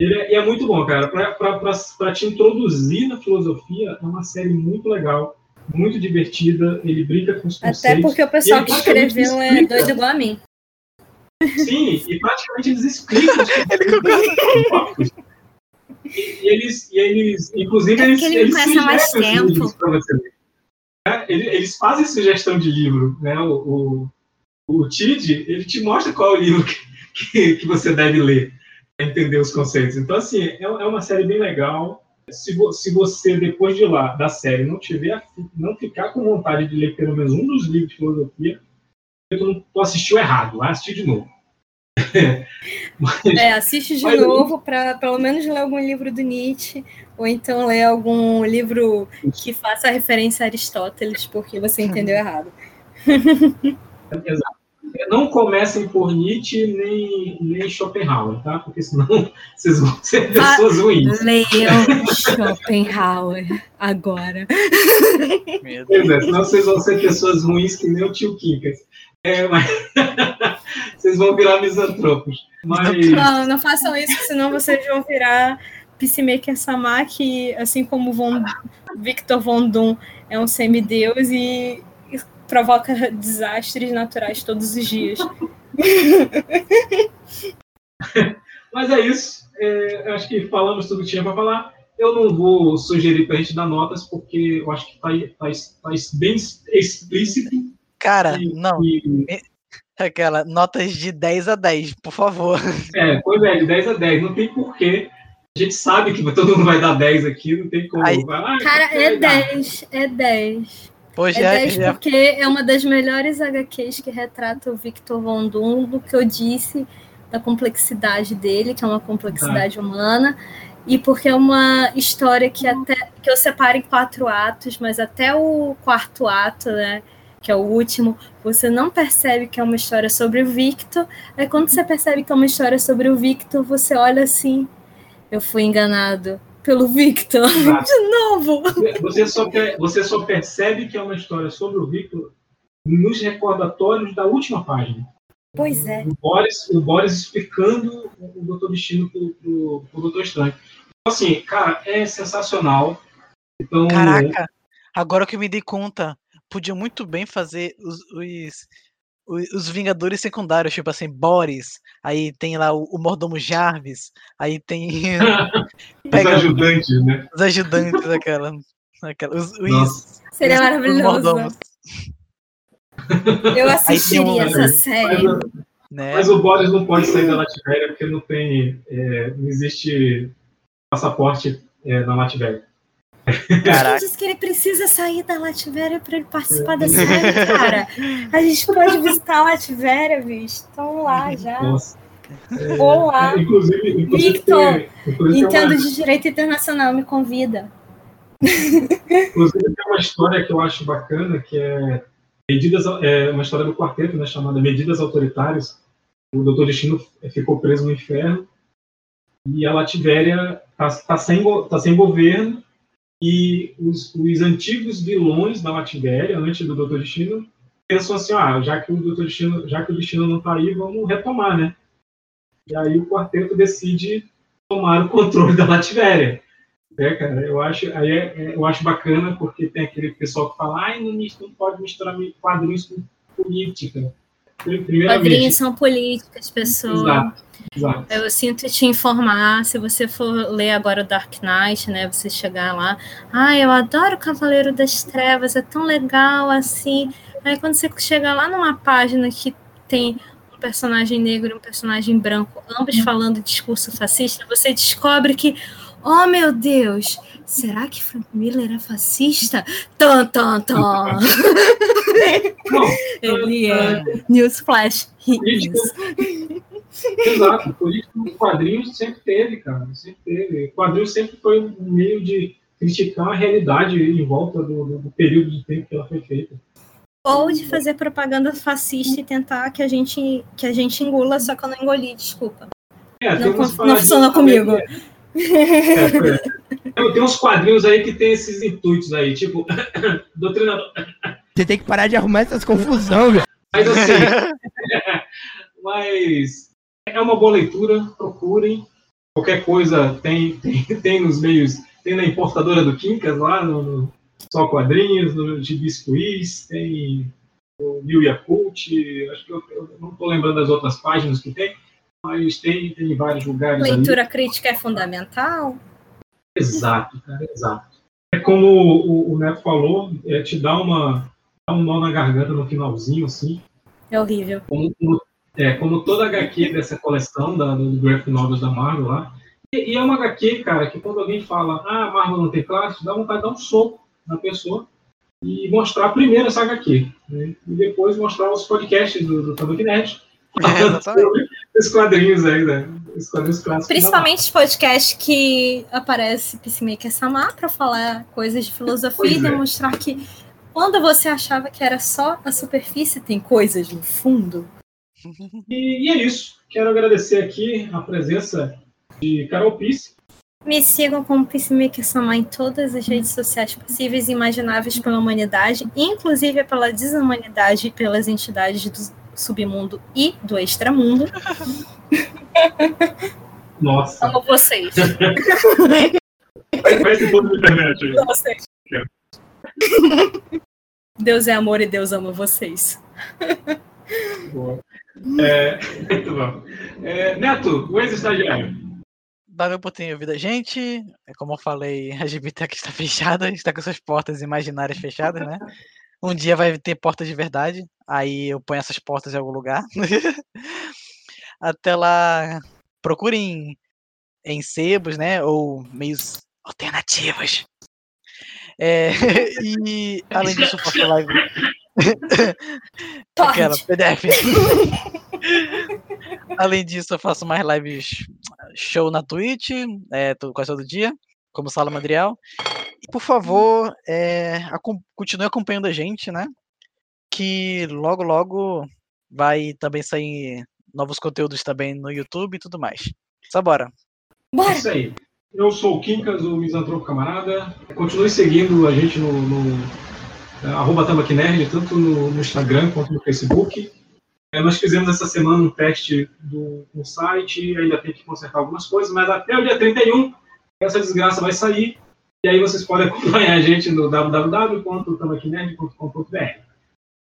S1: Ele é, e é muito bom, cara. Para te introduzir na filosofia, é uma série muito legal, muito divertida. Ele brinca com os conceitos.
S4: Até porque o pessoal que escreveu é doido igual a mim.
S1: Sim, e praticamente eles explicam. E, e eles, e eles, inclusive,
S4: É
S1: eles,
S4: porque ele me
S1: eles
S4: conhece há mais tempo.
S1: pra você É, ele- eles fazem sugestão de livro, né? O, o, o Tid, ele te mostra qual é o livro que, que, você deve ler para entender os conceitos. Então, assim, é, é uma série bem legal. Se, vo- se você, depois de lá, da série, não tiver, não ficar com vontade de ler pelo menos um dos livros de filosofia, tu, tu assistiu errado, vai assistir de novo. (laughs) Mas-
S4: É, assiste de novo para pelo menos ler algum livro do Nietzsche, ou então ler algum livro que faça referência a Aristóteles, porque você entendeu errado. (laughs)
S1: Exato. Não comecem por Nietzsche nem, nem Schopenhauer, tá? Porque senão (laughs) vocês vão ser pessoas ruins.
S4: Leiam (laughs) Schopenhauer agora.
S1: Pois é, senão vocês vão ser pessoas ruins que nem o tio Quincas. É, mas vocês vão virar misantropos. Mas
S4: Não, não façam isso, senão vocês vão virar Peacemaker Sama, que assim como Von, Victor Von Doom é um semideus e provoca desastres naturais todos os dias. (laughs)
S1: Mas é isso. É, acho que falamos tudo que tinha para falar. Eu não vou sugerir para a gente dar notas, porque eu acho que está bem explícito.
S2: Cara,
S1: E-
S2: não.
S1: e-
S2: Aquela, notas de 10 a 10, por favor.
S1: é, pois é, de 10 a 10. Não tem porquê. A gente sabe que todo mundo vai dar 10 aqui, não tem como.
S2: Aí-
S1: Ah,
S4: Cara,
S1: vai
S4: é
S1: dar.
S4: 10, é 10.
S2: Pô,
S4: É
S2: já,
S4: 10
S2: já,
S4: porque é uma das melhores HQs que retrata o Victor Von Doom, do que eu disse, da complexidade dele, que é uma complexidade humana, e porque é uma história que até que eu separo em quatro atos, mas até o quarto ato, né, que é o último, você não percebe que é uma história sobre o Victor. Aí quando você percebe que é uma história sobre o Victor, você olha assim, eu fui enganado pelo Victor.
S1: Exato.
S4: De novo.
S1: Você só, você só percebe que é uma história sobre o Victor nos recordatórios da última página.
S4: Pois é.
S1: O Boris, o Boris explicando o Doutor Destino pro, pro, pro Doutor Estranho. Então, assim, cara, é sensacional. Então,
S2: Caraca, agora que eu me dei conta, podia muito bem fazer os, os, os, os Vingadores secundários, tipo assim, Boris, aí tem lá o, o Mordomo Jarvis, aí tem (laughs)
S1: os
S2: pega
S1: ajudantes, né?
S2: os ajudantes daquela. daquela os, os.
S4: Seria
S2: os- os
S4: maravilhoso. Eu assistiria
S2: um-
S4: essa série.
S1: Mas,
S2: né?
S1: mas o Boris não pode sair da Latvéria porque não tem. é, não existe passaporte é, na Latvéria.
S2: Caraca.
S4: Diz que ele precisa sair da Latvéria para ele participar da série, cara. A gente pode (laughs) visitar a Latvéria, bicho. Estão lá já.
S1: Nossa.
S4: Vou lá.
S1: É, inclusive, inclusive
S4: Victor,
S1: inclusive
S4: Entendo
S1: uma-
S4: de direito internacional, me convida.
S1: Inclusive tem uma história que eu acho bacana, que é, medidas, é uma história do quarteto, né, chamada Medidas Autoritárias. O Doutor Destino ficou preso no inferno e a Lativéria está tá sem, tá sem governo e os, os antigos vilões da Lativéria, antes do Doutor Destino, pensam assim, ah, já que o Doutor Destino, já que o Destino não está aí, vamos retomar, né? E aí o quarteto decide tomar o controle da Lativéria. É, cara, eu acho, aí é- é- eu acho bacana porque tem aquele pessoal que fala, ai, não, não pode misturar mi- quadrinhos com política. Primeiramente,
S4: Quadrinhos são políticas, pessoas.
S1: exato, exato.
S4: Eu sinto te informar, se você for ler agora o Dark Knight, né? Você chegar lá, ah, eu adoro o Cavaleiro das Trevas, é tão legal assim. Aí quando você chega lá numa página que tem um personagem negro e um personagem branco, ambos falando discurso fascista, você descobre que, oh meu Deus, será que Frank Miller é fascista? Tan, tan, tan. (laughs) Ele é. Newsflash. he is.
S1: Exato, política nos quadrinhos sempre teve, cara, sempre teve. Quadrinhos sempre foi um meio de criticar a realidade em volta do, do- do período de tempo que ela foi feita.
S4: Ou de fazer propaganda fascista e tentar que a gente, que a gente engula, só que eu não engoli, desculpa.
S1: É,
S4: Não, não comigo.
S1: É. Tem- Tem uns quadrinhos aí que tem esses intuitos aí, tipo, (coughs) doutrinador.
S12: Você tem que parar de arrumar essas confusão, velho.
S1: Mas assim, (laughs) mas é uma boa leitura, procurem. Qualquer coisa tem, (laughs) tem, tem nos meios, tem na importadora do Quincas lá, no, no Só Quadrinhos, no Gibi Squeeze, tem o New Yakult, acho que eu, eu não estou lembrando das outras páginas que tem, mas tem, tem em vários lugares ali.
S4: Leitura crítica é fundamental.
S1: Exato, cara, exato. É como o, o Neto falou, é, te dá uma dá um nó na garganta no finalzinho, assim.
S4: É horrível.
S1: Como, como- é, como toda HQ dessa coleção da, do Graphic Novels da Marvel lá. E, e é uma HQ, cara, que quando alguém fala, ah, a Marvel não tem classe, dá vontade de dar um soco na pessoa e mostrar primeiro essa HQ. né? E depois mostrar os podcasts do, do Tabuque sobre Esses quadrinhos aí, né? Esses quadrinhos clássicos.
S4: Principalmente os podcasts que aparece Peacemaker Samar para falar coisas de filosofia
S1: Pois
S4: e
S1: é.
S4: demonstrar que quando você achava que era só a superfície, tem coisas no fundo.
S1: E, e é isso. Quero agradecer aqui a presença de Carol Pisse.
S4: Me sigam como Peacemaker Samar em todas as redes sociais possíveis e imagináveis pela humanidade, inclusive pela desumanidade e pelas entidades do submundo e do extramundo. (laughs)
S1: Nossa.
S4: Amo vocês.
S1: Se pôr na internet aí.
S4: Vocês. Deus é amor e Deus ama vocês.
S1: Boa. É, (laughs) muito bom. É, Neto, o ex-estagiário.
S2: Valeu por ter ouvido a gente. É Como eu falei, (laughs) a Gibitec está fechada, está com suas portas imaginárias fechadas, né? Um dia vai ter portas de verdade, aí eu ponho essas portas em algum lugar. (laughs) Até lá, procurem em sebos, né? Ou meios alternativos. É, e além disso, faço live. (laughs) Aquela (laughs) PDF. Além disso, eu faço mais lives show na Twitch, é, todo, quase todo dia, como Sala Madrial. E, por favor, é, acom- continue acompanhando a gente, né? Que logo, logo vai também sair novos conteúdos também no YouTube e tudo mais. Só bora.
S4: Bora!
S1: Isso aí. Eu sou o Quincas, o Misantropo Camarada. Continue seguindo a gente no, no é, arroba Nerd, tanto no, no, Instagram quanto no Facebook. É, nós fizemos essa semana um teste do, no site, ainda tem que consertar algumas coisas, mas até o dia 31 essa desgraça vai sair. E aí vocês podem (laughs) acompanhar a gente no www.tamaquinerd.com.br.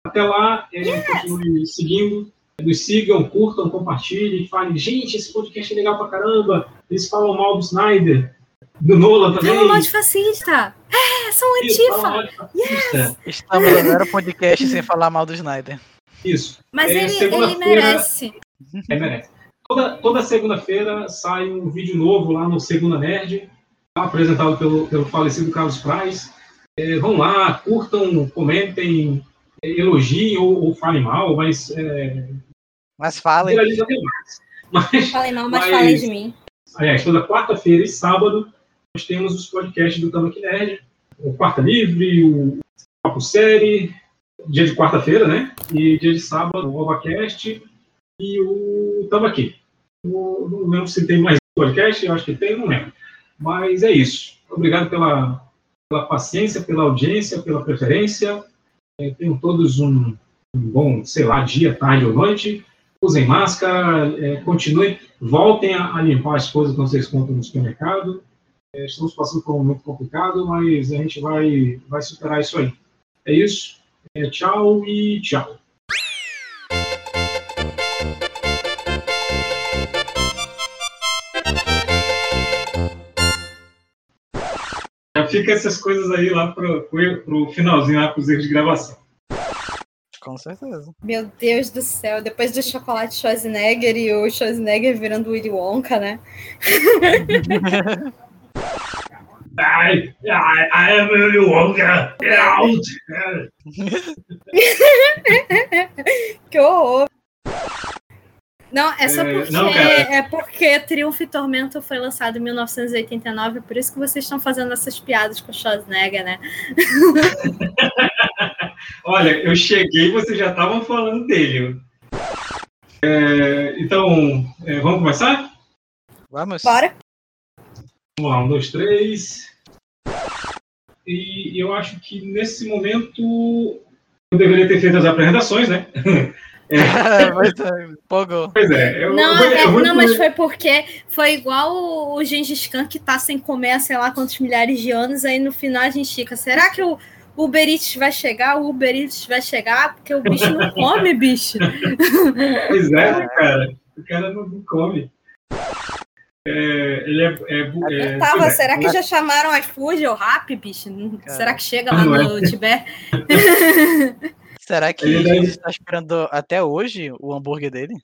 S1: Até lá, yes. continue seguindo, nos sigam, curtam, compartilhem, falem, gente, esse podcast é legal pra caramba. Eles falam mal do Snyder, do Nolan também.
S4: Falam mal de fascista. É, são antifa.
S2: Yes. Estamos no podcast sem falar mal do Snyder.
S1: Isso.
S4: Mas é, ele, ele merece.
S1: É, merece. Toda, toda segunda-feira sai um vídeo novo lá no Segunda Nerd, tá apresentado pelo, pelo falecido Carlos Praz. É, vão lá, curtam, comentem, elogiem ou, ou falem mal, mas. É,
S2: mas falem.
S4: Mas, falem mal, mas, mas falem de mim.
S1: Aliás, toda quarta-feira e sábado nós temos os podcasts do Tamaki Nerd, o Quarta Livre, o Papo Série, dia de quarta-feira, né? E dia de sábado, o OvaCast e o Tambaqui. Não, não lembro se tem mais podcast, eu acho que tem, não lembro. Mas é isso. Obrigado pela, pela paciência, pela audiência, pela preferência. É, tenham todos um, um, bom, sei lá, dia, tarde ou noite. Usem máscara, é, continuem, voltem a, a, limpar as coisas que vocês compram no supermercado. É, estamos passando por um momento complicado, mas a gente vai, vai superar isso aí. É isso. É, tchau e tchau. Já fica essas coisas aí lá pro, pro, pro finalzinho, lá pros erros de gravação.
S2: Com certeza.
S4: Meu Deus do céu, depois do chocolate Schwarzenegger e o Schwarzenegger virando Willy Wonka, né? (laughs)
S1: I, I, I am Willy Wonka. Get out! (laughs)
S4: que horror! Não, é só porque, não, é porque Triunfo e Tormento foi lançado em 1989, por isso que vocês estão fazendo essas piadas com o Schwarzenegger, né? (laughs)
S1: Olha, eu cheguei e vocês já estavam falando dele. É, então, é, vamos começar?
S2: Vamos.
S4: Bora.
S1: Vamos lá, um, dois, três. E eu acho que nesse momento eu deveria ter feito as apresentações, né? (laughs)
S2: É. mas, empolgou.
S1: Pois é. Eu,
S4: não,
S1: eu,
S4: eu, não mas foi porque foi igual o Gengis Khan que tá sem comer há sei lá quantos milhares de anos, aí no final a gente fica, será que o Uber Eats vai chegar? O Uber Eats vai chegar? Porque o bicho não come, bicho.
S1: Pois é, né, (laughs) cara? O cara não come. É, ele é. é,
S4: é tava, é, será que já chamaram iFood ou Rap, bicho? Cara. Será que chega lá no é. Tibete? (laughs)
S2: Será que ele, deve... está esperando até hoje o hambúrguer dele?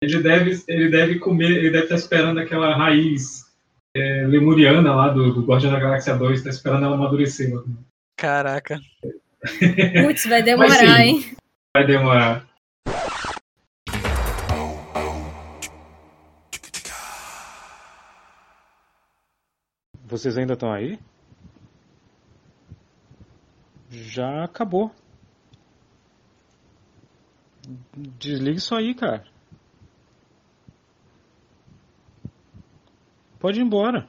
S1: Ele deve, ele deve comer, ele deve estar esperando aquela raiz é, lemuriana lá do, do Guardião da Galáxia 2, está esperando ela amadurecer.
S2: Caraca.
S4: Putz, vai demorar, sim, hein?
S1: Vai demorar.
S13: Vocês ainda estão aí? Já acabou. Desliga isso aí, cara. Pode ir embora.